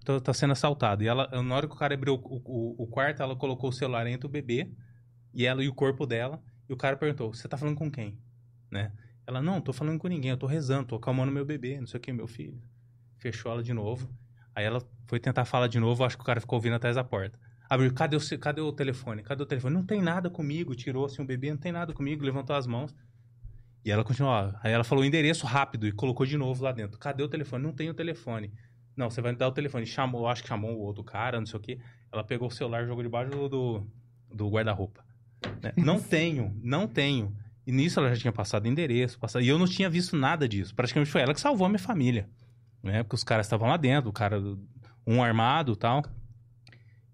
é, tá sendo assaltado. E ela, na hora que o cara abriu o, o- o quarto, ela colocou o celular entre o bebê e ela e o corpo dela. E o cara perguntou: Você tá falando com quem? Né? Ela, não, tô falando com ninguém, eu tô rezando, tô acalmando meu bebê, não sei o que, meu filho. Fechou ela de novo. Aí ela foi tentar falar de novo, acho que o cara ficou ouvindo atrás da porta. Abriu, cadê o, cadê o telefone? Cadê o telefone? Não tem nada comigo. Tirou assim o bebê, não tem nada comigo, levantou as mãos. E ela continuou. Aí ela falou o endereço rápido e colocou de novo lá dentro. Cadê o telefone? Não tem o telefone. Não, você vai me dar o telefone. Chamou, acho que chamou o outro cara, não sei o quê. Ela pegou o celular jogou debaixo do, do guarda-roupa. Né? Não tenho, não tenho. E nisso ela já tinha passado endereço, passado... e eu não tinha visto nada disso. Praticamente foi ela que salvou a minha família. Né? Porque os caras estavam lá dentro, o cara, um armado e tal.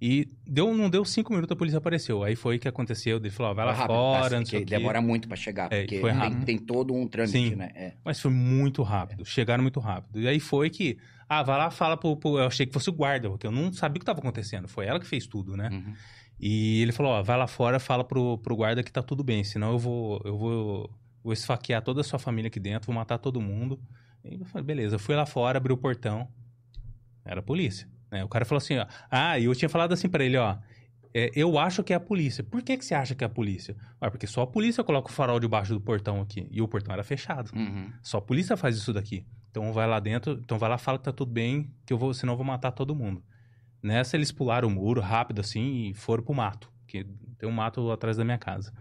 E deu, não deu cinco minutos, a polícia apareceu. Aí foi que aconteceu. Ele falou: ó, vai lá rápido, fora, assim, não sei que demora muito pra chegar, É, porque tem, tem todo um trâmite, Sim. né? É. Mas foi muito rápido. Chegaram muito rápido. E aí foi que. Ah, vai lá, fala pro. pro- eu achei que fosse o guarda, porque eu não sabia o que estava acontecendo. Foi ela que fez tudo, né? Uhum. E ele falou: ó, vai lá fora, fala pro, pro guarda que tá tudo bem, senão eu vou. Eu vou. Vou esfaquear toda a sua família aqui dentro, vou matar todo mundo. E eu falei, beleza, eu fui lá fora, abri o portão. Era a polícia. Né? O cara falou assim, ó. Ah, e eu tinha falado assim pra ele, ó. é, eu acho que é a polícia. Por que, que você acha que é a polícia? Ah, porque só a polícia coloca o farol debaixo do portão aqui. E o portão era fechado. Uhum. Só a polícia faz isso daqui. Então vai lá dentro, então vai lá, fala que tá tudo bem, que eu vou, senão eu vou matar todo mundo. Nessa eles pularam o muro rápido assim e foram pro mato, que tem um mato atrás da minha casa.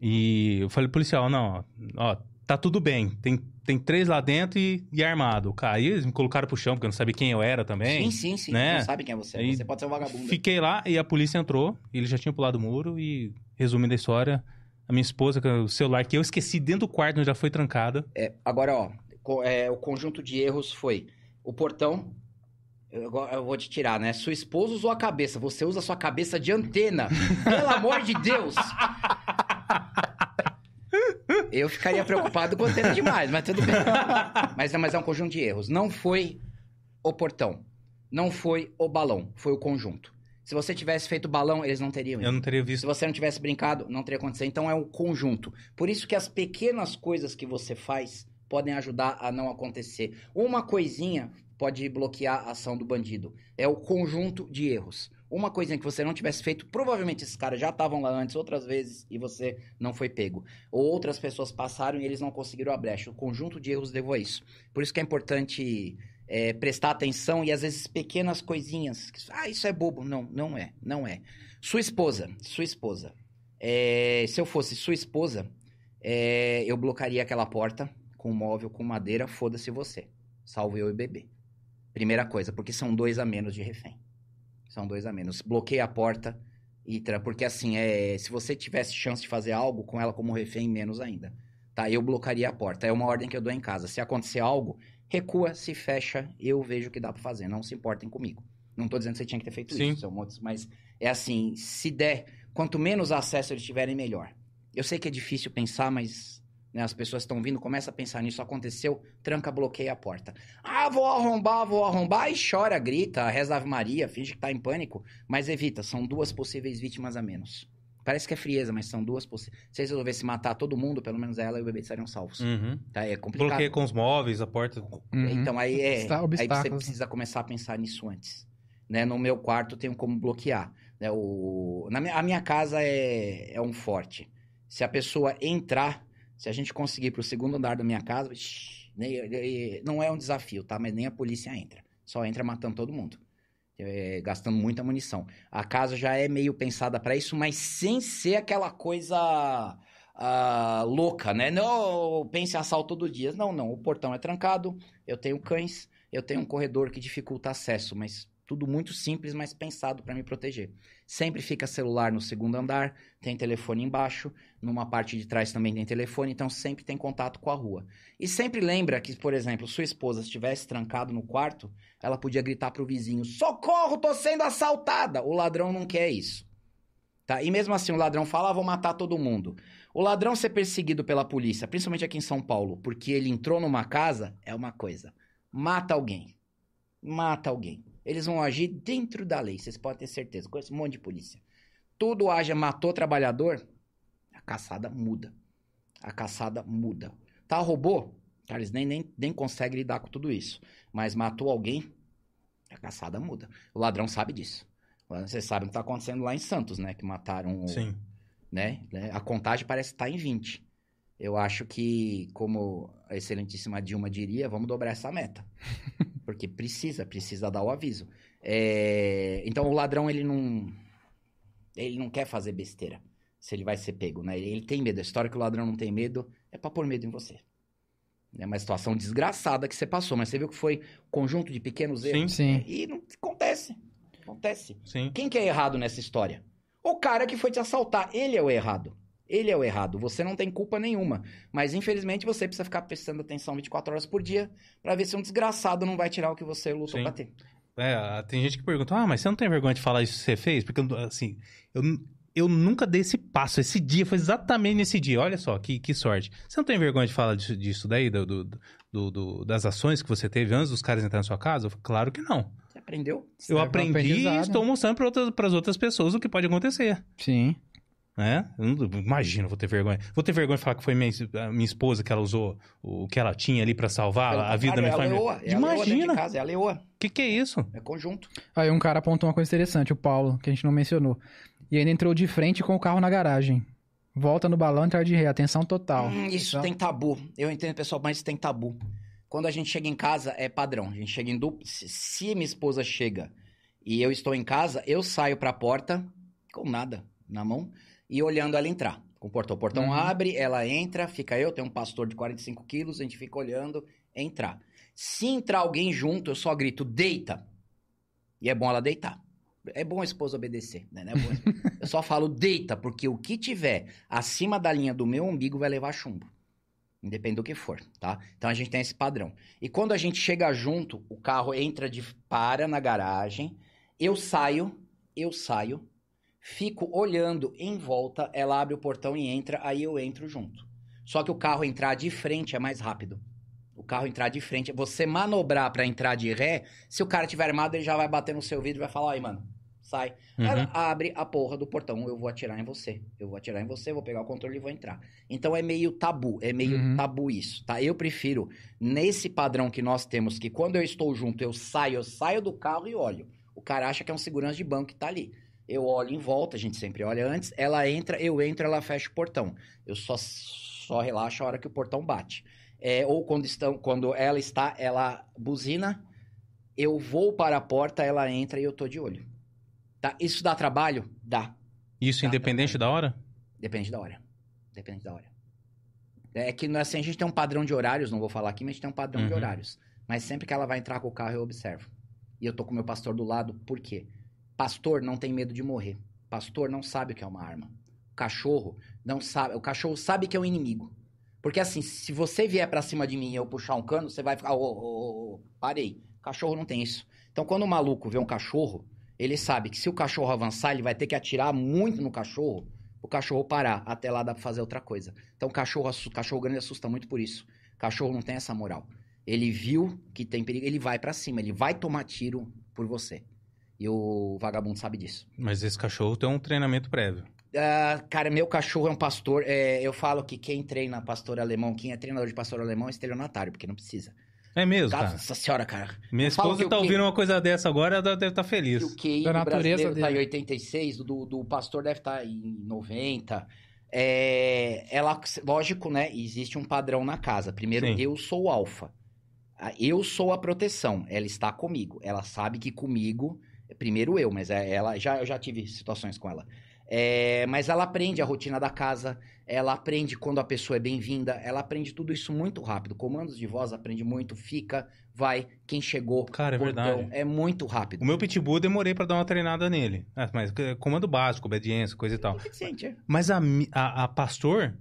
E eu falei pro policial, não, ó, ó, tá tudo bem, tem, tem três lá dentro e, e armado. Cara, eles me colocaram pro chão, porque eu não sabia quem eu era também. Sim, sim, sim. né? Não sabe quem é você. Aí Você pode ser um vagabundo. Fiquei lá e a polícia entrou, e ele já tinha pulado o muro e, resumindo a história, a minha esposa, com o celular que eu esqueci dentro do quarto onde já foi trancada, É, agora, ó, é, o conjunto de erros foi o portão. Eu, vou te tirar, né? Sua esposa usou a cabeça. Você usa a sua cabeça de antena. Pelo amor de Deus! Eu ficaria preocupado com antena demais, mas tudo bem. Mas, mas é um conjunto de erros. Não foi o portão. Não foi o balão. Foi o conjunto. Se você tivesse feito o balão, eles não teriam ido. eu não teria Se visto você não tivesse brincado, não teria acontecido. Então é um conjunto. Por isso que as pequenas coisas que você faz podem ajudar a não acontecer. Uma coisinha pode bloquear a ação do bandido. É o conjunto de erros. Uma coisinha que você não tivesse feito, provavelmente esses caras já estavam lá antes outras vezes e você não foi pego. Ou outras pessoas passaram e eles não conseguiram a brecha. O conjunto de erros levou a isso. Por isso que é importante é, prestar atenção e às vezes pequenas coisinhas. Ah, isso é bobo. Não, não é. Não é. Sua esposa, sua esposa. É, se eu fosse sua esposa, é, eu blocaria aquela porta com móvel, com madeira, foda-se você. Salvo eu e bebê. Primeira coisa, porque são dois a menos de refém. São dois a menos. Bloqueia a porta e tra... porque assim, é, se você tivesse chance de fazer algo com ela como refém, menos ainda. Tá? Eu blocaria a porta. É uma ordem que eu dou em casa. Se acontecer algo, recua, se fecha, eu vejo o que dá pra fazer. Não se importem comigo. Não tô dizendo que você tinha que ter feito Sim. isso, mas é assim, se der, quanto menos acesso eles tiverem, melhor. Eu sei que é difícil pensar, mas né, as pessoas estão vindo, começa a pensar nisso, aconteceu, tranca, bloqueia a porta. Ah, vou arrombar, vou arrombar, e chora, grita, reza Ave Maria, finge que tá em pânico, mas evita, são duas possíveis vítimas a menos. Parece que é frieza, mas são duas possibilidades. Se eles resolvessem matar todo mundo, pelo menos ela e o bebê estariam salvos. Uhum. Tá? É complicado. Bloqueia com os móveis, a porta. Uhum. Então aí é. Aí você precisa começar a pensar nisso antes. Né? No meu quarto eu tenho como bloquear. Né? O... Na minha, a minha casa é, é um forte. Se a pessoa entrar, se a gente conseguir pro segundo andar da minha casa, shh, nem- não é um desafio, tá? Mas nem a polícia entra. Só entra matando todo mundo. É, gastando muita munição. A casa já é meio pensada pra isso, mas sem ser aquela coisa ah, louca, né? Não pense assalto todo dia. Não, não. O portão é trancado, eu tenho cães, eu tenho um corredor que dificulta acesso, mas tudo muito simples, mas pensado para me proteger. Sempre fica celular no segundo andar, tem telefone embaixo, numa parte de trás também tem telefone, então sempre tem contato com a rua. E sempre lembra que, por exemplo, sua esposa estivesse trancado no quarto, ela podia gritar pro vizinho: "Socorro, tô sendo assaltada". O ladrão não quer isso. Tá? E mesmo assim o ladrão fala: ah, "Vou matar todo mundo". O ladrão ser perseguido pela polícia, principalmente aqui em São Paulo, porque ele entrou numa casa, é uma coisa. Mata alguém. Mata alguém. Eles vão agir dentro da lei, vocês podem ter certeza. Conheço um monte de polícia. Tudo haja, matou trabalhador, a caçada muda. A caçada muda. Tá, roubou? Cara, eles nem, nem, nem conseguem lidar com tudo isso. Mas matou alguém, a caçada muda. O ladrão sabe disso. Vocês sabem o que tá acontecendo lá em Santos, né? Que mataram o, Sim. né? né? A contagem parece estar em 20. Eu acho que, como a excelentíssima Dilma diria, vamos dobrar essa meta. Porque precisa, precisa dar o aviso. É, Então o ladrão, ele não. Ele não quer fazer besteira. Se ele vai ser pego, né? Ele tem medo. A história que o ladrão não tem medo é pra pôr medo em você. É uma situação desgraçada que você passou, mas você viu que foi um conjunto de pequenos erros. Sim. E não acontece. Acontece. Sim. Quem que é errado nessa história? O cara que foi te assaltar. Ele é o errado. Ele é o errado. Você não tem culpa nenhuma. Mas, infelizmente, você precisa ficar prestando atenção 24 horas por dia pra ver se um desgraçado não vai tirar o que você lutou Sim. pra ter. É, tem gente que pergunta, ah, mas você não tem vergonha de falar isso que você fez? Porque, assim, eu, eu nunca dei esse passo. Esse dia foi exatamente nesse dia. Olha só, que, que sorte. Você não tem vergonha de falar disso, disso daí, do, do- do- do- das ações que você teve antes dos caras entrarem na sua casa? Eu falei, claro que não. Você aprendeu? Eu Leva um aprendi e estou mostrando para outras, pras outras pessoas o que pode acontecer. Sim. Né? Eu não, imagina, vou ter vergonha. Vou ter vergonha de falar que foi minha, a minha esposa que ela usou o que ela tinha ali pra salvar a vida da minha é a família. leoa. É a Imagina! casa, é a leoa. O que, que é isso? É conjunto. Aí um cara apontou uma coisa interessante, o Paulo, que a gente não mencionou. E ainda entrou de frente com o carro na garagem. Volta no balão, entrar de ré, atenção total. Hum, isso Então, tem tabu. Eu entendo, pessoal, mas isso tem tabu. Quando a gente chega em casa, é padrão. A gente chega em duplo. Se, se minha esposa chega e eu estou em casa, eu saio pra porta com nada na mão e olhando ela entrar. Com o portão. O portão Uhum. abre, ela entra, fica eu, tem um pastor de 45 quilos, a gente fica olhando, entrar. Se entrar alguém junto, eu só grito, deita. E é bom ela deitar. É bom a esposa obedecer, né? É bom- eu só falo deita, porque o que tiver acima da linha do meu umbigo vai levar chumbo. Independe do que for, tá? Então a gente tem esse padrão. E quando a gente chega junto, o carro entra de para na garagem, eu saio, eu saio, fico olhando em volta, ela abre o portão e entra, aí eu entro junto. Só que o carro entrar de frente é mais rápido. O carro entrar de frente, você manobrar pra entrar de ré, se o cara tiver armado, ele já vai bater no seu vidro e vai falar: "Aí, mano, sai". Uhum. Ela abre a porra do portão, eu vou atirar em você. Eu vou atirar em você, vou pegar o controle e vou entrar. Então é meio tabu, é meio Uhum. tabu isso, tá? Eu prefiro nesse padrão que nós temos que quando eu estou junto, eu saio, eu saio do carro e olho. O cara acha que é um segurança de banco que tá ali. Eu olho em volta, a gente sempre olha antes, ela entra, eu entro, ela fecha o portão. Eu só só relaxo a hora que o portão bate. É, ou quando estão, quando ela está, ela buzina, eu vou para a porta, ela entra e eu tô de olho. Tá? Isso dá trabalho? Dá. Isso Tá, independente da hora? Depende da hora. Depende da hora. É que assim, a gente tem um padrão de horários, não vou falar aqui, mas a gente tem um padrão de Uhum. horários. Mas sempre que ela vai entrar com o carro, eu observo. E eu tô com o meu pastor do lado, por quê? Pastor não tem medo de morrer. Pastor não sabe o que é uma arma. O cachorro não sabe. O cachorro sabe que é um inimigo. Porque assim, se você vier pra cima de mim e eu puxar um cano, você vai ficar, ô, ô, ô, parei. Cachorro não tem isso. Então, quando o maluco vê um cachorro, ele sabe que se o cachorro avançar, ele vai ter que atirar muito no cachorro o cachorro parar. Até lá dá pra fazer outra coisa. Então, o cachorro, cachorro grande assusta muito por isso. Cachorro não tem essa moral. Ele viu que tem perigo, ele vai pra cima, ele vai tomar tiro por você. E o vagabundo sabe disso. Mas esse cachorro tem um treinamento prévio. Ah, cara, meu cachorro é um pastor. é, eu falo que quem treina pastor alemão, quem é treinador de pastor alemão é estelionatário, porque não precisa. É mesmo, cara. Nossa senhora, cara. Minha esposa que tá ouvindo QI uma coisa dessa agora, ela deve estar feliz. que o QI Da do natureza brasileiro tá em dele. 86, do, do pastor deve estar em 90. É, ela, lógico, né? Existe um padrão na casa. Primeiro, Sim. eu sou o alfa. Ah, Eu sou a proteção. Ela está comigo. Ela sabe que comigo, primeiro eu, mas é- ela já eu já tive situações com ela. É, mas ela aprende a rotina da casa, ela aprende quando a pessoa é bem-vinda, ela aprende tudo isso muito rápido. Comandos de voz aprende muito, fica, vai, quem chegou, Cara, é portão, verdade. é muito rápido. O meu pitbull eu demorei pra dar uma treinada nele. Ah, Mas é comando básico, obediência, coisa e tal. É. Mas a, a, a pastor,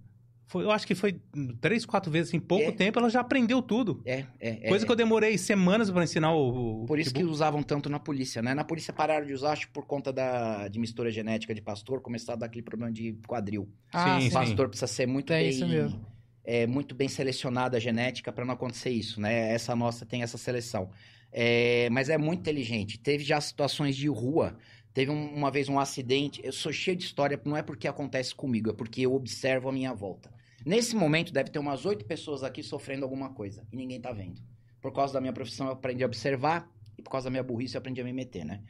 foi- eu acho que foi três, quatro vezes em pouco É. tempo, ela já aprendeu tudo. É, é, Coisa é. que eu demorei semanas pra ensinar o, o Por isso que pitbull. usavam tanto na polícia, né? Na polícia pararam de usar, acho, por conta da, de mistura genética de pastor, começar a dar aquele problema de quadril. Ah, Sim, O sim. pastor precisa ser muito É bem... isso mesmo. É, muito bem selecionada a genética para não acontecer isso, né? Essa nossa tem essa seleção. É, mas é muito inteligente. Teve já situações de rua. Teve um- uma vez um acidente. Eu sou cheio de história, não é porque acontece comigo, é porque eu observo a minha volta. Nesse momento, deve ter umas oito pessoas aqui sofrendo alguma coisa e ninguém tá vendo. Por causa da minha profissão, eu aprendi a observar e por causa da minha burrice, eu aprendi a me meter, né?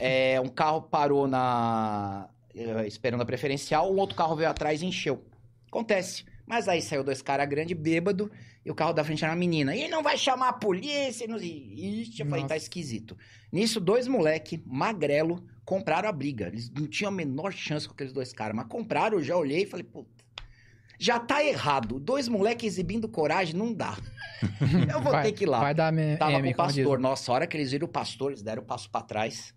É, um carro parou na. eh, esperando a preferencial, um outro carro veio atrás e encheu. Acontece. Mas aí saiu dois caras grandes, bêbado, e o carro da frente era uma menina. E não vai chamar a polícia? E não... Ixi, eu falei, Nossa. tá esquisito. Nisso, dois moleque, magrelo, compraram a briga. Eles não tinham a menor chance com aqueles dois caras, mas compraram, eu já olhei e falei, puta. Já tá errado. Dois moleques exibindo coragem, não dá. Eu vou vai, ter que ir lá. Vai dar me, Tava M, com o pastor. Nossa, a hora que eles viram o pastor, eles deram o passo pra trás.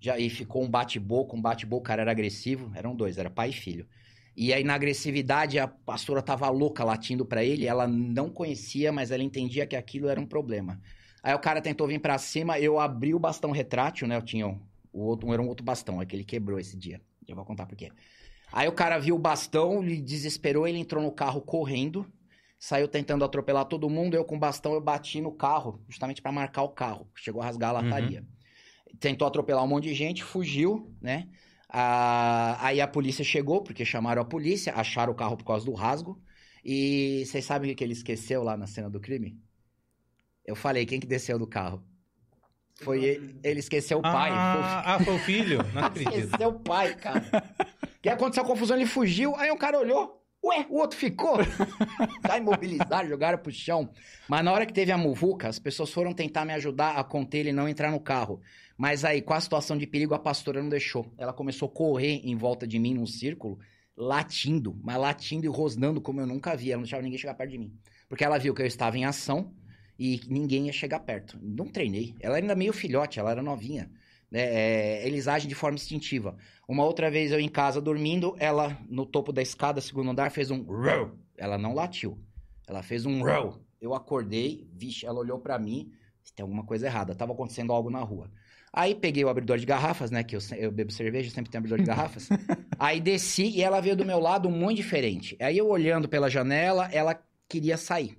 Já, e ficou um bate-boca, um bate-boca, o cara era agressivo. Eram dois, era pai e filho. E aí, na agressividade, a pastora tava louca latindo pra ele. Ela não conhecia, mas ela entendia que aquilo era um problema. Aí o cara tentou vir pra cima, eu abri o bastão retrátil, né? Eu tinha um, o outro, era um outro bastão, é que ele quebrou esse dia. Já vou contar por quê. Aí o cara viu o bastão, ele desesperou, ele entrou no carro correndo, saiu tentando atropelar todo mundo. Eu com o bastão eu bati no carro, justamente pra marcar o carro. Chegou a rasgar a lataria. Tentou atropelar um monte de gente, fugiu, né? Ah, aí a polícia chegou, porque chamaram a polícia, acharam o carro por causa do rasgo. E vocês sabem o que ele esqueceu lá na cena do crime? Eu falei, quem que desceu do carro? Foi ele, ele esqueceu o pai. Foi Ah, ah, foi o filho? Não acredito. Esqueceu o pai, cara. Que aconteceu a confusão, ele fugiu, aí um cara olhou. Ué, o outro ficou. tá imobilizado, jogaram pro chão. Mas na hora que teve a muvuca, as pessoas foram tentar me ajudar a conter ele e não entrar no carro. Mas aí, com a situação de perigo, a pastora não deixou. Ela começou a correr em volta de mim num círculo, latindo, mas latindo e rosnando como eu nunca vi. Ela não deixava ninguém chegar perto de mim. Porque ela viu que eu estava em ação e ninguém ia chegar perto. Não treinei. Ela era ainda meio filhote, ela era novinha. Né? É, eles agem de forma instintiva. Uma outra vez eu em casa dormindo, ela no topo da escada, segundo andar, fez um row. Ela não latiu. Ela fez um row. Eu acordei, vixe, ela olhou pra mim, tem alguma coisa errada, tava acontecendo algo na rua. Aí peguei o abridor de garrafas, né, que eu, eu bebo cerveja, sempre tem abridor de garrafas. Aí desci e ela veio do meu lado muito diferente. Aí eu olhando pela janela, ela queria sair.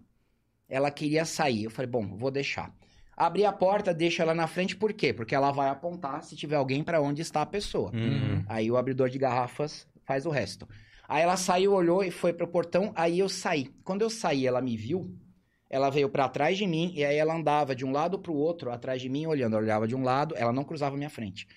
Ela queria sair. Eu falei, bom, vou deixar. Abri a porta, deixo ela na frente, por quê? Porque ela vai apontar se tiver alguém pra onde está a pessoa. Uhum. Aí o abridor de garrafas faz o resto. Aí ela saiu, olhou e foi pro portão, aí eu saí. Quando eu saí, ela me viu, ela veio pra trás de mim e aí ela andava de um lado pro outro, atrás de mim, olhando. Ela olhava de um lado, ela não cruzava minha frente.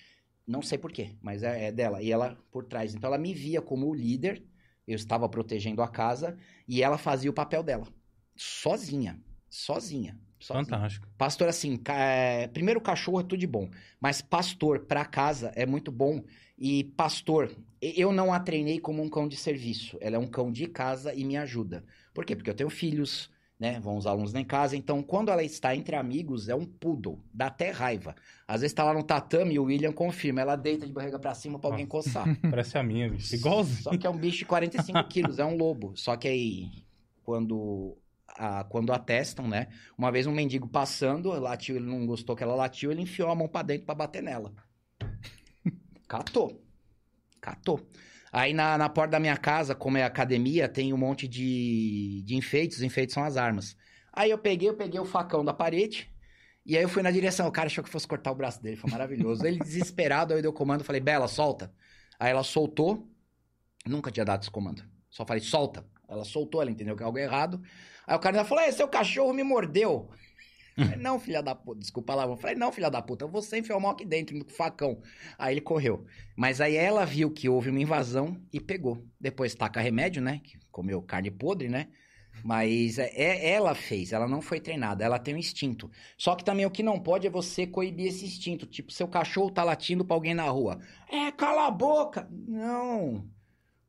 Não sei porquê, mas é, é dela. E ela por trás. Então ela me via como o líder, eu estava protegendo a casa e ela fazia o papel dela. Sozinha. Sozinha. Sozinha. Fantástico. Pastor, assim, é, primeiro cachorro é tudo de bom, mas pastor pra casa é muito bom. E pastor, eu não a treinei como um cão de serviço. Ela é um cão de casa e me ajuda. Por quê? Porque eu tenho filhos, né? Vão os alunos lá em casa. Então, quando ela está entre amigos, é um poodle. Dá até raiva. Às vezes tá lá no tatame e o William confirma. Ela deita de barriga pra cima pra alguém coçar. Parece a minha, bicho. Igualzinho. Só que é um bicho de 45 quilos, é um lobo. Só que aí, quando, a, quando atestam, né? Uma vez um mendigo passando, latiu, ele não gostou que ela latiu, ele enfiou a mão pra dentro pra bater nela. Catou. Catou. Aí na, na porta da minha casa, como é academia, tem um monte de, de enfeites. Os enfeites são as armas. Aí eu peguei, eu peguei o facão da parede. E aí eu fui na direção. O cara achou que fosse cortar o braço dele. Foi maravilhoso. Ele desesperado, aí eu dei o comando. Falei, Bela, solta. Aí ela soltou. Nunca tinha dado esse comando. Só falei, solta. Ela soltou, ela entendeu que é algo errado. Aí o cara falou, é, seu cachorro me mordeu. Eu falei, não, filha da puta, desculpa lá. Falei, não, filha da puta, eu vou enfiar o mal aqui dentro, no facão. Aí ele correu. Mas aí ela viu que houve uma invasão e pegou. Depois taca remédio, né? Comeu carne podre, né? Mas é, é- ela fez, ela não foi treinada, ela tem um instinto. Só que também o que não pode é você coibir esse instinto. Tipo, seu cachorro tá latindo pra alguém na rua. É, cala a boca! Não.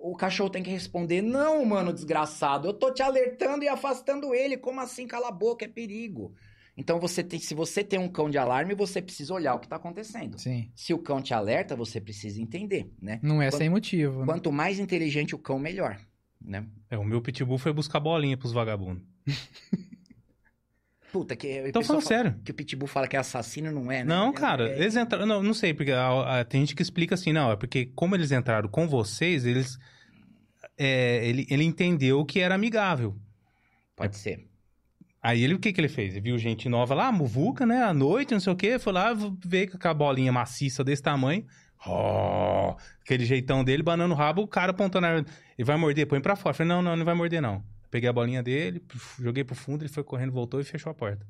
O cachorro tem que responder: Não, mano, desgraçado, eu tô te alertando e afastando ele. Como assim, cala a boca? É perigo. Então, você tem, se você tem um cão de alarme, você precisa olhar o que tá acontecendo. Sim. Se o cão te alerta, você precisa entender, né? Não é Quanto- sem motivo. né? Quanto mais inteligente o cão, melhor, né? É, o meu pitbull foi buscar bolinha pros vagabundos. Puta, que o Tô pessoal falando fala- sério. Que o Pitbull fala que é assassino, não é, né? Não, É- cara, é- eles entraram. Não, não sei, porque a- a- tem gente que explica assim, não, é porque como eles entraram com vocês, eles. É, ele, ele entendeu que era amigável. Pode ser. Aí ele, o que que ele fez? Ele viu gente nova lá, muvuca, né? À noite, não sei o quê. Foi lá, veio com a bolinha maciça desse tamanho. Ó, aquele jeitão dele, banando o rabo, o cara apontando. a- Ele vai morder, põe pra fora. Eu Falei, não, não, não vai morder, não. Peguei a bolinha dele, joguei pro fundo, ele foi correndo, voltou e fechou a porta.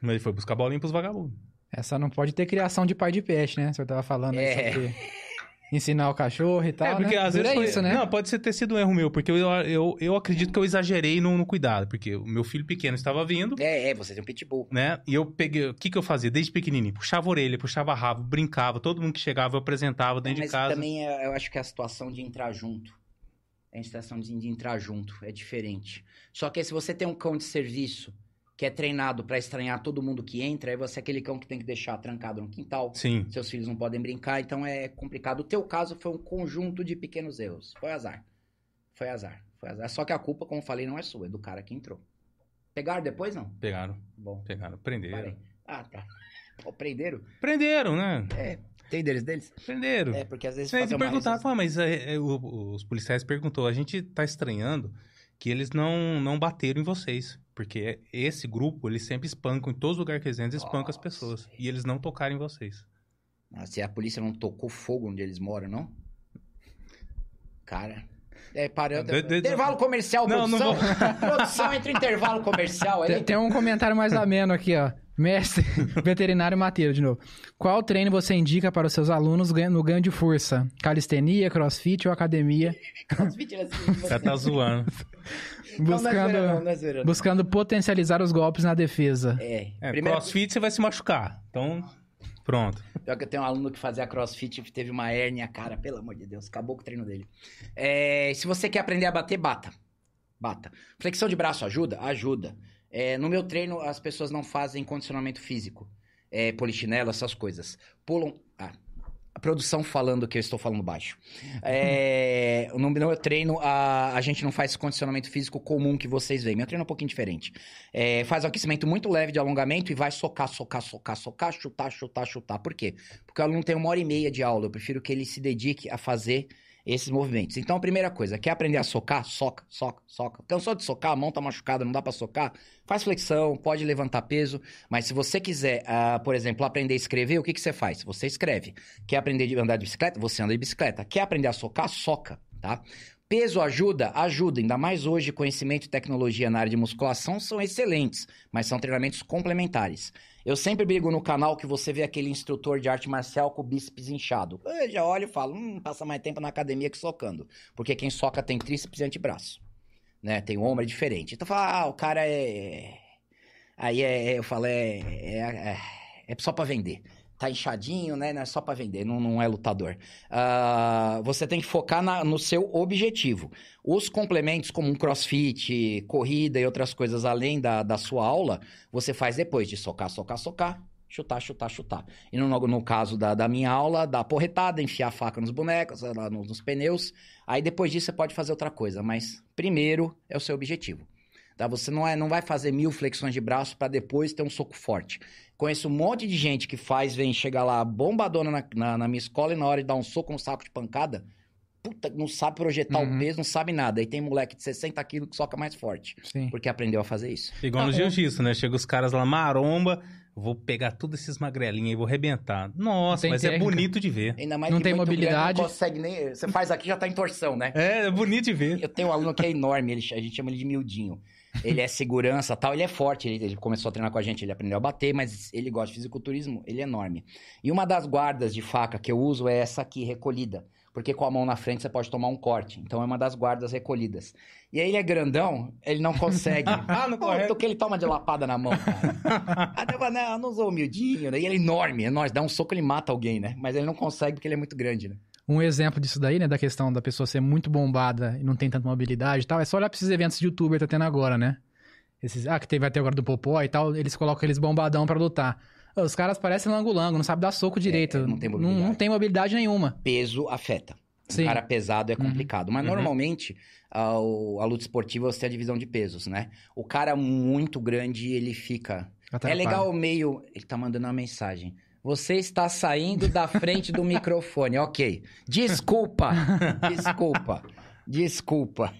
Mas ele foi buscar a bolinha pros vagabundos. Essa não pode ter criação de pai de pet, né? O senhor tava falando aí É. sobre ensinar o cachorro e tal, é, porque né? às vezes. foi- isso, né? Não, pode ser ter sido um erro meu, porque eu, eu, eu acredito que eu exagerei no, no cuidado. Porque o meu filho pequeno estava vindo, É, é, você tem um Pitbull. né? E eu peguei. O que, que eu fazia? Desde pequenininho? Puxava a orelha, puxava rabo, brincava. Todo mundo que chegava eu apresentava dentro Mas de casa. também é- eu acho que é a situação de entrar junto. É a situação de, de entrar junto, é diferente. Só que se você tem um cão de serviço que é treinado pra estranhar todo mundo que entra, aí você é aquele cão que tem que deixar trancado no quintal. Sim. Seus filhos não podem brincar, então é complicado. O teu caso foi um conjunto de pequenos erros. Foi azar. Foi azar. Foi azar. Só que a culpa, como eu falei, não é sua, é do cara que entrou. Pegaram depois, não? Pegaram, Bom, pegaram, prenderam. parei. Ah, tá. Pô, prenderam? Prenderam, né? É, tem deles deles? Prenderam. É, porque às vezes Você fazer uma pô, mas é, é, os policiais perguntou, a gente tá estranhando que eles não, não bateram em vocês. Porque esse grupo, eles sempre espancam, em todos os lugares que eles entram, espancam as pessoas. E eles não tocaram em vocês. Ah, se a polícia não tocou fogo onde eles moram, não? Cara. É, parando. De- de- intervalo comercial, Não, não produção. produção entre intervalo comercial tem um comentário mais ameno aqui, ó. Mestre veterinário Mateiro, de novo. Qual treino você indica para os seus alunos no ganho de força? Calistenia, crossfit ou academia? Crossfit é assim, cara tá zoando. Não, não é Buscando, zoeira, não, não é não. buscando potencializar os golpes na defesa. É. É, Primeiro, crossfit você vai se machucar. Então, pronto. pior que eu tenho um aluno que fazia crossfit e teve uma hérnia, cara, pelo amor de Deus, acabou com o treino dele. É, se você quer aprender a bater, bata. Bata. Flexão de braço ajuda? Ajuda. É, no meu treino, as pessoas não fazem condicionamento físico. É, polichinelo, essas coisas. Pulam. Ah, a produção falando que eu estou falando baixo. É, no meu treino, a, a gente não faz condicionamento físico comum que vocês veem. Meu treino é um pouquinho diferente. É, faz um aquecimento muito leve de alongamento e vai socar, socar, socar, socar, chutar, chutar, chutar. Por quê? Porque o aluno tem uma hora e meia de aula. Eu prefiro que ele se dedique a fazer esses movimentos. Então, a primeira coisa, quer aprender a socar? Soca, soca, soca. Cansou de socar, a mão tá machucada, não dá pra socar? Faz flexão, pode levantar peso, mas se você quiser, ah, por exemplo, aprender a escrever, o que, que você faz? Você escreve. Quer aprender a andar de bicicleta? Você anda de bicicleta. Quer aprender a socar? Soca, tá? Peso ajuda? Ajuda. Ainda mais hoje, conhecimento e tecnologia na área de musculação são excelentes, mas são treinamentos complementares. Eu sempre brigo no canal que você vê aquele instrutor de arte marcial com o bíceps inchado. Eu já olho e falo, hum, passa mais tempo na academia que socando. Porque quem soca tem tríceps e antebraço. Né? Tem ombro é diferente. Então fala, ah, o cara é. Aí é, eu falo, é, é, é, é só pra vender. Tá inchadinho, né? Não é só pra vender, não, não é lutador. Ah, você tem que focar na- no seu objetivo. Os complementos, como um crossfit, corrida e outras coisas além da, da sua aula, você faz depois de socar, socar, socar, chutar, chutar, chutar. E no, no caso da, da minha aula, dar porretada, enfiar a faca nos bonecos, lá nos, nos pneus. Aí depois disso você pode fazer outra coisa, mas primeiro é o seu objetivo. Tá? Você não, é, não vai fazer mil flexões de braço para depois ter um soco forte. Conheço um monte de gente que faz, vem chegar lá bombadona na, na, na minha escola e na hora de dar um soco, um saco de pancada, puta, não sabe projetar Uhum. o peso, não sabe nada. Aí tem moleque de 60 quilos que soca mais forte, Sim. porque aprendeu a fazer isso. Igual no Ah, o- jiu-jitsu, né? Chega os caras lá, maromba, Vou pegar todos esses magrelinhos e vou arrebentar. Nossa, mas é técnica. bonito de ver. Ainda mais Não que tem mobilidade. Não consegue nem... Você faz aqui já tá em torção, né? É, é bonito de ver. Eu tenho um aluno que é enorme, ele, a gente chama ele de miudinho. Ele é segurança tal, ele é forte, ele, ele começou a treinar com a gente, ele aprendeu a bater, mas ele gosta de fisiculturismo, ele é enorme. E uma das guardas de faca que eu uso é essa aqui, recolhida. Porque com a mão na frente você pode tomar um corte. Então é uma das guardas recolhidas. E aí ele é grandão, ele não consegue. Ah, correto. Tanto que ele toma de lapada na mão, cara. Aí eu não, eu não sou humildinho, né? E ele é enorme, é enorme. Dá um soco, ele mata alguém, né? Mas ele não consegue porque ele é muito grande, né? Um exemplo disso daí, né, da questão da pessoa ser muito bombada e não tem tanta mobilidade e tal, é só olhar pra esses eventos de youtuber que tá tendo agora, né? Esses, ah, que teve, ter agora do Popó e tal, eles colocam eles bombadão pra lutar. Ah, Os caras parecem lango-lango, não sabe dar soco direito. não tem não, mobilidade. não tem mobilidade nenhuma. peso afeta. Um Sim. cara pesado é Uhum. complicado. Mas Uhum. normalmente, a, a luta esportiva você tem a divisão de pesos, né? O cara muito grande, ele fica. É Atrapalha. legal o meio. Ele tá mandando uma mensagem. Você está saindo da frente do microfone. Ok. Desculpa. Desculpa. Desculpa.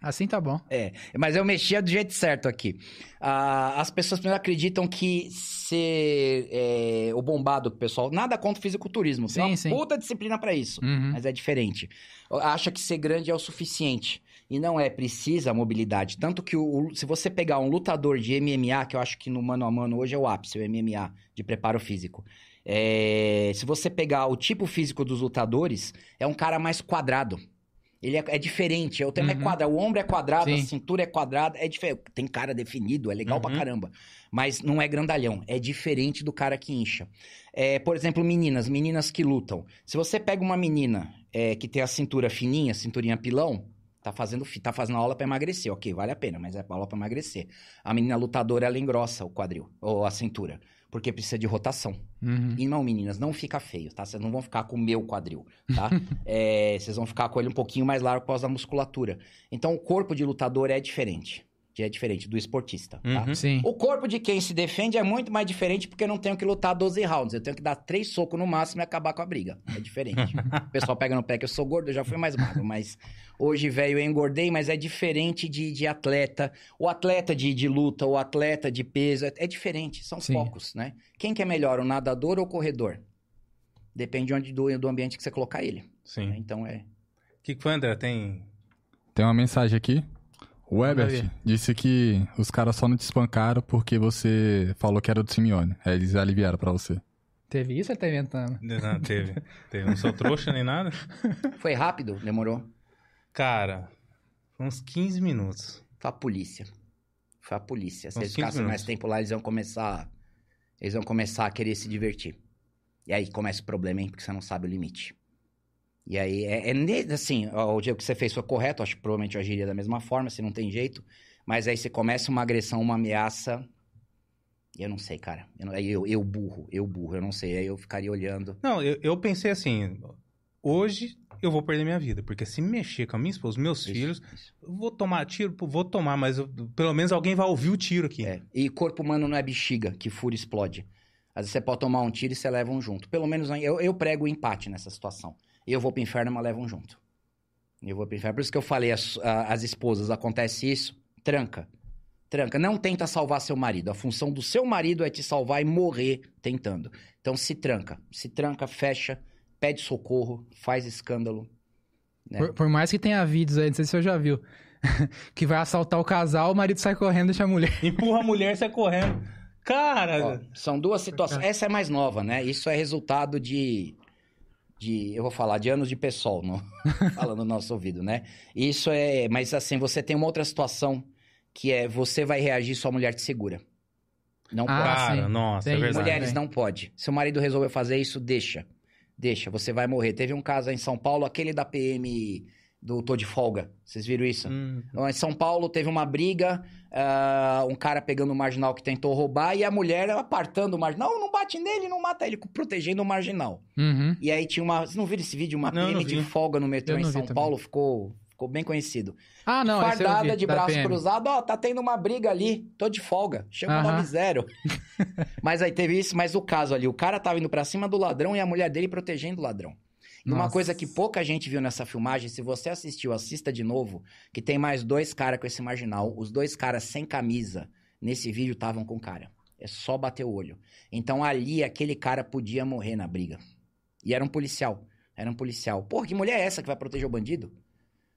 Assim tá bom. É, mas eu mexia do jeito certo aqui. Ah, as pessoas primeiro acreditam que ser é, o bombado, pessoal, nada contra o fisiculturismo. Tem Sim, uma sim. puta disciplina pra isso. Uhum. Mas é diferente. Acha que ser grande é o suficiente. E não é, precisa a mobilidade. Tanto que o, o- se você pegar um lutador de MMA, que eu acho que no mano a mano hoje é o ápice, o MMA, de preparo físico. É, se você pegar o tipo físico dos lutadores, é um cara mais quadrado. Ele é, é diferente, o tema é Uhum. quadrado, o ombro é quadrado, a Sim. cintura é quadrada, é diferente. Tem cara definido, é legal pra Uhum. caramba. Mas não é grandalhão, é diferente do cara que incha. É, por exemplo, meninas, meninas que lutam. Se você pega uma menina é, que tem a cintura fininha, cinturinha pilão, tá fazendo, tá fazendo aula pra emagrecer, ok, vale a pena, mas é aula pra emagrecer. A menina lutadora, ela engrossa o quadril, ou a cintura, porque precisa de rotação. Uhum. E não, meninas, não fica feio, tá? Vocês não vão ficar com o meu quadril, tá? É, vocês vão ficar com ele um pouquinho mais largo por causa da musculatura. Então, o corpo de lutador é diferente. É diferente do esportista, tá? Uhum. Sim. O corpo de quem se defende é muito mais diferente porque eu não tenho que lutar 12 rounds. Eu tenho que dar três socos no máximo e acabar com a briga. É diferente. o pessoal pega no pé que eu sou gordo, eu já fui mais magro. Mas hoje, velho, eu engordei, mas é diferente de, de atleta. O atleta de, de luta, o atleta de peso, é, é diferente. São Sim. focos, né? Quem que é melhor, o nadador ou o corredor? Depende de onde, do, do ambiente que você colocar ele. né? Sim. Então é. O que, que André? Tem. Tem uma mensagem aqui. O Ebert disse que os caras só não te espancaram porque você falou que era do Simeone. Aí eles aliviaram pra você. Teve isso ou tá inventando? Não, teve. teve. Não sou trouxa nem nada. Foi rápido? Demorou? Cara, foi uns 15 minutos. Foi a polícia. Foi a polícia. Se Uns eles 15 ficassem mais tempo lá, eles iam começar. Eles vão começar a querer se divertir. E aí começa o problema, hein? Porque você não sabe o limite. E aí, é, é assim, ó, o dia que você fez foi correto, acho que provavelmente eu agiria da mesma forma, se não tem jeito. Mas aí você começa uma agressão, uma ameaça. Eu não sei, cara. Eu, eu, eu burro, eu burro, eu não sei. Aí eu ficaria olhando. Não, eu, eu pensei assim: hoje eu vou perder minha vida, porque se mexer com a minha esposa, meus Isso, filhos, isso. vou tomar tiro, vou tomar, mas eu- pelo menos alguém vai ouvir o tiro aqui. É. E corpo humano não é bexiga, que fura e explode. Às vezes você pode tomar um tiro e você leva um junto. Pelo menos eu, eu prego o empate nessa situação. Eu vou pro inferno, mas levo um junto. Eu vou pro inferno. Por isso que eu falei, as esposas, acontece isso, tranca. Tranca. Não tenta salvar seu marido. A função do seu marido é te salvar e morrer tentando. Então se tranca. Se tranca, fecha, pede socorro, faz escândalo. né? Por, por mais que tenha vídeos aí, não sei se você já viu, que vai assaltar o casal, o marido sai correndo e deixa a mulher. Empurra a mulher e sai correndo. Cara, Ó, são duas situações. Essa é mais nova, né? Isso é resultado de. De eu vou falar de anos de pessoal, no, falando no nosso ouvido, né? Isso é. Mas assim, você tem uma outra situação que é você vai reagir, sua mulher te segura. Não Ah, pode. cara, sim. nossa, Tem é verdade. Mulheres não pode. Se o marido resolveu fazer isso, deixa. Deixa, você vai morrer. Teve um caso em São Paulo, aquele da PM do Tô de Folga. Vocês viram isso? Hum, Em São Paulo teve uma briga, ah, um cara pegando o marginal que tentou roubar e a mulher apartando o marginal. Não, não bate nele, não mata ele, protegendo o marginal. Uhum. E aí tinha uma. Vocês não viram esse vídeo? Uma Não, PM não de folga no metrô Eu em São também. Paulo, ficou, ficou bem conhecido. Ah, não, Fardada vi, de braço PM. cruzado, ó, tá tendo uma briga ali, tô de folga, chama o Aham. 90. mas aí teve isso, mas o caso ali, o cara tava indo pra cima do ladrão e a mulher dele protegendo o ladrão. E uma coisa que pouca gente viu nessa filmagem, se você assistiu, assista de novo, que tem mais dois caras com esse marginal, os dois caras sem camisa, nesse vídeo estavam com o cara. É só bater o olho. Então ali aquele cara podia morrer na briga. E era um policial. Era um policial. Porra, que mulher é essa que vai proteger o bandido?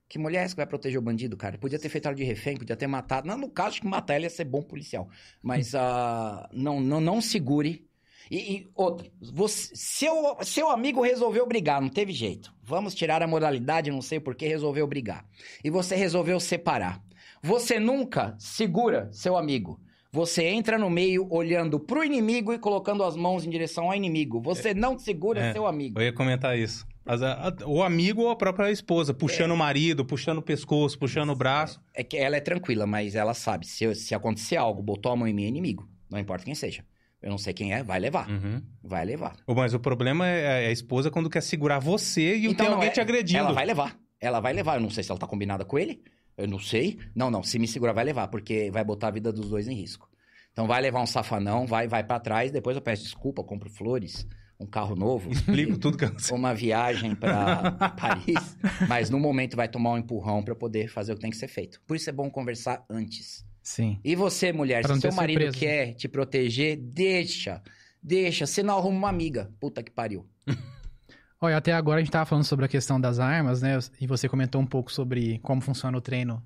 Que mulher é essa que vai proteger o bandido, cara? Podia ter feito ela de refém, podia ter matado. Não, no caso de matar ela ia ser bom policial. Mas ah, não, não, não segure. E, e outra, você, seu, seu amigo resolveu brigar, não teve jeito. Vamos tirar a moralidade, não sei por que resolveu brigar. E você resolveu separar. Você nunca segura seu amigo. Você entra no meio olhando pro inimigo e colocando as mãos em direção ao inimigo. Você não segura É. seu amigo. Eu ia comentar isso. Mas o amigo ou a própria esposa, puxando o marido, puxando o pescoço, puxando o braço. É que ela é tranquila, mas ela sabe. Se, se acontecer algo, botou a mão em mim, é inimigo. Não importa quem seja. Eu não sei quem é, vai levar. Uhum. Vai levar. Mas o problema é a esposa quando quer segurar você e tem não, alguém é- te agredindo. Ela vai levar. Ela vai levar. Eu não sei se ela tá combinada com ele. Eu não sei. Não, não. Se me segurar, vai levar, porque vai botar a vida dos dois em risco. Então vai levar um safanão, vai, vai para trás. Depois eu peço desculpa, compro flores, um carro novo, Explico tudo que eu sei. uma viagem para Paris. Mas no momento vai tomar um empurrão para poder fazer o que tem que ser feito. Por isso é bom conversar antes. Sim. E você, mulher, se seu marido surpresa. quer te proteger, deixa. Deixa. Você não arruma uma amiga. Puta que pariu. Olha, até agora a gente tava falando sobre a questão das armas, né? E você comentou um pouco sobre como funciona o treino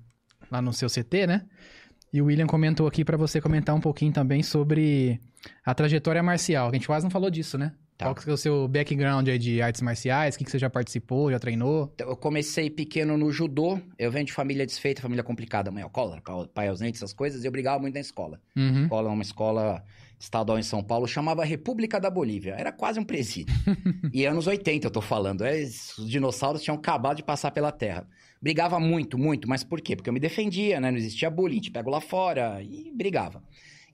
lá no seu CT, né? E o William comentou aqui pra você comentar um pouquinho também sobre a trajetória marcial. A gente quase não falou disso, né? Tá. Qual que é o seu background aí de artes marciais? O que, que você já participou, já treinou? Então, Eu comecei pequeno no judô. Eu venho de família desfeita, família complicada. Mãe alcoólatra, pai- ausente, essas coisas. E eu brigava muito na escola. Uhum. escola, uma escola estadual em São Paulo, chamava República da Bolívia. Era quase um presídio. e anos 80 eu tô falando. é, os dinossauros tinham acabado de passar pela Terra. Brigava muito, muito. Mas por quê? Porque eu me defendia, né? Não existia bullying. Te pego lá fora e brigava.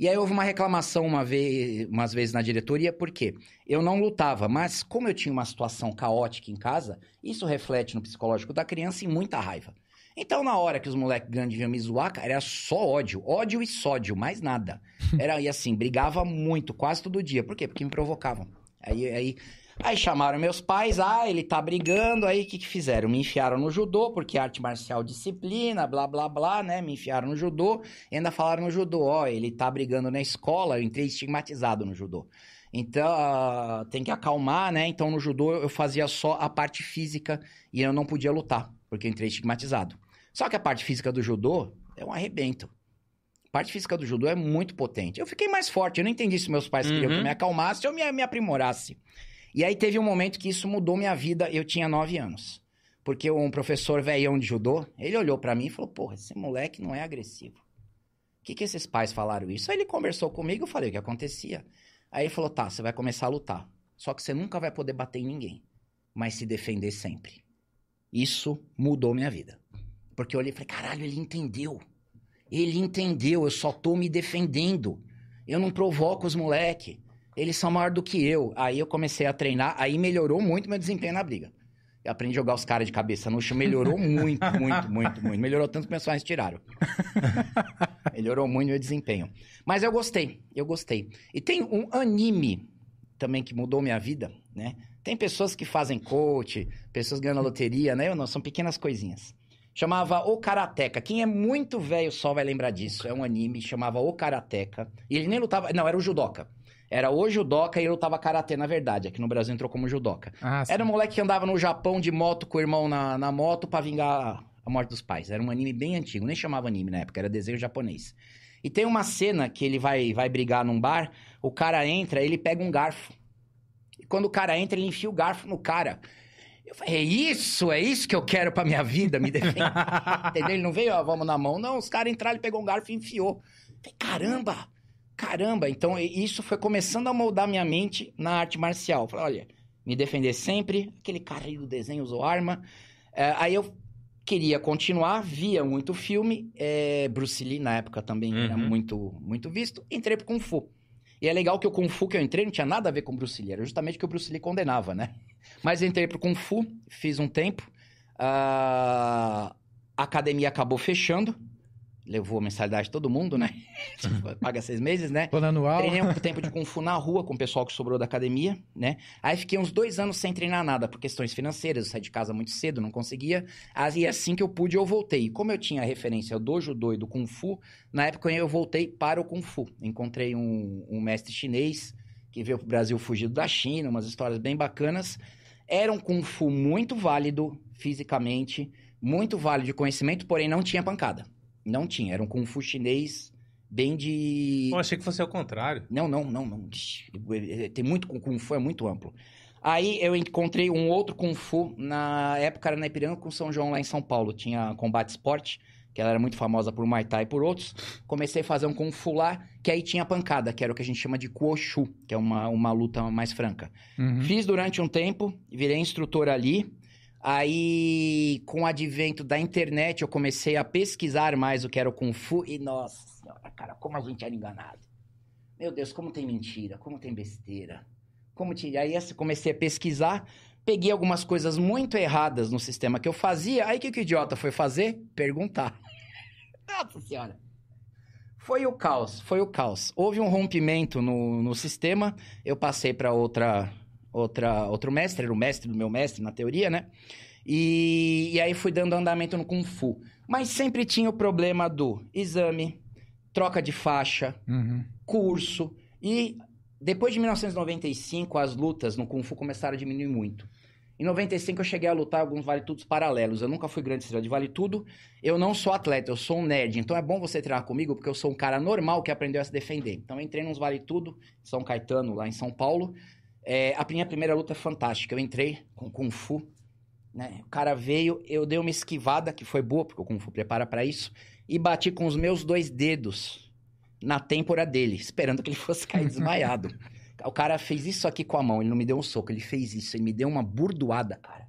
E aí houve uma reclamação uma vez, umas vezes na diretoria, por quê? Eu não lutava, mas como eu tinha uma situação caótica em casa, isso reflete no psicológico da criança e muita raiva. Então, na hora que os moleques grandes vinham me zoar, cara, era só ódio. Ódio e sódio, mais nada. Era, e assim, brigava muito, quase todo dia. Por quê? Porque me provocavam. Aí, aí, aí chamaram meus pais, ah, ele tá brigando, aí o que que fizeram? Me enfiaram no judô, porque arte marcial disciplina, blá, blá, blá, né? Me enfiaram no judô, e ainda falaram no judô, ó, ele tá brigando na escola, eu entrei estigmatizado no judô. Então, ah, tem que acalmar, né? Então, no judô eu fazia só a parte física e eu não podia lutar, porque eu entrei estigmatizado. Só que a parte física do judô é um arrebento. A parte física do judô é muito potente. Eu fiquei mais forte, eu não entendi se meus pais queriam Uhum. que eu me acalmasse ou me, me aprimorasse. E aí teve um momento que isso mudou minha vida, eu tinha nove anos. Porque um professor velhão de judô, ele olhou pra mim e falou, porra, esse moleque não é agressivo. O que, que esses pais falaram isso? Aí ele conversou comigo, eu falei o que acontecia. Aí ele falou, tá, você vai começar a lutar. Só que você nunca vai poder bater em ninguém, mas se defender sempre. Isso mudou minha vida. Porque eu olhei e falei, caralho, ele entendeu. Ele entendeu, eu só tô me defendendo. Eu não provoco os moleque. Eles são maior do que eu. Aí eu comecei a treinar, aí melhorou muito meu desempenho na briga. Eu aprendi a jogar os caras de cabeça no chão, melhorou muito, muito, muito, muito. Melhorou tanto que meus pais tiraram. melhorou muito meu desempenho. Mas eu gostei, eu gostei. E tem um anime também que mudou minha vida, né? Tem pessoas que fazem coach, pessoas ganhando loteria, né? Eu não, são pequenas coisinhas. Chamava O Karateka. Quem é muito velho só vai lembrar disso. É um anime, chamava O Karateka. E ele nem lutava. Não, era o judoca. Era o judoca e ele lutava karatê, na verdade. Aqui no Brasil entrou como judoca. Ah. Era um moleque que andava no Japão de moto com o irmão na, na moto pra vingar a morte dos pais. Era um anime bem antigo, nem chamava anime na época, era desenho japonês. E tem uma cena que ele vai, vai brigar num bar, o cara entra, ele pega um garfo. E quando o cara entra, ele enfia o garfo no cara. Eu falei, é isso, é isso que eu quero pra minha vida, me defender. Entendeu? Ele não veio, ó, vamos na mão. Não, os caras entraram, ele pegou um garfo e enfiou. Eu falei, caramba, caramba. Então, isso foi começando a moldar minha mente na arte marcial. Falei, olha, me defender sempre. Aquele cara aí do desenho usou arma. É, aí eu queria continuar, via muito filme. é, Bruce Lee, na época, também era Uhum. muito, muito visto. Entrei pro Kung Fu. E é legal que o Kung Fu que eu entrei não tinha nada a ver com o Bruce Lee. Era justamente o que o Bruce Lee condenava, né? Mas entrei pro Kung Fu, fiz um tempo. ah, a academia acabou fechando. Levou a mensalidade de todo mundo, né? Tipo, Paga seis meses, né? Plano anual. Treinei um tempo de Kung Fu na rua com o pessoal que sobrou da academia, né? Aí fiquei uns dois anos sem treinar nada, por questões financeiras, eu saí de casa muito cedo, não conseguia. Aí assim que eu pude, eu voltei. Como eu tinha referência do Judô e do Kung Fu, na época eu voltei para o Kung Fu. Encontrei um, um mestre chinês que veio pro Brasil fugido da China, umas histórias bem bacanas. Era um Kung Fu muito válido fisicamente, muito válido de conhecimento, porém não tinha pancada. Não tinha, era um Kung Fu chinês bem de... Eu achei que fosse ao contrário. Não, não, não, não. Tem muito Kung Fu, é muito amplo. Aí eu encontrei um outro Kung Fu, na época era na Ipiranga com São João lá em São Paulo. Tinha combate esporte, que ela era muito famosa por Muay Thai e por outros. Comecei a fazer um Kung Fu lá, que aí tinha pancada, que era o que a gente chama de Kuoshu, que é uma, uma luta mais franca. Uhum. Fiz durante um tempo, virei instrutor ali. Aí, com o advento da internet, eu comecei a pesquisar mais o que era o Kung Fu. E, nossa senhora, cara, como a gente era enganado. Meu Deus, como tem mentira, como tem besteira. Como tinha... Aí, assim, comecei a pesquisar, peguei algumas coisas muito erradas no sistema que eu fazia. Aí, o que, que o idiota foi fazer? Perguntar. Nossa senhora. Foi o caos, foi o caos. Houve um rompimento no, no sistema, eu passei para outra, outra, outro mestre, era o mestre do meu mestre na teoria, né? E, e aí fui dando andamento no Kung Fu. Mas sempre tinha o problema do exame, troca de faixa, Uhum. curso. E depois de 1995, as lutas no Kung Fu começaram a diminuir muito. Em 95 eu cheguei a lutar alguns vale-tudos paralelos. Eu nunca fui grande estrela de vale-tudo. Eu não sou atleta, eu sou um nerd. Então é bom você treinar comigo, porque eu sou um cara normal que aprendeu a se defender. Então eu entrei nos vale-tudo, em São Caetano, lá em São Paulo. É, a minha primeira luta é fantástica. Eu entrei com Kung Fu. Né? O cara veio, eu dei uma esquivada, que foi boa, porque o Kung Fu prepara pra isso. E bati com os meus dois dedos na têmpora dele, esperando que ele fosse cair desmaiado. O cara fez isso aqui com a mão, ele não me deu um soco, ele fez isso, ele me deu uma burdoada, cara.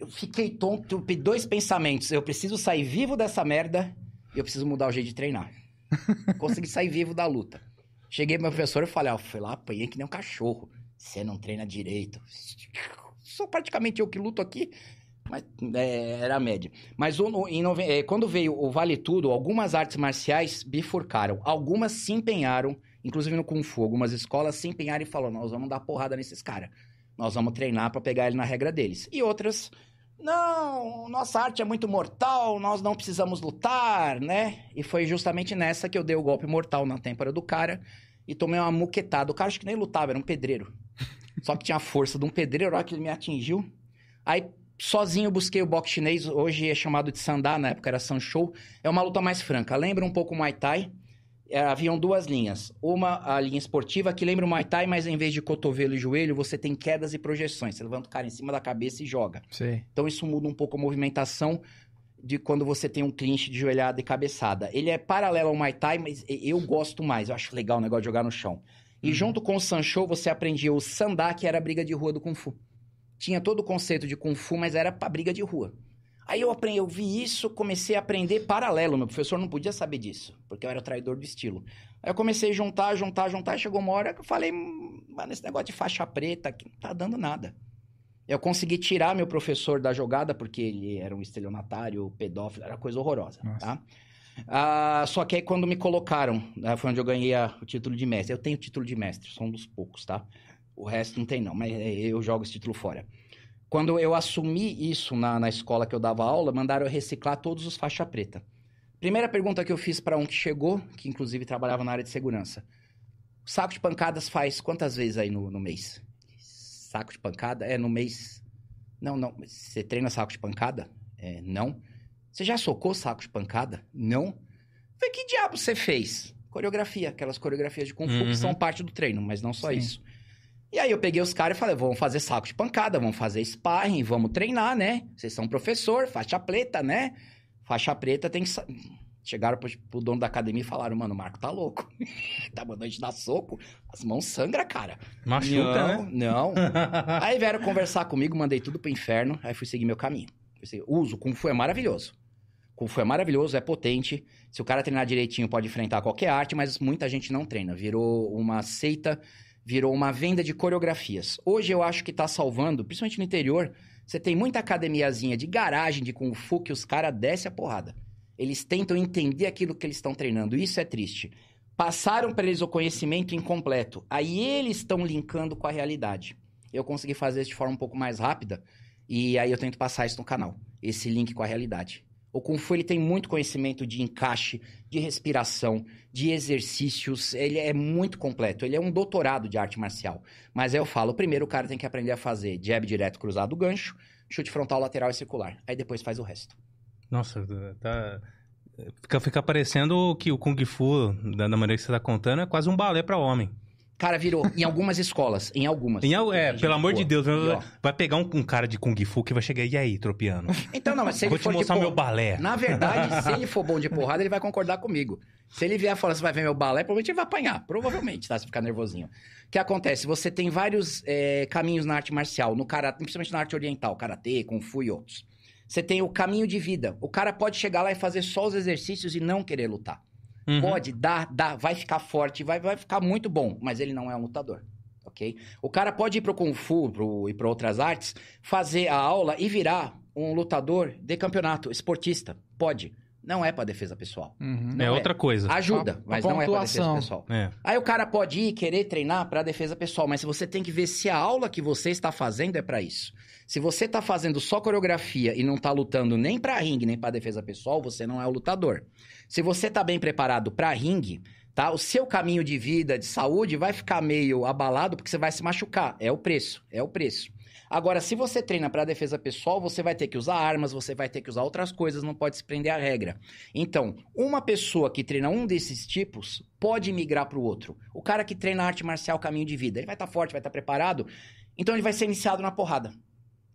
Eu fiquei tonto, eu pedi dois pensamentos. Eu preciso sair vivo dessa merda e eu preciso mudar o jeito de treinar. Consegui sair vivo da luta. Cheguei pro meu professor e falei, ó, fui lá, apanhei que nem um cachorro. Você não treina direito. Sou praticamente eu que luto aqui, mas é, era a média. Mas o- em é, quando veio o Vale Tudo, algumas artes marciais bifurcaram. Algumas se empenharam, inclusive no Kung Fu, algumas escolas se empenharam e falaram, nós vamos dar porrada nesses caras. Nós vamos treinar pra pegar ele na regra deles. E outras, não, nossa arte é muito mortal, nós não precisamos lutar, né? E foi justamente nessa que eu dei o golpe mortal na têmpora do cara e tomei uma muquetada. O cara acho que nem lutava, era um pedreiro. Só que tinha a força de um pedreiro, a hora que ele me atingiu. Aí, sozinho, eu busquei o boxe chinês, hoje é chamado de Sandá, na época era Sanshou. É uma luta mais franca. Lembra um pouco o Muay Thai. É, haviam duas linhas. Uma, a linha esportiva, que lembra o Muay Thai, mas em vez de cotovelo e joelho, você tem quedas e projeções. Você levanta o cara em cima da cabeça e joga. Sei. Então isso muda um pouco a movimentação de quando você tem um clinch de joelhada e cabeçada. Ele é paralelo ao Muay Thai, mas eu gosto mais. Eu acho legal o negócio de jogar no chão. E junto com o Sancho, você aprendia o Sandá, que era a briga de rua do Kung Fu. Tinha todo o conceito de Kung Fu, mas era pra briga de rua. Aí eu aprendi, eu vi isso, comecei a aprender paralelo. Meu professor não podia saber disso, porque eu era traidor do estilo. Aí eu comecei a juntar, juntar, juntar, chegou uma hora que eu falei, "Hum, mano, esse negócio de faixa preta aqui não tá dando nada. Eu consegui tirar meu professor da jogada, porque ele era um estelionatário, pedófilo, era coisa horrorosa, Nossa. tá? Ah, só que aí quando me colocaram, né, foi onde eu ganhei a- o título de mestre. Eu tenho o título de mestre, sou um dos poucos, tá? O resto não tem não, mas é, eu jogo esse título fora. Quando eu assumi isso na, na escola que eu dava aula, mandaram eu reciclar todos os faixa preta. Primeira pergunta que eu fiz para um que chegou, que inclusive trabalhava na área de segurança. Saco de pancadas faz quantas vezes aí no, no mês? Saco de pancada? É, no mês... Não, não. Você treina saco de pancada? É, não. Você já socou saco de pancada? Não. Falei, que diabo você fez? Coreografia, aquelas coreografias de Kung Fu Uhum. que são parte do treino, mas não só Sim. isso. E aí eu peguei os caras e falei, vamos fazer saco de pancada, vamos fazer sparring, vamos treinar, né? Vocês são professor, faixa preta, né? Faixa preta tem que... Chegaram pro, pro dono da academia e falaram, mano, o Marco tá louco. tá mandando a gente dar soco, as mãos sangram, cara. Machuca, não, né? Não, Aí vieram conversar comigo, mandei tudo pro inferno, aí fui seguir meu caminho. Seguir- Uso, Kung Fu é maravilhoso. Kung Fu é maravilhoso, é potente. Se o cara treinar direitinho, pode enfrentar qualquer arte, mas muita gente não treina. Virou uma seita, virou uma venda de coreografias. Hoje eu acho que tá salvando, principalmente no interior, você tem muita academiazinha de garagem de Kung Fu que os caras descem a porrada. Eles tentam entender aquilo que eles estão treinando. Isso é triste. Passaram para eles o conhecimento incompleto. Aí eles estão linkando com a realidade. Eu consegui fazer isso de forma um pouco mais rápida. E aí eu tento passar isso no canal. Esse link com a realidade. O Kung Fu ele tem muito conhecimento de encaixe, de respiração, de exercícios. Ele é muito completo. Ele é um doutorado de arte marcial. Mas eu falo, primeiro o cara tem que aprender a fazer jab direto cruzado gancho, chute frontal, lateral e circular. Aí depois faz o resto. Nossa, tá. Fica, fica parecendo que o Kung Fu, da da maneira que você tá contando, é quase um balé pra homem. Cara, virou em algumas escolas, em algumas. Em é, pelo amor de. Deus, ó, vai pegar um, um cara de Kung Fu que vai chegar, e aí, tropiano? Então, não, mas se ele Vou te for de mostrar por- meu balé. Na verdade, se ele for bom de porrada, ele vai concordar comigo. Se ele vier falando, você vai ver meu balé, provavelmente ele vai apanhar. Provavelmente, tá? Se ficar nervosinho. O que acontece? Você tem vários é, caminhos na arte marcial, no karatê, principalmente na arte oriental, karatê, kung fu e outros. Você tem o caminho de vida. O cara pode chegar lá e fazer só os exercícios e não querer lutar. Uhum. Pode, dá, dá, vai ficar forte, vai, vai ficar muito bom, mas ele não é um lutador, ok? O cara pode ir pro Kung Fu pro, e para outras artes, fazer a aula e virar um lutador de campeonato, esportista. Pode. Não é pra defesa pessoal. Uhum. Não é é. outra coisa. Ajuda, A- a mas não é pra defesa pessoal. É. Aí o cara pode ir querer treinar para defesa pessoal, mas você tem que ver se a aula que você está fazendo é para isso. Se você tá fazendo só coreografia e não tá lutando nem para ringue, nem para defesa pessoal, você não é o lutador. Se você tá bem preparado para ringue, tá? O seu caminho de vida, de saúde vai ficar meio abalado porque você vai se machucar. É o preço, é o preço. Agora, se você treina para defesa pessoal, você vai ter que usar armas, você vai ter que usar outras coisas, não pode se prender à regra. Então, uma pessoa que treina um desses tipos pode migrar para o outro. O cara que treina arte marcial caminho de vida, ele vai estar forte, vai estar preparado, então ele vai ser iniciado na porrada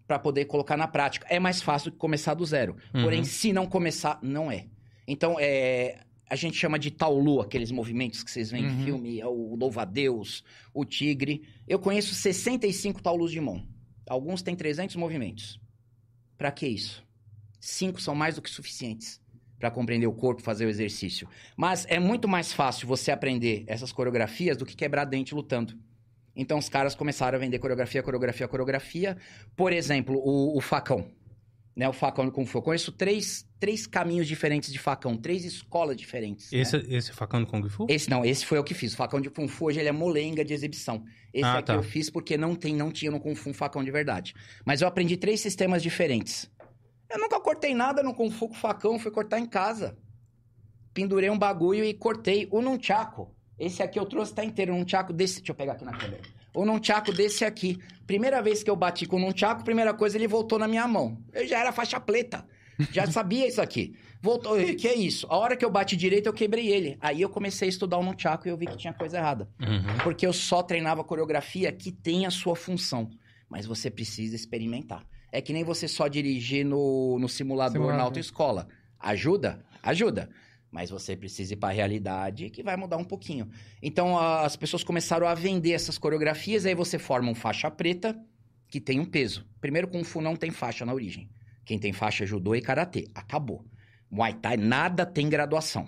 para poder colocar na prática. É mais fácil que começar do zero. Uhum. Porém, se não começar, não é. Então, é, a gente chama de taulu, aqueles movimentos que vocês veem em Uhum. filme, é o louva-a-Deus, o tigre. Eu conheço 65 taulus de mão. Alguns têm 300 movimentos. Para que isso? Cinco são mais do que suficientes para compreender o corpo, fazer o exercício. Mas é muito mais fácil você aprender essas coreografias do que quebrar dente lutando. Então os caras começaram a vender coreografia, coreografia, coreografia. Por exemplo, o, o facão. Né, o facão do Kung Fu. Eu conheço três, três caminhos diferentes de facão, três escolas diferentes. né? Esse, esse facão do Kung Fu? Esse não, esse foi o que fiz. O facão de Kung Fu hoje ele é molenga de exibição. Esse Ah, aqui tá. eu fiz porque não tem, não tinha no Kung Fu um facão de verdade. Mas eu aprendi três sistemas diferentes. Eu nunca cortei nada no Kung Fu com facão, fui cortar em casa. Pendurei um bagulho e cortei o nunchaku. Esse aqui eu trouxe tá inteiro, um nunchaku desse, deixa eu pegar aqui na câmera. O nunchaku desse aqui. Primeira vez que eu bati com o nunchaku, primeira coisa ele voltou na minha mão. Eu já era faixa preta. Já sabia isso aqui. Voltou, "Ih, que é isso? A hora que eu bati direito, eu quebrei ele. Aí eu comecei a estudar o nunchaku e eu vi que tinha coisa errada. Uhum. Porque eu só treinava coreografia que tem a sua função. Mas você precisa experimentar. É que nem você só dirigir no, no simulador, Simulador. na autoescola. Ajuda? Ajuda. Mas você precisa ir para a realidade que vai mudar um pouquinho. Então as pessoas começaram a vender essas coreografias, aí você forma um faixa preta que tem um peso. Primeiro, Kung Fu não tem faixa na origem. Quem tem faixa é judô e karatê. Acabou. Muay Thai nada tem graduação.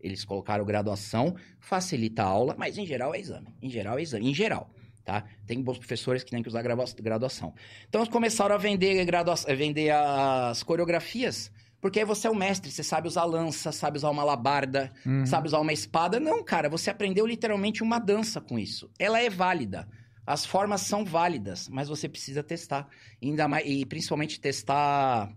Eles colocaram graduação, facilita a aula, mas em geral é exame. Em geral é exame. Em geral, tá? Tem bons professores que têm que usar gradua- graduação. Então eles começaram a vender, gradua- vender as coreografias, porque aí você é o mestre, você sabe usar lança, sabe usar uma labarda, Uhum. sabe usar uma espada. Não, cara, você aprendeu literalmente uma dança com isso. Ela é válida. As formas são válidas, mas você precisa testar. Ainda mais, e principalmente testar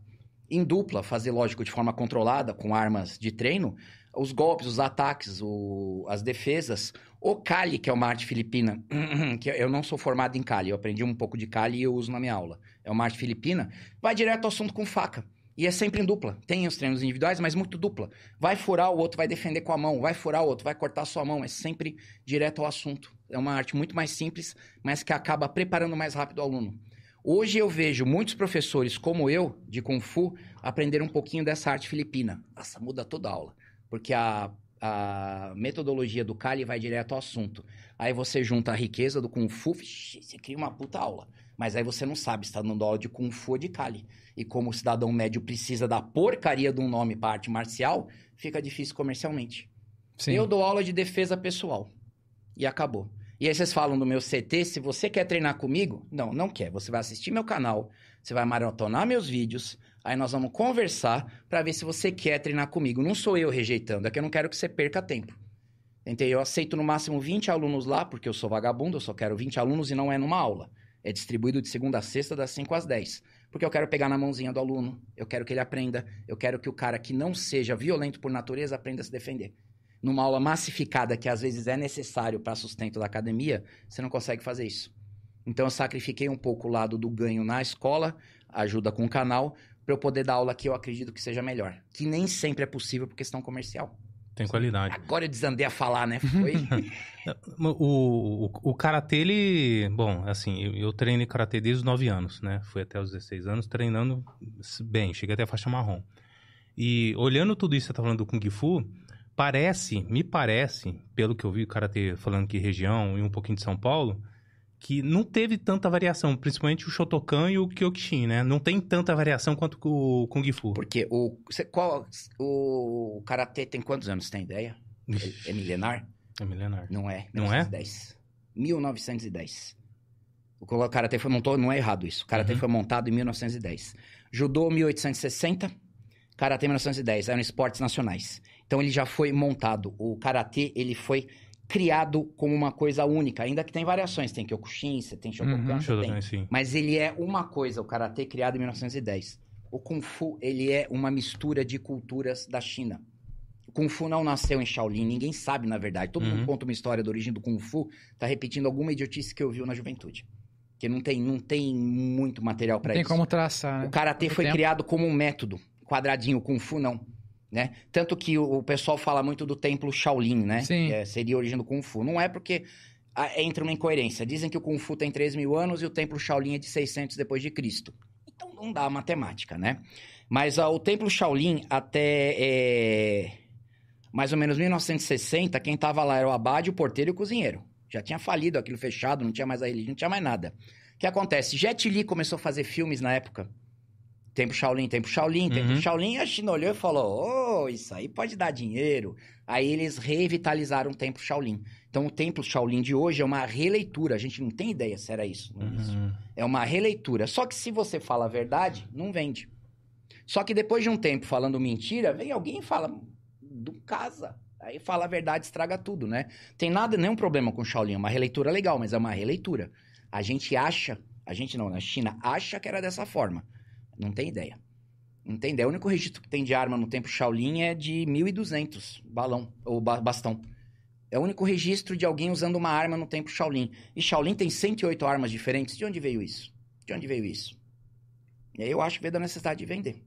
em dupla, fazer, lógico, de forma controlada, com armas de treino, os golpes, os ataques, o- as defesas. O Kali, que é uma arte filipina, que eu não sou formado em Kali, eu aprendi um pouco de Kali e eu uso na minha aula. É uma arte filipina, vai direto ao assunto com faca. E é sempre em dupla. Tem os treinos individuais, mas muito dupla. Vai furar, o outro vai defender com a mão. Vai furar, o outro vai cortar a sua mão. É sempre direto ao assunto. É uma arte muito mais simples, mas que acaba preparando mais rápido o aluno. Hoje eu vejo muitos professores como eu, de Kung Fu, aprender um pouquinho dessa arte filipina. Nossa, muda toda a aula. Porque a, a metodologia do Kali vai direto ao assunto. Aí você junta a riqueza do Kung Fu, vixi, você cria uma puta aula. Mas aí você não sabe se está dando aula de Kung Fu ou de Kali. E como o cidadão médio precisa da porcaria de um nome para arte marcial, fica difícil comercialmente. Sim. Eu dou aula de defesa pessoal. E acabou. E aí vocês falam do meu CT, se você quer treinar comigo, não, não quer. Você vai assistir meu canal, você vai maratonar meus vídeos, Aí nós vamos conversar pra ver se você quer treinar comigo. Não sou eu rejeitando, é que eu não quero que você perca tempo. Entendeu? Eu aceito no máximo 20 alunos lá, porque eu sou vagabundo, eu só quero 20 alunos e não é numa aula. É distribuído de segunda a sexta, das 5 às 10. Porque eu quero pegar na mãozinha do aluno, eu quero que ele aprenda, eu quero que o cara que não seja violento por natureza aprenda a se defender. Numa aula massificada, que às vezes é necessário para sustento da academia, você não consegue fazer isso. Então eu sacrifiquei um pouco o lado do ganho na escola, ajuda com o canal, para eu poder dar aula que eu acredito que seja melhor. Que nem sempre é possível por questão comercial. Tem qualidade. Agora eu desandei a falar, né? Foi. O, o, o karatê, ele. Bom, assim, eu, eu treino karatê desde os 9 anos, né? Fui até os 16 anos treinando bem, cheguei até a faixa marrom. E olhando tudo isso que você tá falando do Kung Fu, parece, me parece, pelo que eu vi o karatê falando que região e um pouquinho de São Paulo, que não teve tanta variação, principalmente o Shotokan e o Kyokushin, né? Não tem tanta variação quanto o Kung Fu. Porque o. Você, qual, o karatê tem quantos anos? Você tem ideia? É, é milenar? É milenar. Não é. Não é? 1910. 1910. O karatê foi montado, não é errado isso. O karatê Uhum. foi montado em 1910. Judô 1860, karatê 1910, eram esportes nacionais. Então ele já foi montado. O karatê, ele foi criado como uma coisa única, ainda que tem variações, tem Kyokushin, você tem Shotokan, Uhum. tem. Shotokan, sim. Mas ele é uma coisa, o karatê criado em 1910. O kung fu, ele é uma mistura de culturas da China. O kung fu não nasceu em Shaolin, ninguém sabe na verdade. Todo Uhum. mundo conta uma história da origem do kung fu, tá repetindo alguma idiotice que eu vi na juventude. Porque não tem, não tem muito material para tem isso. como traçar, né? O karatê foi tempo? criado como um método, quadradinho, o kung fu não. Né? Tanto que o, o pessoal fala muito do templo Shaolin, né? Sim. É- seria a origem do kung fu. Não é porque entra uma incoerência. Dizem que o kung fu tem 3 mil anos e o templo Shaolin é de 600 depois de Cristo. Então não dá a matemática, né? Mas ah, o templo Shaolin até é, mais ou menos 1960, quem tava lá era o abade, o porteiro e o cozinheiro. Já tinha falido aquilo fechado, não tinha mais a religião, não tinha mais nada. O que acontece? Jet Li começou a fazer filmes na época. Tempo Shaolin, Tempo Shaolin, Tempo Uhum. Shaolin. E a China olhou e falou: Ô, isso aí pode dar dinheiro. Aí eles revitalizaram o Templo Shaolin. Então o Templo Shaolin de hoje é uma releitura. A gente não tem ideia se era isso início. Uhum. É uma releitura. Só que se você fala a verdade, não vende. Só que depois de um tempo falando mentira, vem alguém e fala do casa. Aí fala a verdade, estraga tudo, né? Tem nada, nenhum problema com Shaolin. É uma releitura legal, mas é uma releitura. A gente acha, a gente não, na China, acha que era dessa forma. Não tem ideia. Não tem ideia. O único registro que tem de arma no tempo Shaolin é de 1200 balão, ou ba- bastão. É o único registro de alguém usando uma arma no tempo Shaolin. E Shaolin tem 108 armas diferentes. De onde veio isso? De onde veio isso? E aí eu acho que veio da necessidade de vender.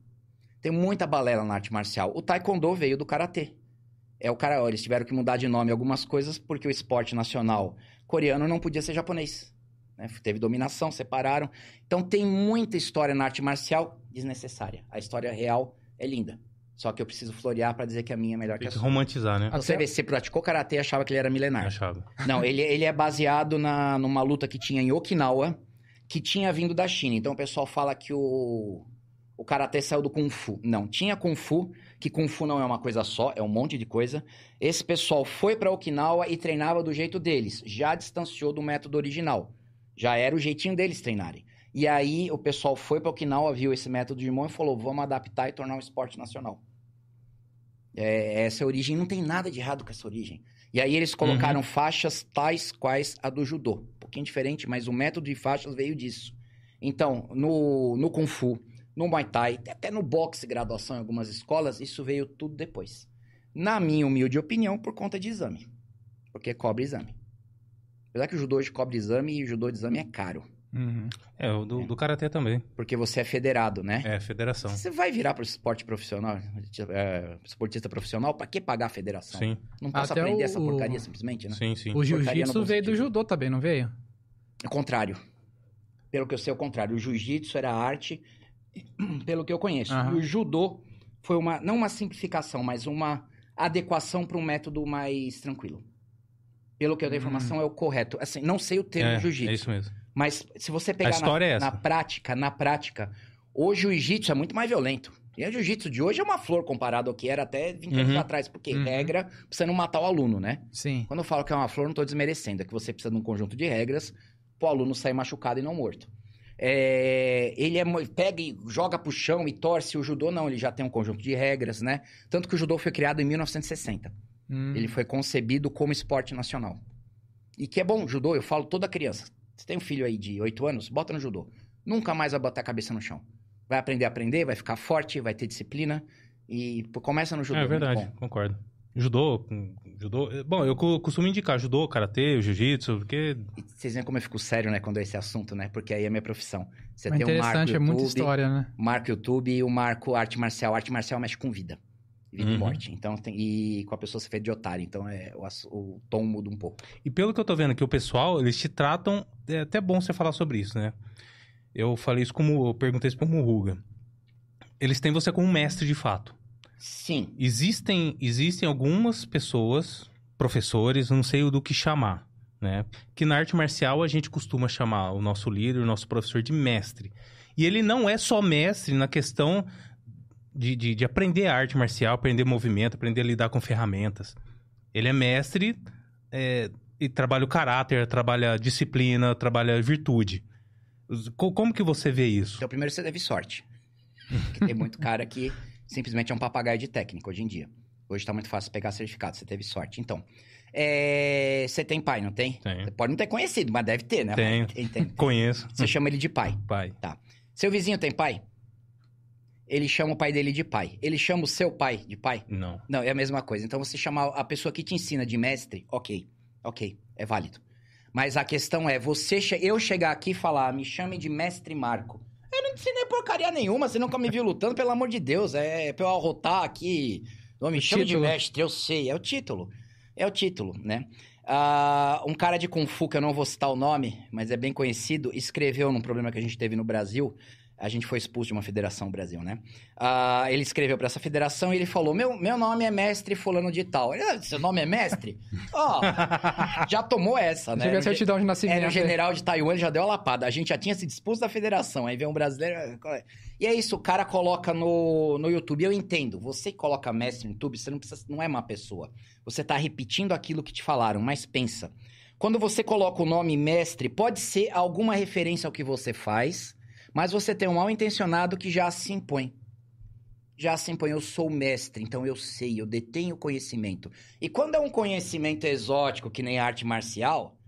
Tem muita balela na arte marcial. O Taekwondo veio do Karatê. É o cara, eles tiveram que mudar de nome algumas coisas porque o esporte nacional coreano não podia ser japonês. Né? Teve dominação, separaram. Então tem muita história na arte marcial desnecessária. A história real é linda. Só que eu preciso florear pra dizer que a minha é melhor que Tem a que sua. romantizar, né? Você vê, você praticou karatê e achava que ele era milenar. Achava. Não, ele, ele é baseado na, numa luta que tinha em Okinawa, que tinha vindo da China. Então o pessoal fala que o, o karatê saiu do Kung Fu. Não, tinha Kung Fu, que Kung Fu não é uma coisa só, é um monte de coisa. Esse pessoal foi pra Okinawa e treinava do jeito deles. Já distanciou do método original. Já era o jeitinho deles treinarem. E aí o pessoal foi pra Okinawa, viu esse método de mão e falou: vamos adaptar e tornar um esporte nacional. É, essa origem não tem nada de errado com essa origem. E aí eles colocaram faixas tais quais a do judô. Um pouquinho diferente, mas o método de faixas veio disso. Então, no, no Kung Fu, no Muay Thai, até no boxe graduação em algumas escolas, isso veio tudo depois. Na minha humilde opinião, por conta de exame. Porque cobre exame. Apesar que o judô hoje cobre exame e o judô de exame é caro. Uhum. É, o do, do Karatê também. Porque você é federado, né? É, federação. Você vai virar pro esporte profissional, é, esportista profissional, pra que pagar a federação? Sim, Não posso Até aprender o- essa porcaria simplesmente, né? sim, sim. O jiu-jitsu veio do judô também, não veio? O contrário. Pelo que eu sei, é o contrário. O jiu-jitsu era arte, pelo que eu conheço. E o judô foi uma, não uma simplificação, mas uma adequação para um método mais tranquilo. Pelo que eu tenho Hum. informação, é o correto. Assim, não sei o termo É, jiu-jitsu. é isso mesmo. Mas se você pegar na, é na prática, na prática, o jiu-jitsu é muito mais violento. E o jiu-jitsu de hoje é uma flor comparado ao que era até 20 anos Uhum. atrás. Porque Uhum. regra pra você não matar o aluno, né? Sim. Quando eu falo que é uma flor, não tô desmerecendo. É que você precisa de um conjunto de regras pro aluno sair machucado e não morto. É, ele é, pega e joga pro chão e torce. O judô não, ele já tem um conjunto de regras, né? Tanto que o judô foi criado em 1960. Hum. Ele foi concebido como esporte nacional. E que é bom, judô, eu falo toda criança. Você tem um filho aí de 8 anos, bota no judô. Nunca mais vai botar a cabeça no chão. Vai aprender a aprender, vai ficar forte, vai ter disciplina. E começa no judô. É muito verdade, bom. concordo. Judô, judô. Bom, eu co- costumo indicar judô, karatê, jiu-jitsu, porque E vocês veem como eu fico sério, né, quando é esse assunto, né? Porque aí é minha profissão. Você Mas tem um marco interessante, é muita história, né? marco YouTube e o marco arte marcial. Arte marcial mexe com vida. Vida e Uhum. morte. Então, tem, e com a pessoa ser feita de otário. Então, é, o, o tom muda um pouco. E pelo que eu tô vendo aqui, o pessoal, eles te tratam. É até bom você falar sobre isso, né? Eu falei isso como. Eu perguntei isso pro Muruga. Eles têm você como mestre de fato. Sim. Existem, existem algumas pessoas, professores, não sei o do que chamar, né? Que na arte marcial a gente costuma chamar o nosso líder, o nosso professor de mestre. E ele não é só mestre na questão de, de, de aprender arte marcial, aprender movimento, aprender a lidar com ferramentas. Ele é mestre é, e trabalha o caráter, trabalha disciplina, trabalha virtude. Como que você vê isso? Então, primeiro você teve sorte. Porque tem muito cara que simplesmente é um papagaio de técnica hoje em dia. Hoje tá muito fácil pegar certificado, você teve sorte. Então, é, você tem pai, não tem? Tenho. Você pode não ter conhecido, mas deve ter, né? Tenho. Tem, tem. Conheço, Você chama ele de pai. pai. Seu vizinho tem pai? Ele chama o pai dele de pai. Ele chama o seu pai de pai? Não. Não, é a mesma coisa. Então, você chamar a pessoa que te ensina de mestre, ok. Ok, é válido. Mas a questão é, você eu chegar aqui e falar, "Ah, me chame de mestre Marco. Eu não ensinei porcaria nenhuma, você nunca me viu lutando, pelo amor de Deus. É pra eu arrotar aqui. Não me chame de mestre, eu sei. É o título. É o título, né? Ah, um cara de Kung Fu, que eu não vou citar o nome, mas é bem conhecido, escreveu num problema que a gente teve no Brasil. A gente foi expulso de uma federação no Brasil, né? Ah, ele escreveu pra essa federação e ele falou: Meu, meu nome é mestre fulano de tal. Ele, "Ah, Seu nome é mestre? Ó, já tomou essa, né? A Era certidão de nascimento. era o né? general de Taiwan, já deu a lapada. A gente já tinha se expulso da federação. Aí vem um brasileiro. é? E é isso, o cara coloca no, no YouTube. Eu entendo. Você coloca mestre no YouTube, você não precisa. Não é má pessoa. Você tá repetindo aquilo que te falaram, mas pensa. Quando você coloca o nome mestre, pode ser alguma referência ao que você faz, mas você tem um mal intencionado que já se impõe. Já se impõe, eu sou mestre, então eu sei, eu detenho conhecimento. E quando é um conhecimento exótico, que nem arte marcial,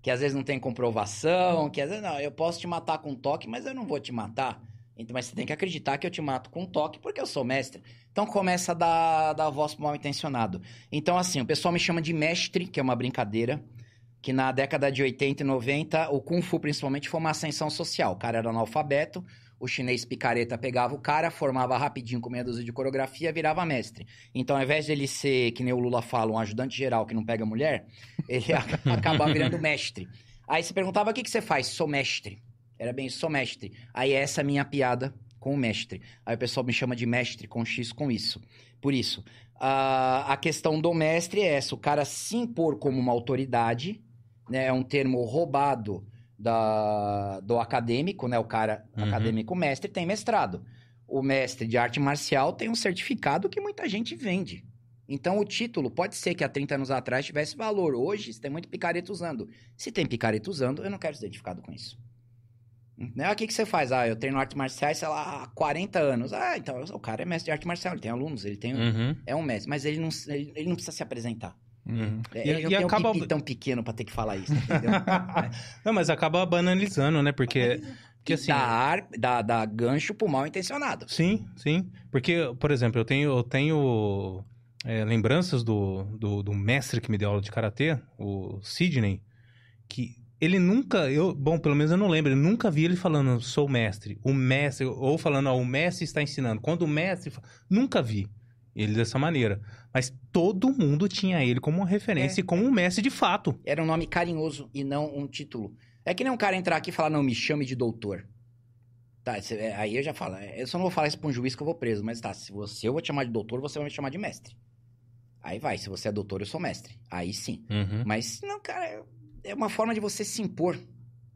que às vezes não tem comprovação, que às vezes não, eu posso te matar com toque, mas eu não vou te matar. Então, mas você tem que acreditar que eu te mato com toque porque eu sou mestre. Então começa a dar, dar voz pro mal intencionado. Então, assim, o pessoal me chama de mestre, que é uma brincadeira. Que na década de 80 e 90, o Kung Fu principalmente foi uma ascensão social. O cara era analfabeto, o chinês picareta pegava o cara, formava rapidinho com meia dúzia de coreografia, virava mestre. Então, ao invés de ele ser, que nem o Lula fala, um ajudante geral que não pega mulher, ele acabava virando mestre. Aí você perguntava, o que, que você faz? Sou mestre. Era bem, sou mestre. Aí essa é a minha piada com o mestre. Aí o pessoal me chama de mestre com X com isso. Por isso, a questão do mestre é essa, o cara se impor como uma autoridade, né? É um termo roubado da, do acadêmico, né? O cara Uhum. acadêmico mestre tem mestrado. O mestre de arte marcial tem um certificado que muita gente vende. Então, o título pode ser que há 30 anos atrás tivesse valor. Hoje, tem muito picareta usando. Se tem picareta usando, eu não quero ser identificado com isso. Né? O que, que você faz? Ah, eu treino artes marciais, sei lá, há 40 anos. Ah, então o cara é mestre de arte marcial, ele tem alunos, ele tem. Uhum. É um mestre, mas ele não, ele, ele não precisa se apresentar. Uhum. É, E- não e acaba- um pipi tão pequeno pra ter que falar isso, entendeu? Não, mas acaba banalizando, né? Porque, porque assim. dá, ar, dá, dá gancho pro mal intencionado. Sim, sim. Porque, por exemplo, eu tenho, eu tenho é, lembranças do, do, do mestre que me deu aula de karatê, o Sidney, que ele nunca, eu, bom, pelo menos eu não lembro, eu nunca vi ele falando, sou mestre, o mestre, ou falando, ó, o mestre está ensinando. Quando o mestre, nunca vi ele dessa maneira. Mas todo mundo tinha ele como uma referência É. e como um mestre de fato. Era um nome carinhoso e não um título. É que nem um cara entrar aqui e falar, não, me chame de doutor. Tá, é, aí eu já falo, é, eu só não vou falar isso pra um juiz que eu vou preso, mas tá, se você eu vou te chamar de doutor, você vai me chamar de mestre. Aí vai, se você é doutor, eu sou mestre. Aí sim. Uhum. Mas, não, cara, é- é uma forma de você se impor.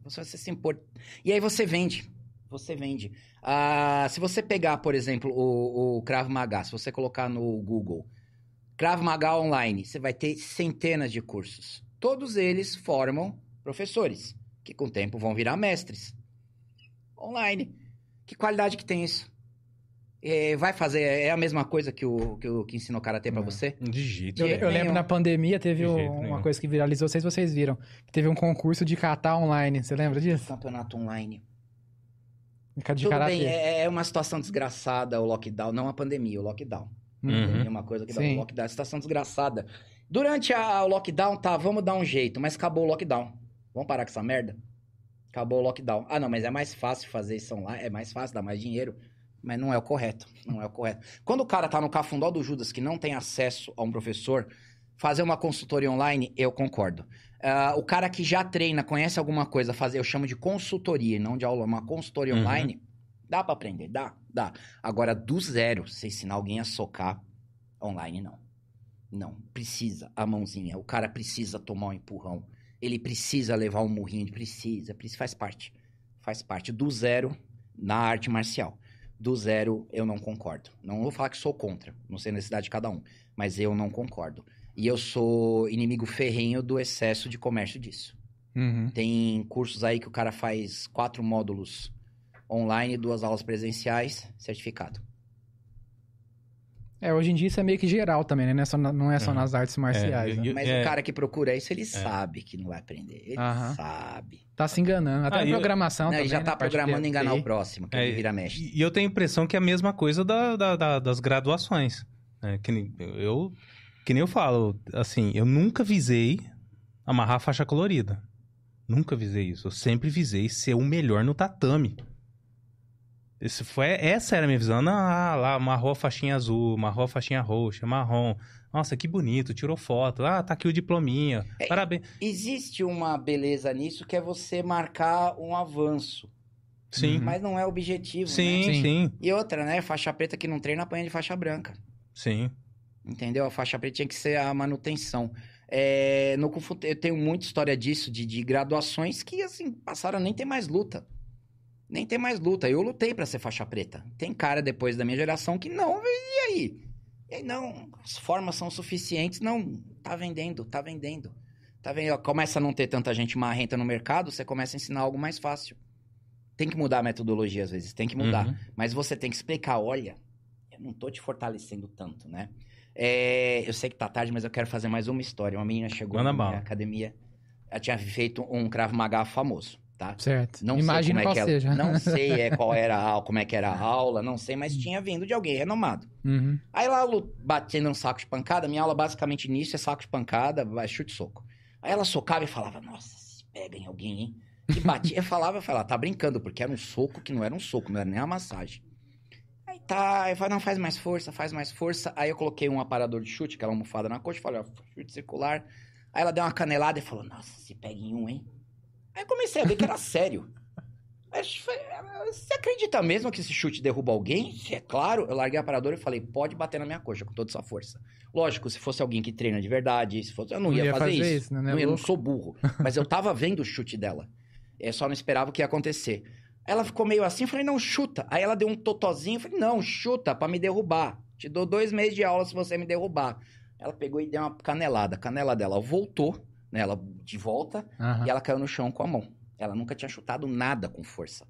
Você, você se impor. E aí você vende. Você vende. Ah, se você pegar, por exemplo, o, o Krav Maga, se você colocar no Google Krav Maga Online, você vai ter centenas de cursos. Todos eles formam professores, que com o tempo vão virar mestres. Online. Que qualidade que tem isso? É, vai fazer, é a mesma coisa que o que, o, que ensinou Karatê pra Não. você? De jeito Eu, eu lembro na pandemia teve um- uma nenhum. coisa que viralizou, não sei se vocês viram. que Teve um concurso de catar online. Você lembra disso? Campeonato online. De Tudo karatê. bem, é, é uma situação desgraçada o lockdown, não a pandemia, o lockdown. Uhum. É uma coisa que dá Sim. o lockdown, é situação desgraçada. Durante a- o lockdown, tá, vamos dar um jeito, mas acabou o lockdown. Vamos parar com essa merda? Acabou o lockdown. Ah, não, mas é mais fácil fazer isso online, é mais fácil, dá mais dinheiro. Mas não é o correto, não é o correto. Quando o cara tá no cafundó do Judas, que não tem acesso a um professor, fazer uma consultoria online, eu concordo. Ah, o cara que já treina, conhece alguma coisa, fazer, eu chamo de consultoria, não de aula, uma consultoria Uhum. online, dá pra aprender, dá, dá. Agora, do zero, você ensinar alguém a socar, online não. Não, precisa a mãozinha. O cara precisa tomar um empurrão. Ele precisa levar um murrinho, ele precisa, precisa, faz parte. Faz parte do zero na arte marcial. Do zero eu não concordo. Não vou falar que sou contra, não sei a necessidade de cada um, mas eu não concordo. E eu sou inimigo ferrenho do excesso de comércio disso. Uhum. Tem cursos aí que o cara faz quatro módulos online, duas aulas presenciais, certificado. É, hoje em dia isso é meio que geral também, né? Não é só, não é só Uhum. nas artes marciais. É, né? Mas é. o cara que procura isso, ele sabe que não vai aprender. Ele Aham. sabe. Tá se enganando. Até Ah, a eu- programação Não, também, ele já né? tá Parte programando de enganar o próximo, que É, ele vira mestre. E eu tenho a impressão que é a mesma coisa da, da- da- das graduações. né? Que, nem, eu, que nem eu falo, assim, eu nunca visei amarrar a faixa colorida. Nunca visei isso. Eu sempre visei ser o melhor no tatame. Esse foi, essa era a minha visão. Ah, lá, amarrou a faixinha azul, amarrou a faixinha roxa, marrom. Nossa, que bonito, tirou foto. Ah, tá aqui o diplominha. É, Parabéns. Existe uma beleza nisso que é você marcar um avanço. Sim, Uhum. Mas não é objetivo, sim, né? Sim. sim, E outra, né? Faixa preta que não treina apanha de faixa branca. sim. Entendeu? A faixa preta tinha que ser a manutenção. É, no Kung Fu, eu tenho muita história disso, de, de graduações que, assim, passaram a nem ter mais luta. Nem tem mais luta. Eu lutei pra ser faixa preta. Tem cara depois da minha geração que não, e aí? E aí, não, as formas são suficientes. Não, tá vendendo, tá vendendo. Tá vendo? Começa a não ter tanta gente marrenta no mercado, você começa a ensinar algo mais fácil. Tem que mudar a metodologia às vezes, tem que mudar. Uhum. Mas você tem que explicar, olha, eu não tô te fortalecendo tanto, né? É, eu sei que tá tarde, mas eu quero fazer mais uma história. Uma menina chegou Manda na minha academia, ela tinha feito um Krav Maga famoso, tá? Certo. Não Imagina sei qual como é que seja. ela, Não sei é, qual era como é que era a aula, não sei, mas tinha vindo de alguém renomado. Uhum. Aí lá, batendo um saco de pancada, minha aula basicamente nisso é saco de pancada, vai chute e soco. Aí ela socava e falava, nossa, se pega em alguém, hein? E batia, falava, falava, tá brincando, porque era um soco que não era um soco, não era nem uma massagem. Aí tá, eu falei, não, faz mais força, faz mais força. Aí eu coloquei um aparador de chute, aquela almofada na coxa, falei, ó, chute circular. Aí ela deu uma canelada e falou, nossa, se pega em um, hein? Aí comecei a ver que era sério. Você acredita mesmo que esse chute derruba alguém? É claro, eu larguei o aparador e falei, pode bater na minha coxa com toda essa força. Lógico, se fosse alguém que treina de verdade, se fosse, eu não, ia, fazer, isso. né? Não, eu não sou burro. Mas eu tava vendo o chute dela. Eu só não esperava o que ia acontecer. Ela ficou meio assim, eu falei, não, chuta. Aí ela deu um totozinho, eu falei, não, chuta pra me derrubar. Te dou dois meses de aula se você me derrubar. Ela pegou e deu uma canelada. A canela dela voltou, né? Ela de volta, Aham. e ela caiu no chão com a mão. Ela nunca tinha chutado nada com força.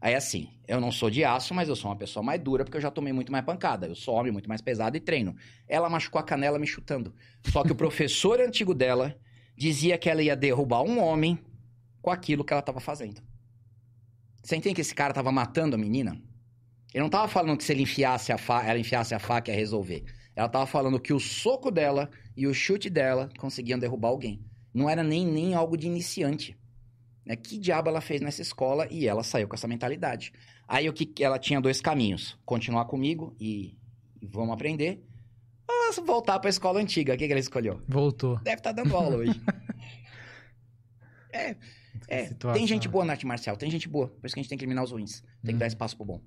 Aí assim, eu não sou de aço, mas eu sou uma pessoa mais dura porque eu já tomei muito mais pancada. Eu sou homem muito mais pesado e treino. Ela machucou a canela me chutando. Só que o professor antigo dela dizia que ela ia derrubar um homem com aquilo que ela estava fazendo. Você entende que esse cara estava matando a menina? Ele não estava falando que se ele enfiasse a fa... ela enfiasse a faca ia resolver. Ela estava falando que o soco dela e o chute dela conseguiam derrubar alguém. Não era nem, nem algo de iniciante. Né? Que diabo ela fez nessa escola e ela saiu com essa mentalidade. Aí o que ela tinha dois caminhos: continuar comigo e, e vamos aprender, ou voltar para a escola antiga. O que, que ela escolheu? Voltou. Deve estar dando aula hoje. é, é. Tem gente boa na arte marcial, tem gente boa. Por isso que a gente tem que eliminar os ruins. Tem que Uhum. dar espaço pro bom.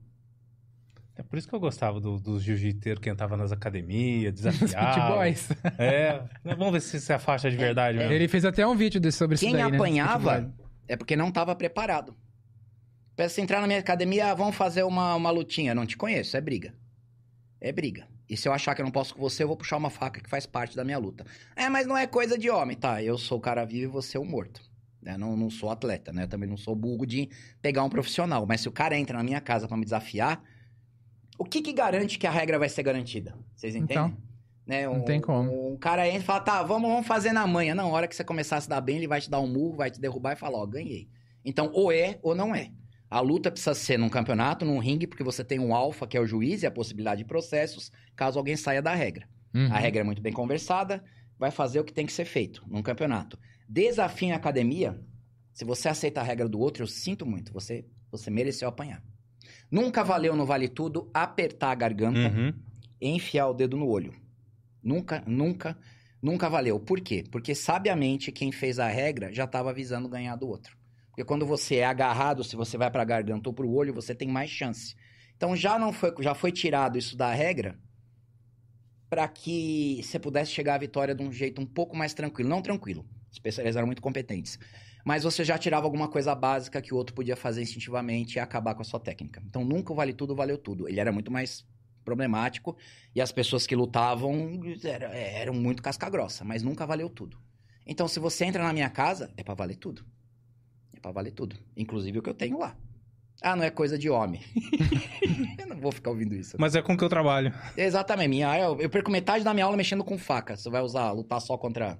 É por isso que eu gostava do- dos jiu-jiteiros que entrava nas academias, Os desafiava. Pit Boys. É, vamos ver se se afasta de verdade mesmo. Ele fez até um vídeo desse sobre Quem isso daí, né? apanhava Boy. é porque não estava preparado. Você entrar na minha academia, ah, vamos fazer uma, uma lutinha. Não te conheço, é briga. É briga. E se eu achar que eu não posso com você, eu vou puxar uma faca que faz parte da minha luta. É, mas não é coisa de homem, tá? Eu sou o cara vivo e você é o morto. né? Não, não sou atleta, né? Também não sou burro de pegar um profissional. Mas se o cara entra na minha casa pra me desafiar, o que que garante que a regra vai ser garantida? Vocês entendem? Então, né? não tem como. Um cara entra e fala, tá, vamos, vamos fazer na manhã. Não, a hora que você começar a se dar bem, ele vai te dar um murro, vai te derrubar e falar, ó, ganhei. Então, ou é ou não é. A luta precisa ser num campeonato, num ringue, porque você tem um alfa, que é o juiz, e a possibilidade de processos, caso alguém saia da regra. Uhum. A regra é muito bem conversada, vai fazer o que tem que ser feito num campeonato. Desafio em academia, se você aceita a regra do outro, eu sinto muito, você, você mereceu apanhar. Nunca valeu no Vale Tudo apertar a garganta Uhum. e enfiar o dedo no olho. Nunca, nunca, nunca valeu. Por quê? Porque sabiamente quem fez a regra já estava avisando ganhar do outro. Porque quando você é agarrado, se você vai para a garganta ou para o olho, você tem mais chance. Então já não foi, já foi tirado isso da regra para que você pudesse chegar à vitória de um jeito um pouco mais tranquilo, não tranquilo. Os especialistas eram muito competentes. Mas você já tirava alguma coisa básica que o outro podia fazer instintivamente e acabar com a sua técnica. Então nunca o vale tudo valeu tudo. Ele era muito mais problemático e as pessoas que lutavam era- eram muito casca grossa, mas nunca valeu tudo. Então se você entra na minha casa, é pra valer tudo. É pra valer tudo. Inclusive o que eu tenho lá. Ah, não é coisa de homem. eu não vou ficar ouvindo isso. Mas é com que eu trabalho. Exatamente. Minha, eu, eu perco metade da minha aula mexendo com faca. Você vai usar, lutar só contra.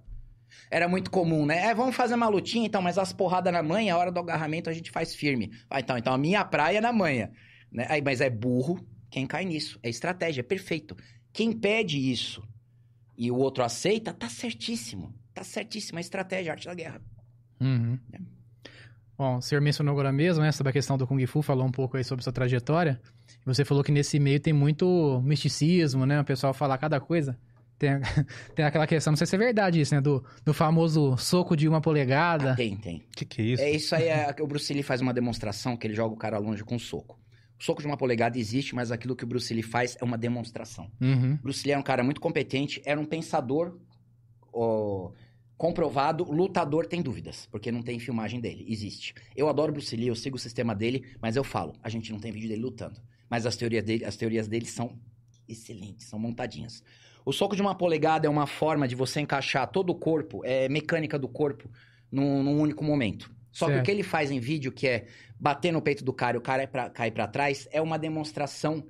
Era muito comum, né? É, vamos fazer uma lutinha então, mas as porradas na manha, a hora do agarramento a gente faz firme. Ah, então, então a minha praia é na manha. Né? Aí, mas é burro quem cai nisso. É estratégia, é perfeito. Quem pede isso e o outro aceita, tá certíssimo. Tá certíssimo. É estratégia, arte da guerra. Uhum. Bom, o senhor mencionou agora mesmo, né, sobre a questão do Kung Fu, falou um pouco aí sobre sua trajetória. Você falou que nesse meio tem muito misticismo, né? O pessoal fala cada coisa. Tem, tem aquela questão, não sei se é verdade isso, né? Do, do famoso soco de uma polegada. Ah, tem, tem. Que que é isso? É isso aí, é, o Bruce Lee faz uma demonstração que ele joga o cara longe com um soco. O soco de uma polegada existe, mas aquilo que o Bruce Lee faz é uma demonstração. Uhum. Bruce Lee era um cara muito competente, era um pensador ó, comprovado, lutador tem dúvidas, porque não tem filmagem dele, existe. Eu adoro Bruce Lee, eu sigo o sistema dele, mas eu falo, a gente não tem vídeo dele lutando. Mas as teorias dele, as teorias dele são excelentes, são montadinhas. O soco de uma polegada é uma forma de você encaixar todo o corpo, é mecânica do corpo, num, num único momento. Só que o Certo. que ele faz em vídeo, que é bater no peito do cara e o cara é pra, cair pra trás, é uma demonstração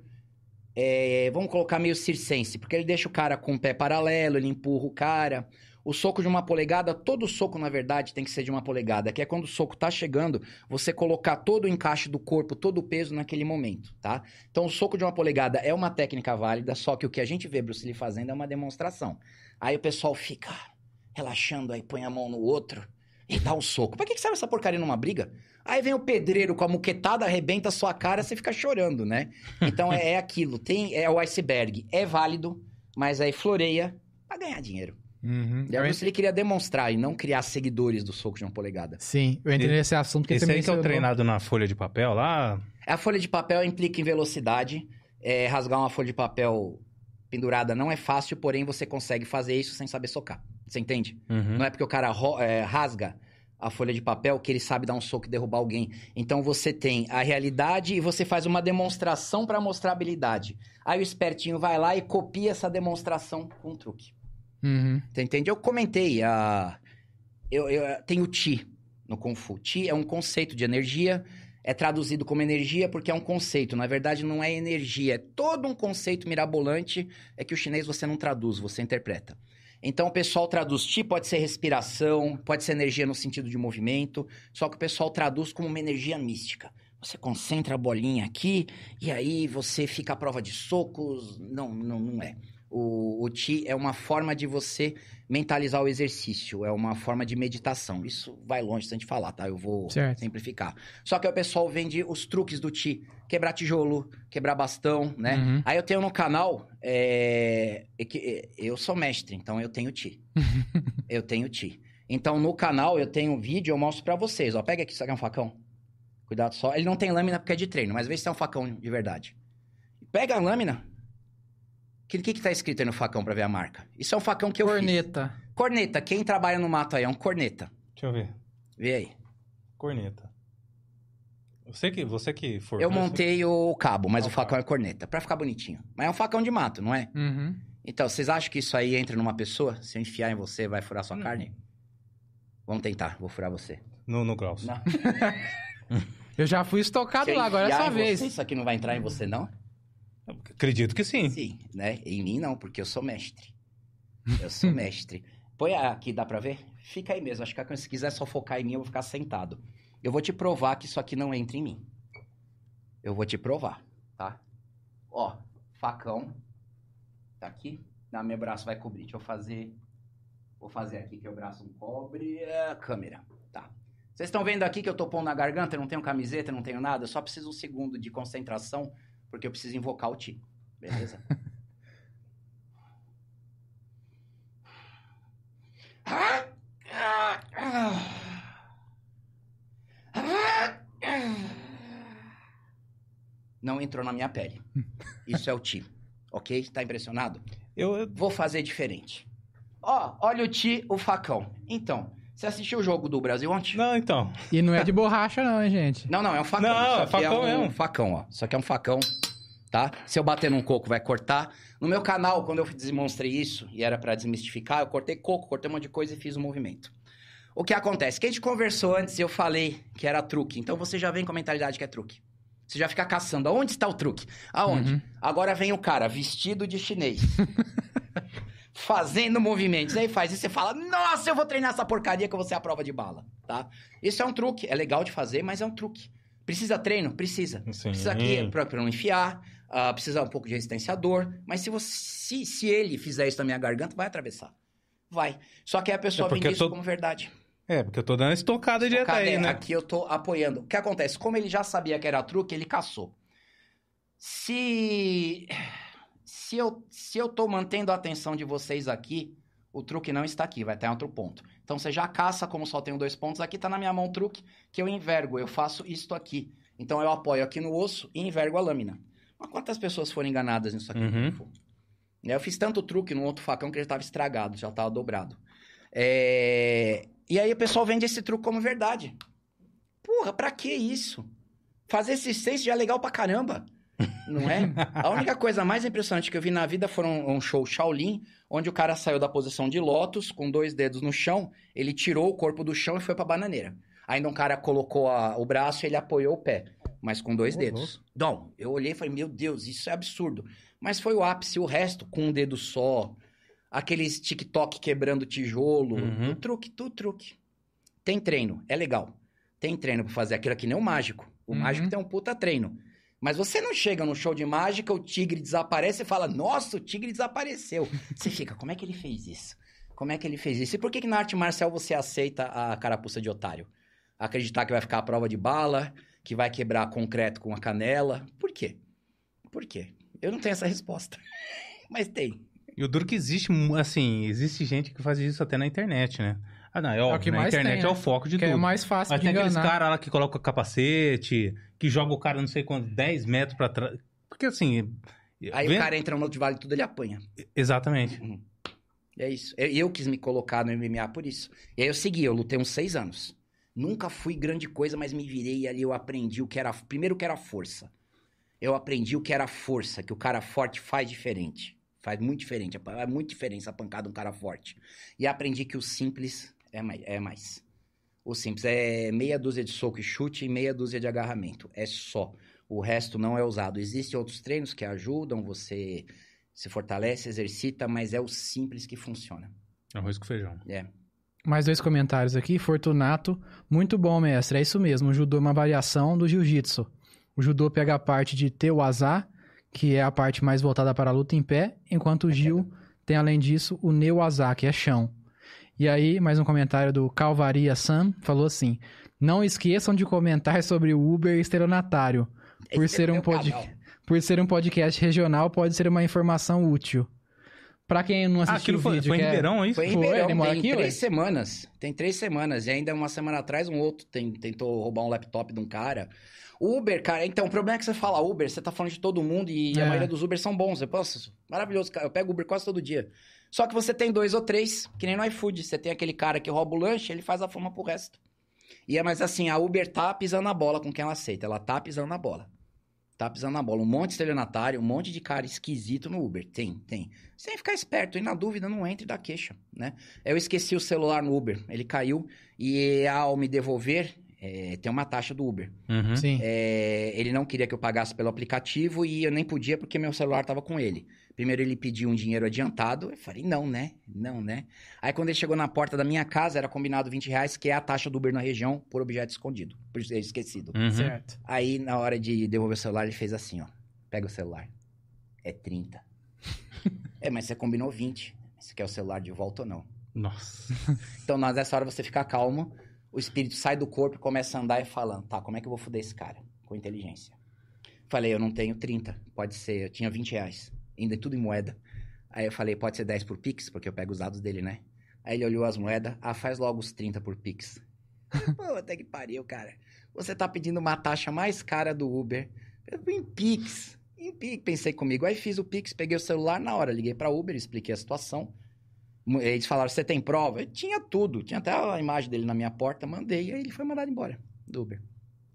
é, vamos colocar meio circense, porque ele deixa o cara com o pé paralelo, ele empurra o cara. O soco de uma polegada, todo soco, na verdade, tem que ser de uma polegada, que é quando o soco tá chegando, você colocar todo o encaixe do corpo, todo o peso naquele momento, tá? Então, o soco de uma polegada é uma técnica válida, só que o que a gente vê Bruce Lee fazendo é uma demonstração. Aí o pessoal fica relaxando, aí põe a mão no outro e dá um soco. Pra que serve essa porcaria numa briga? Aí vem o pedreiro com a muquetada, arrebenta a sua cara, você fica chorando, né? Então é, é aquilo, tem é o iceberg, é válido, mas aí floreia pra ganhar dinheiro. Uhum. E a Bruce Lee queria demonstrar e não criar seguidores do soco de uma polegada. Sim, eu entrei Esse- nesse assunto que Esse você aí que é o treinado na folha de papel lá? A folha de papel implica em velocidade. é, rasgar uma folha de papel pendurada não é fácil, porém você consegue fazer isso sem saber socar. Você entende? Uhum. Não é porque o cara é, rasga a folha de papel que ele sabe dar um soco e derrubar alguém. Então você tem a realidade e você faz uma demonstração para mostrar a habilidade. Aí o espertinho vai lá e copia essa demonstração com um truque. Uhum. Entende? Eu comentei, a... eu, eu tenho Ti no Kung Fu. Ti é um conceito de energia, é traduzido como energia porque é um conceito. Na verdade, não é energia, é todo um conceito mirabolante, é que o chinês você não traduz, você interpreta. Então o pessoal traduz Ti, pode ser respiração, pode ser energia no sentido de movimento, só que o pessoal traduz como uma energia mística. Você concentra a bolinha aqui e aí você fica à prova de socos. Não, não, não é. O, o Ti é uma forma de você mentalizar o exercício, é uma forma de meditação. Isso vai longe sem te falar, tá? Eu vou Certo. simplificar. Só que o pessoal vende os truques do Ti. Quebrar tijolo, quebrar bastão, né? Uhum. Aí eu tenho no canal, é, é é, eu sou mestre, então eu tenho Ti. eu tenho Ti. Então no canal eu tenho um vídeo, eu mostro pra vocês. Ó, pega aqui, isso aqui é um facão. Cuidado só. Ele não tem lâmina porque é de treino, mas vê se é um facão de verdade. Pega a lâmina. O que, que, que tá escrito aí no facão pra ver a marca? Isso é um facão que eu fiz. Corneta. Corneta. Quem trabalha no mato aí é um corneta. Deixa eu ver. Vê aí. Corneta. Você que, você que for. Eu montei o cabo, mas Ah, o facão é corneta. Pra ficar bonitinho. Mas é um facão de mato, não é? Uhum. Então, vocês acham que isso aí entra numa pessoa? Se eu enfiar em você, vai furar sua Hum. carne? Vamos tentar, vou furar você. no, no. Não. Eu já fui estocado Se lá, agora é sua vez. Você, isso aqui não vai entrar em você, não? Acredito que sim. Sim, né? Em mim não, porque eu sou mestre. Eu sou mestre. Põe aqui, dá pra ver? Fica aí mesmo. Acho que se quiser só focar em mim, eu vou ficar sentado. Eu vou te provar que isso aqui não entra em mim. Eu vou te provar, tá? Ó, facão. Tá aqui. Na meu braço vai cobrir. Deixa eu fazer. Vou fazer aqui que o braço não cobre. A câmera. Tá. Vocês estão vendo aqui que eu tô pondo na garganta, eu não tenho camiseta, não tenho nada. Eu só preciso um segundo de concentração, porque eu preciso invocar o Ti. Beleza? Não entrou na minha pele. Isso é o Ti. Ok? Tá impressionado? Eu, eu- Vou fazer diferente. Ó, olha o Ti, o facão. Então, você assistiu o jogo do Brasil ontem? Não, então. E não é de borracha, não, hein, gente? Não, não, é um facão. Não, Isso é aqui facão é um mesmo. facão, ó. Isso aqui é um facão, tá? Se eu bater num coco, vai cortar. No meu canal, quando eu demonstrei isso, e era pra desmistificar, eu cortei coco, cortei um monte de coisa e fiz o movimento. O que acontece? Que a gente conversou antes e eu falei que era truque. Então você já vem com a mentalidade que é truque. Você já fica caçando. Aonde está o truque? Aonde? Uhum. Agora vem o cara vestido de chinês. fazendo movimentos. Aí faz. E você fala, nossa, eu vou treinar essa porcaria que eu vou ser a prova de bala, tá? Isso é um truque. É legal de fazer, mas é um truque. Precisa treino? Precisa. Sim. Precisa aqui pra, pra não enfiar. ah, precisa um pouco de resistência à dor. Mas se, você, se, se ele fizer isso na minha garganta, vai atravessar. Vai. Só que aí a pessoa É vende isso tô- como verdade. É, porque eu tô dando uma estocada direto aí, né? Aqui eu tô apoiando. O que acontece? Como ele já sabia que era truque, ele caçou. Se. Se eu, se eu tô mantendo a atenção de vocês aqui, o truque não está aqui, vai estar em outro ponto. Então você já caça, como só tenho dois pontos, aqui tá na minha mão o truque, que eu envergo, eu faço isto aqui. Então eu apoio aqui no osso e envergo a lâmina. Mas quantas pessoas foram enganadas nisso aqui? Uhum. Kung Fu? Eu fiz tanto truque no outro facão que ele estava estragado, já estava dobrado. É, E aí o pessoal vende esse truque como verdade. Porra, pra que isso? Fazer assistência já é legal pra caramba. Não é? A única coisa mais impressionante que eu vi na vida foi um, um show Shaolin, onde o cara saiu da posição de lótus, com dois dedos no chão, ele tirou o corpo do chão e foi pra bananeira. Ainda um cara colocou a- o braço e ele apoiou o pé, mas com dois dedos. Não, eu olhei e falei, meu Deus, isso é absurdo. Mas foi o ápice, o resto com um dedo só, aqueles TikTok quebrando tijolo, Uhum. truque, tudo truque. Tem treino, é legal. Tem treino pra fazer aquilo aqui, nem o mágico. O Uhum. mágico tem um puta treino. Mas você não chega no show de mágica, o tigre desaparece e fala, nossa, o tigre desapareceu. Você fica, como é que ele fez isso? Como é que ele fez isso? E por que, que na arte marcial você aceita a carapuça de otário? Acreditar que vai ficar a prova de bala, que vai quebrar concreto com a canela. Por quê? Por quê? Eu não tenho essa resposta. Mas tem. E o duro que existe, assim, existe gente que faz isso até na internet, né? Ah, não, é óbvio, que na mais internet tem, é o foco de Que tudo. é mais fácil Mas de tem aqueles enganar. caras lá que colocam capacete, que joga o cara não sei quanto, 10 metros pra trás. Porque assim. Aí o cara entra no outro vale tudo, ele apanha. Exatamente. É isso. Eu, eu quis me colocar no MMA por isso. E aí eu segui, eu lutei uns seis anos. Nunca fui grande coisa, mas me virei e ali eu aprendi o que era. Primeiro, o que era força. Eu aprendi o que era força, que o cara forte faz diferente. Faz muito diferente. É muito diferença a pancada de um cara forte. E aprendi que o simples é mais. É mais. O simples é meia dúzia de soco e chute e meia dúzia de agarramento. É só. O resto não é usado. Existem outros treinos que ajudam, você se fortalece, exercita, mas é o simples que funciona. Arroz com feijão. É. Mais dois comentários aqui. Fortunato. Muito bom, mestre. É isso mesmo. O judô é uma variação do jiu-jitsu. O judô pega a parte de Teuazá, que é a parte mais voltada para a luta em pé, enquanto o Gil tem, além disso, o Neuazá, que é chão. E aí, mais um comentário do Calvaria Sam, falou assim: Não esqueçam de comentar sobre o Uber estelionatário. Por Esse ser é um pod- canal. Por ser um podcast regional, pode ser uma informação útil. Pra quem não Ah, assistiu aquilo o foi, vídeo, foi em é- Ribeirão, é isso? Foi em Ribeirão, tem aqui, três ué? semanas. Tem três semanas. E ainda uma semana atrás, um outro tem- tentou roubar um laptop de um cara. Uber, cara, então, o problema é que você fala Uber, você tá falando de todo mundo e É. a maioria dos Uber são bons. Eu posso, maravilhoso, cara. Eu pego Uber quase todo dia. Só que você tem dois ou três, que nem no iFood. Você tem aquele cara que rouba o lanche, ele faz a fama pro resto. E é mais assim, a Uber tá pisando na bola com quem ela aceita. Ela tá pisando na bola. Tá pisando na bola. Um monte de estelionatário, um monte de cara esquisito no Uber. Tem, tem. Que ficar esperto. E na dúvida, não entre da queixa, né? Eu esqueci o celular no Uber. Ele caiu. E ao me devolver, é, tem uma taxa do Uber. Uhum. Sim. É, ele não queria que eu pagasse pelo aplicativo e eu nem podia porque meu celular estava com ele. Primeiro ele pediu um dinheiro adiantado, eu falei, não, né? Não, né? Aí quando ele chegou na porta da minha casa, era combinado 20 reais, que é a taxa do Uber na região, por objeto escondido, por ser esquecido. Uhum. Certo. Aí, na hora de devolver o celular, ele fez assim, ó. Pega o celular. É 30. é, mas você combinou 20. Você quer o celular de volta ou não? Nossa. Então, nessa hora você fica calmo, o espírito sai do corpo e começa a andar e falando, tá, como é que eu vou foder esse cara? Com inteligência. Falei, eu não tenho 30, pode ser, eu tinha 20 reais, ainda tudo em moeda. Aí eu falei, pode ser 10 por Pix, porque eu pego os dados dele, né? Aí ele olhou as moedas, ah, faz logo os 30 por Pix. Pô, até que pariu, cara. Você tá pedindo uma taxa mais cara do Uber. Eu, em Pix. Em Pix, pensei comigo. Aí fiz o Pix, peguei o celular na hora, liguei pra Uber, expliquei a situação. Eles falaram, você tem prova? Eu tinha tudo. Tinha até a imagem dele na minha porta, mandei. Aí ele foi mandado embora do Uber.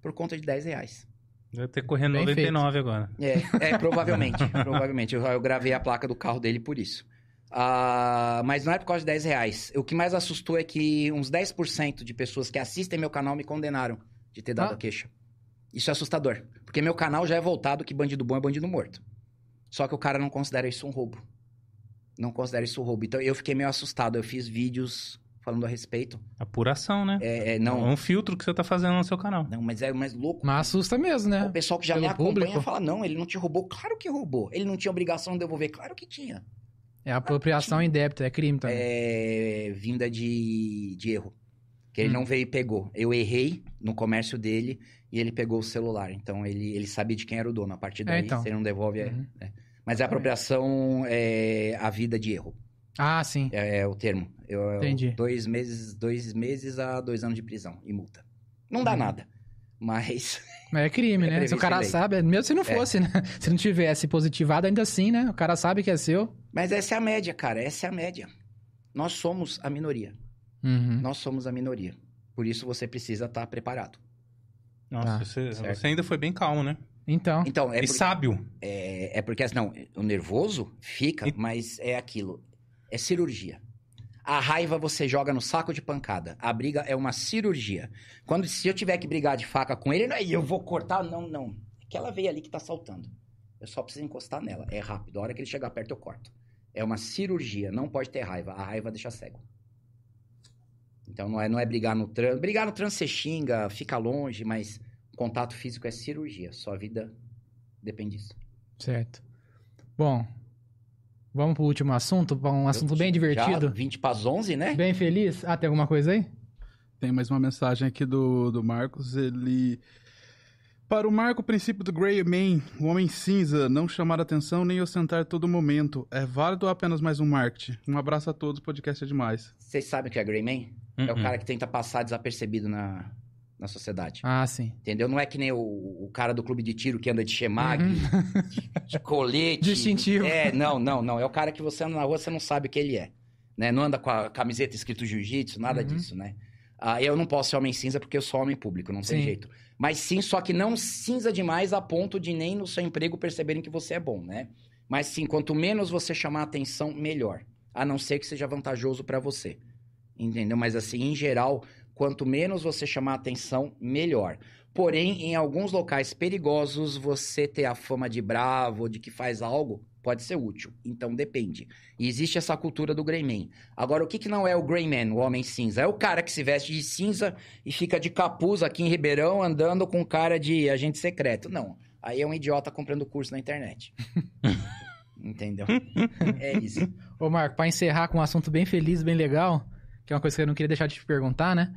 Por conta de 10 reais. Deve ter correndo Bem 99 agora. É, é provavelmente. provavelmente. Eu, eu gravei a placa do carro dele por isso. Ah, mas não é por causa de 10 reais. O que mais assustou é que uns 10% de pessoas que assistem meu canal me condenaram de ter dado Ah. a queixa. Isso é assustador. Porque meu canal já é voltado que bandido bom é bandido morto. Só que o cara não considera isso um roubo. Não considera isso um roubo. Então eu fiquei meio assustado. Eu fiz vídeos falando a respeito. Apuração, né? É, é, É não, um filtro que você tá fazendo no seu canal. não, mas é mais louco. Mas assusta mesmo, né? O pessoal que já Pelo me acompanha público. fala, não, ele não te roubou. Claro que roubou. Ele não tinha obrigação de devolver. Claro que tinha. É apropriação em débito, é crime também. é, vinda de, de erro. Que ele Hum. não veio e pegou. Eu errei no comércio dele e ele pegou o celular. Então ele, ele sabia de quem era o dono. A partir daí, então. se ele não devolve. é- Uhum. é. Mas a apropriação é a vida de erro. Ah, sim. É, é o termo. Eu, eu- Entendi. Dois meses, dois meses a dois anos de prisão e multa. Não dá Uhum. nada. Mas Mas é crime, É né? Se o cara sabe, mesmo se não fosse, né? Se não tivesse positivado, ainda assim, né? O cara sabe que é seu. Mas essa é a média, cara. Essa é a média. Nós somos a minoria. Uhum. Nós somos a minoria. Por isso você precisa estar preparado. Nossa, Tá, você, você ainda foi bem calmo, né? Então, Então, é, e por- sábio. é, é porque, assim, não, o nervoso fica, E- mas é aquilo. É cirurgia. A raiva você joga no saco de pancada. A briga é uma cirurgia. Quando se eu tiver que brigar de faca com ele, não é eu vou cortar, não, não. Aquela veia ali que tá saltando. Eu só preciso encostar nela. É rápido. A hora que ele chegar perto, eu corto. É uma cirurgia. Não pode ter raiva. A raiva deixa cego. Então não é, não é brigar no trânsito. Brigar no trânsito você xinga, fica longe, mas contato físico é cirurgia. Sua vida depende disso. certo. Bom, vamos pro último assunto, um assunto bem Já divertido. 20 para as 11, né? Bem feliz. Ah, tem alguma coisa aí? Tem mais uma mensagem aqui do, do Marcos. Ele. Para o Marco, o princípio do Grey Man, o homem cinza, não chamar atenção nem ostentar todo momento. É válido ou apenas mais um marketing? Um abraço a todos, o podcast é demais. Vocês sabem o que é Grey Man? É o Uhum. cara que tenta passar desapercebido na, na sociedade. Ah, sim. Entendeu? Não é que nem o, o cara do clube de tiro que anda de chemag, de, de colete. Distintivo. É, não, não, não. É o cara que você anda na rua, você não sabe o que ele é. Né? Não anda com a camiseta escrito jiu-jitsu, nada Uhum. disso, né? Ah, eu não posso ser homem cinza porque eu sou homem público, não tem Sim. jeito. Mas sim, só que não cinza demais a ponto de nem no seu emprego perceberem que você é bom, né? Mas sim, quanto menos você chamar atenção, melhor. A não ser que seja vantajoso pra você. Entendeu? Mas assim, em geral, quanto menos você chamar atenção, melhor. Porém, em alguns locais perigosos, você ter a fama de bravo, de que faz algo, pode ser útil. Então depende. E existe essa cultura do Grey Man. Agora, o que, que não é o Grey Man, o homem cinza? É o cara que se veste de cinza e fica de capuz aqui em Ribeirão andando com cara de agente secreto. Não. Aí é um idiota comprando curso na internet. Entendeu? é isso. Ô, Marco, pra encerrar com um assunto bem feliz, bem legal, que é uma coisa que eu não queria deixar de te perguntar, né?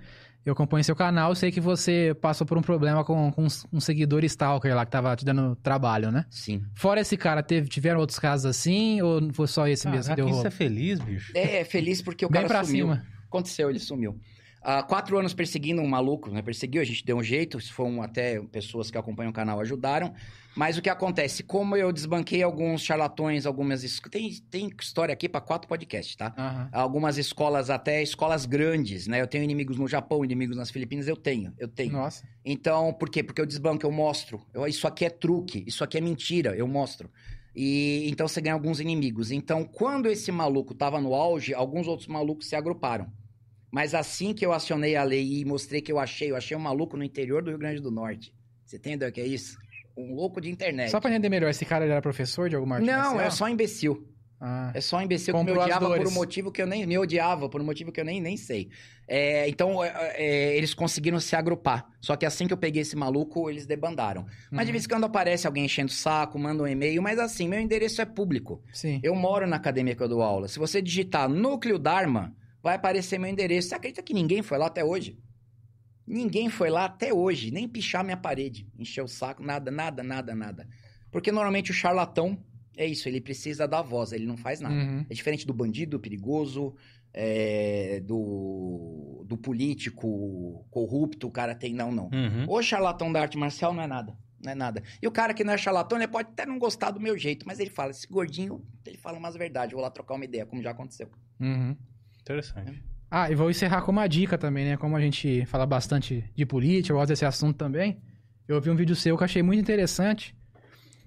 Eu acompanho seu canal, sei que você passou por um problema com, com um seguidor stalker lá que tava te dando trabalho, né? Sim. Fora esse cara, teve, tiveram outros casos assim ou foi só esse mesmo que deu isso rolo? é feliz, bicho. É, é feliz porque o Bem cara pra sumiu. cima. Aconteceu, ele sumiu. Há quatro anos perseguindo um maluco, né? Perseguiu, a gente deu um jeito. Foram até pessoas que acompanham o canal ajudaram. Mas o que acontece? Como eu desbanquei alguns charlatões, algumas. Tem, tem história aqui para quatro podcasts, tá? Aham. Algumas escolas, até escolas grandes, né? Eu tenho inimigos no Japão, inimigos nas Filipinas, eu tenho, eu tenho. Nossa. Então, por quê? Porque eu desbanco, eu mostro. Eu- isso aqui é truque, isso aqui é mentira, eu mostro. E então você ganha alguns inimigos. Então, quando esse maluco tava no auge, alguns outros malucos se agruparam. Mas assim que eu acionei a lei e mostrei que eu achei, eu achei um maluco no interior do Rio Grande do Norte. Você entendeu o que é isso? Um louco de internet. Só pra entender melhor, esse cara era professor de alguma arte Não, marcial? é só imbecil. Ah. É só um imbecil que me odiava por um motivo que eu nem me odiava, por um motivo que eu nem, nem sei. É, então, é, é, eles conseguiram se agrupar. Só que assim que eu peguei esse maluco, eles debandaram. Mas de Uhum. vez em quando aparece alguém enchendo o saco, manda um e-mail, mas assim, meu endereço é público. Sim. Eu moro na academia que eu dou aula. Se você digitar Núcleo Dharma, vai aparecer meu endereço. Você acredita que ninguém foi lá até hoje? Ninguém foi lá até hoje, nem pichar minha parede, encher o saco, nada, nada, nada, nada. Porque normalmente o charlatão é isso, ele precisa da voz, ele não faz nada. Uhum. É diferente do bandido, perigoso, é, do, do político corrupto, o cara tem. Não, não. Uhum. O charlatão da arte marcial não é nada. Não é nada. E o cara que não é charlatão, ele pode até não gostar do meu jeito, mas ele fala, esse gordinho, ele fala umas verdades, vou lá trocar uma ideia, como já aconteceu. Uhum. Interessante. Ah, e vou encerrar com uma dica também, né? Como a gente fala bastante de política, eu gosto desse assunto também. Eu vi um vídeo seu que eu achei muito interessante,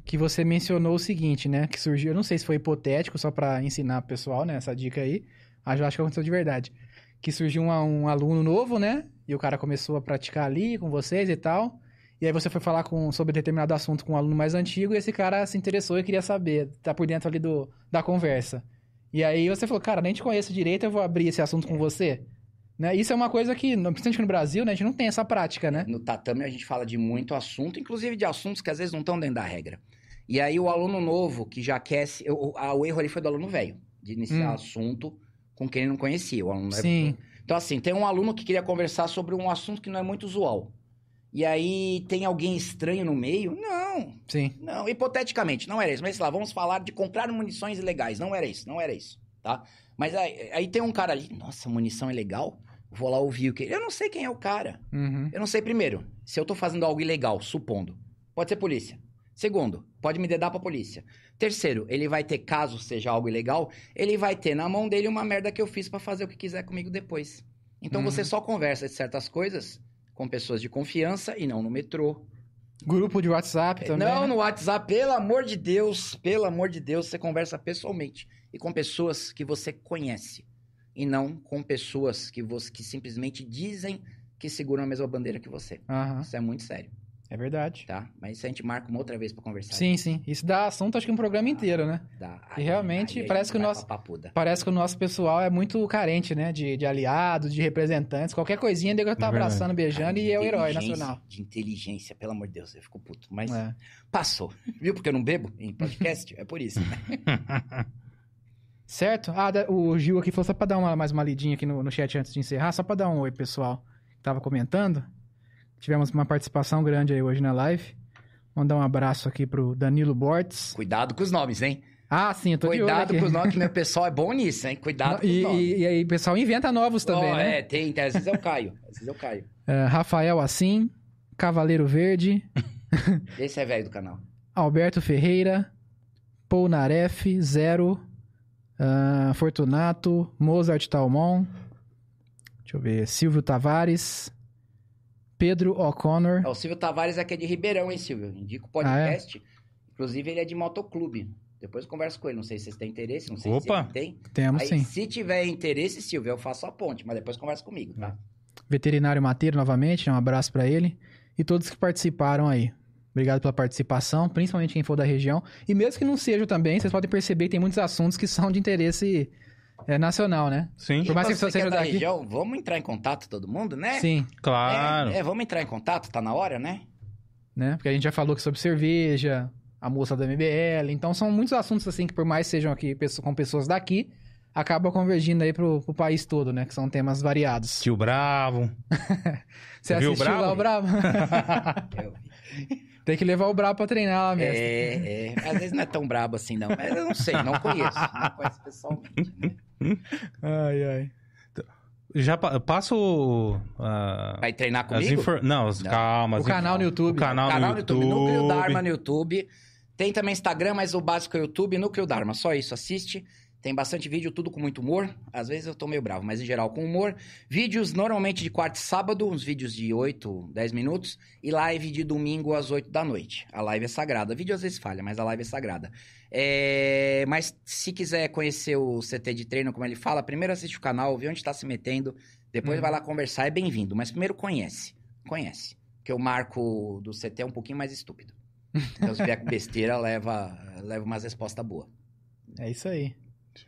que você mencionou o seguinte, né? Que surgiu, eu não sei se foi hipotético, só pra ensinar pro pessoal, né? Essa dica aí. Mas eu acho que aconteceu de verdade. Que surgiu um, um aluno novo, né? E o cara começou a praticar ali com vocês e tal. E aí você foi falar com, sobre determinado assunto com um aluno mais antigo e esse cara se interessou e queria saber, tá por dentro ali do, da conversa. E aí você falou, cara, nem te conheço direito, eu vou abrir esse assunto com você. Né? Isso é uma coisa que, principalmente no Brasil, né, a gente não tem essa prática, né? No tatame a gente fala de muito assunto, inclusive de assuntos que às vezes não estão dentro da regra. E aí o aluno novo que já quer. se- O, a- o erro ali foi do aluno velho, de iniciar Hum. assunto com quem ele não conhecia. O aluno Sim. Então, assim, tem um aluno que queria conversar sobre um assunto que não é muito usual. E aí tem alguém estranho no meio? Não, Sim. não, hipoteticamente, não era isso. Mas sei lá, vamos falar de comprar munições ilegais. Não era isso, não era isso, tá? Mas aí, aí tem um cara ali, nossa, munição é legal? Vou lá ouvir o que. Eu não sei quem é o cara. Uhum. Eu não sei, primeiro, se eu tô fazendo algo ilegal, supondo. Pode ser polícia. Segundo, pode me dedar pra polícia. Terceiro, ele vai ter, caso seja algo ilegal, ele vai ter na mão dele uma merda que eu fiz pra fazer o que quiser comigo depois. Então Uhum. você só conversa de certas coisas com pessoas de confiança e não no metrô. Grupo de WhatsApp também. não né? no WhatsApp, pelo amor de Deus, pelo amor de Deus, você conversa pessoalmente e com pessoas que você conhece e não com pessoas que você que simplesmente dizem que seguram a mesma bandeira que você. Aham, Isso é muito sério. É verdade. tá? Mas isso a gente marca uma outra vez pra conversar. Sim, sim. Isso dá assunto, acho que um programa inteiro, né? Dá. E realmente parece que o nosso-. Parece que o nosso pessoal é muito carente, né? De, de aliados, de representantes. Qualquer coisinha, o nego tá É abraçando, beijando e é o herói nacional. De inteligência, pelo amor de Deus, eu fico puto. Mas É. passou. Viu porque eu não bebo em podcast? é por isso. Certo? Ah, o Gil aqui falou só pra dar uma, mais uma lidinha aqui no, no chat antes de encerrar, só pra dar um oi, pessoal. que Tava comentando. Tivemos uma participação grande aí hoje na live. Mandar um abraço aqui pro Danilo Bortes. Cuidado com os nomes, hein? Ah, sim, eu tô Cuidado com os nomes, que meu pessoal é bom nisso, hein? Cuidado com os E, nomes. e, aí, o pessoal inventa novos também, Ó, né? É, tem, tem. Às vezes eu caio. Às vezes eu caio. É, Rafael Assim, Cavaleiro Verde, Esse é velho do canal. Alberto Ferreira, Paul Naref, Zero, ah, Fortunato, Mozart Talmon, deixa eu ver, Silvio Tavares, Pedro O'Connor, Ó, O Silvio Tavares aqui é de Ribeirão, hein, Silvio? Indico o Ah, é? podcast. Inclusive, ele é de motoclube. Depois eu converso com ele. Não sei se vocês têm interesse, não sei Opa! se tem. temos Aí, sim. se tiver interesse, Silvio, eu faço a ponte, mas depois conversa comigo, tá? Veterinário Mateiro novamente, um abraço pra ele e todos que participaram aí. Obrigado pela participação, principalmente quem for da região. E mesmo que não seja também, vocês podem perceber que tem muitos assuntos que são de interesse é, nacional, né? Sim, Por mais que você seja da daqui- região, vamos entrar em contato todo mundo, né? Sim, claro. É, é, vamos entrar em contato, tá na hora, né? né? Porque a gente já falou aqui sobre cerveja, a moça da MBL. Então são muitos assuntos assim que por mais sejam aqui com pessoas daqui, acabam convergindo aí pro, pro país todo, né? Que são temas variados. Tio Bravo. Você viu o assistiu lá o Brabo? Eu vi. Tem que levar o Brabo pra treinar lá, mestre. É, é, às vezes não é tão brabo assim, não. Mas eu não sei, não conheço. Não conheço pessoalmente, né? Ai, ai. Já pa- passo. ah, Vai treinar as comigo? infor... Não, as- Não. calma. O as canal no YouTube. O canal, Canal no no YouTube, Núcleo Dharma no YouTube. Tem também Instagram, mas o básico é YouTube, Núcleo Dharma. Só isso, assiste. Tem bastante vídeo, tudo com muito humor. Às vezes eu tô meio bravo, mas em geral com humor. Vídeos normalmente de quarta e sábado, uns vídeos de 8, 10 minutos. E live de domingo às 8 da noite. A live é sagrada. vídeo às vezes falha, mas a live é sagrada. É, Mas se quiser conhecer o CT de treino, como ele fala, primeiro assiste o canal, vê onde tá se metendo. Depois Uhum. vai lá conversar, é bem-vindo. Mas primeiro conhece. Conhece. Porque o marco do CT é um pouquinho mais estúpido. Então, se vier com besteira, leva, leva umas respostas boas. É isso aí.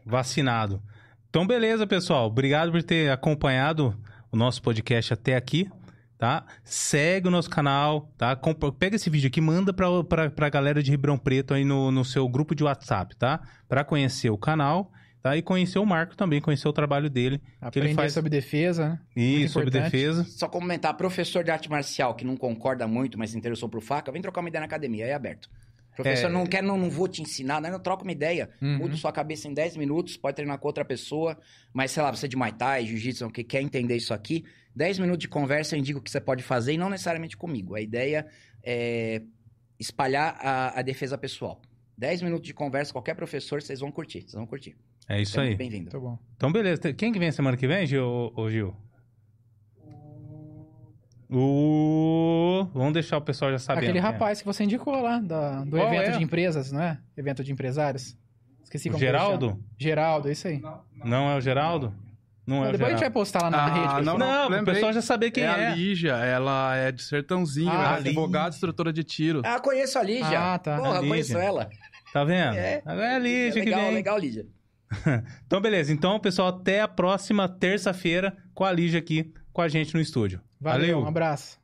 Vacinado. Então, beleza, pessoal. Obrigado por ter acompanhado o nosso podcast até aqui, tá? Segue o nosso canal, tá? Compa- Pega esse vídeo aqui, manda pra, pra, pra galera de Ribeirão Preto aí no, no seu grupo de WhatsApp, tá? Pra conhecer o canal, tá? E conhecer o Marco também, conhecer o trabalho dele. Que ele Aprender faz- sobre defesa, né? E Muito sobre defesa. Só comentar, professor de arte marcial que não concorda muito, mas se interessou por faca, vem trocar uma ideia na academia, aí é aberto. Professor, É. não quer, não, não vou te ensinar, né? não troca uma ideia. Uhum. Muda sua cabeça em 10 minutos, pode treinar com outra pessoa, mas sei lá, você é de Muay Thai, Jiu-Jitsu, que quer entender isso aqui, 10 minutos de conversa eu indico o que você pode fazer e não necessariamente comigo. A ideia é espalhar a, a defesa pessoal. 10 minutos de conversa, qualquer professor, vocês vão curtir, vocês vão curtir. É isso Seja aí. Bem-vindo. Muito bom. Então, beleza. Quem que vem semana que vem, Gil? Gil? O... Vamos deixar o pessoal já sabendo. Aquele é. rapaz que você indicou lá, da- do Qual evento é? de empresas, não é? Evento de empresários. Esqueci O como. Geraldo? Geraldo, isso aí. Não é o Geraldo? Não é o Depois a gente vai postar lá na Ah, rede. não, pessoal. Não, o pessoal já saber quem é, é. a Lígia, ela é de Sertãozinho, Ah, ela é advogada, instrutora de tiro. Ah, conheço a Lígia. Ah, tá. Porra, conheço ela. Tá vendo? É. Agora é a Lígia que legal, vem. legal, Lígia. Então, beleza. Então, pessoal, até a próxima terça-feira com a Lígia aqui com a gente no estúdio. Valeu, Valeu. um abraço.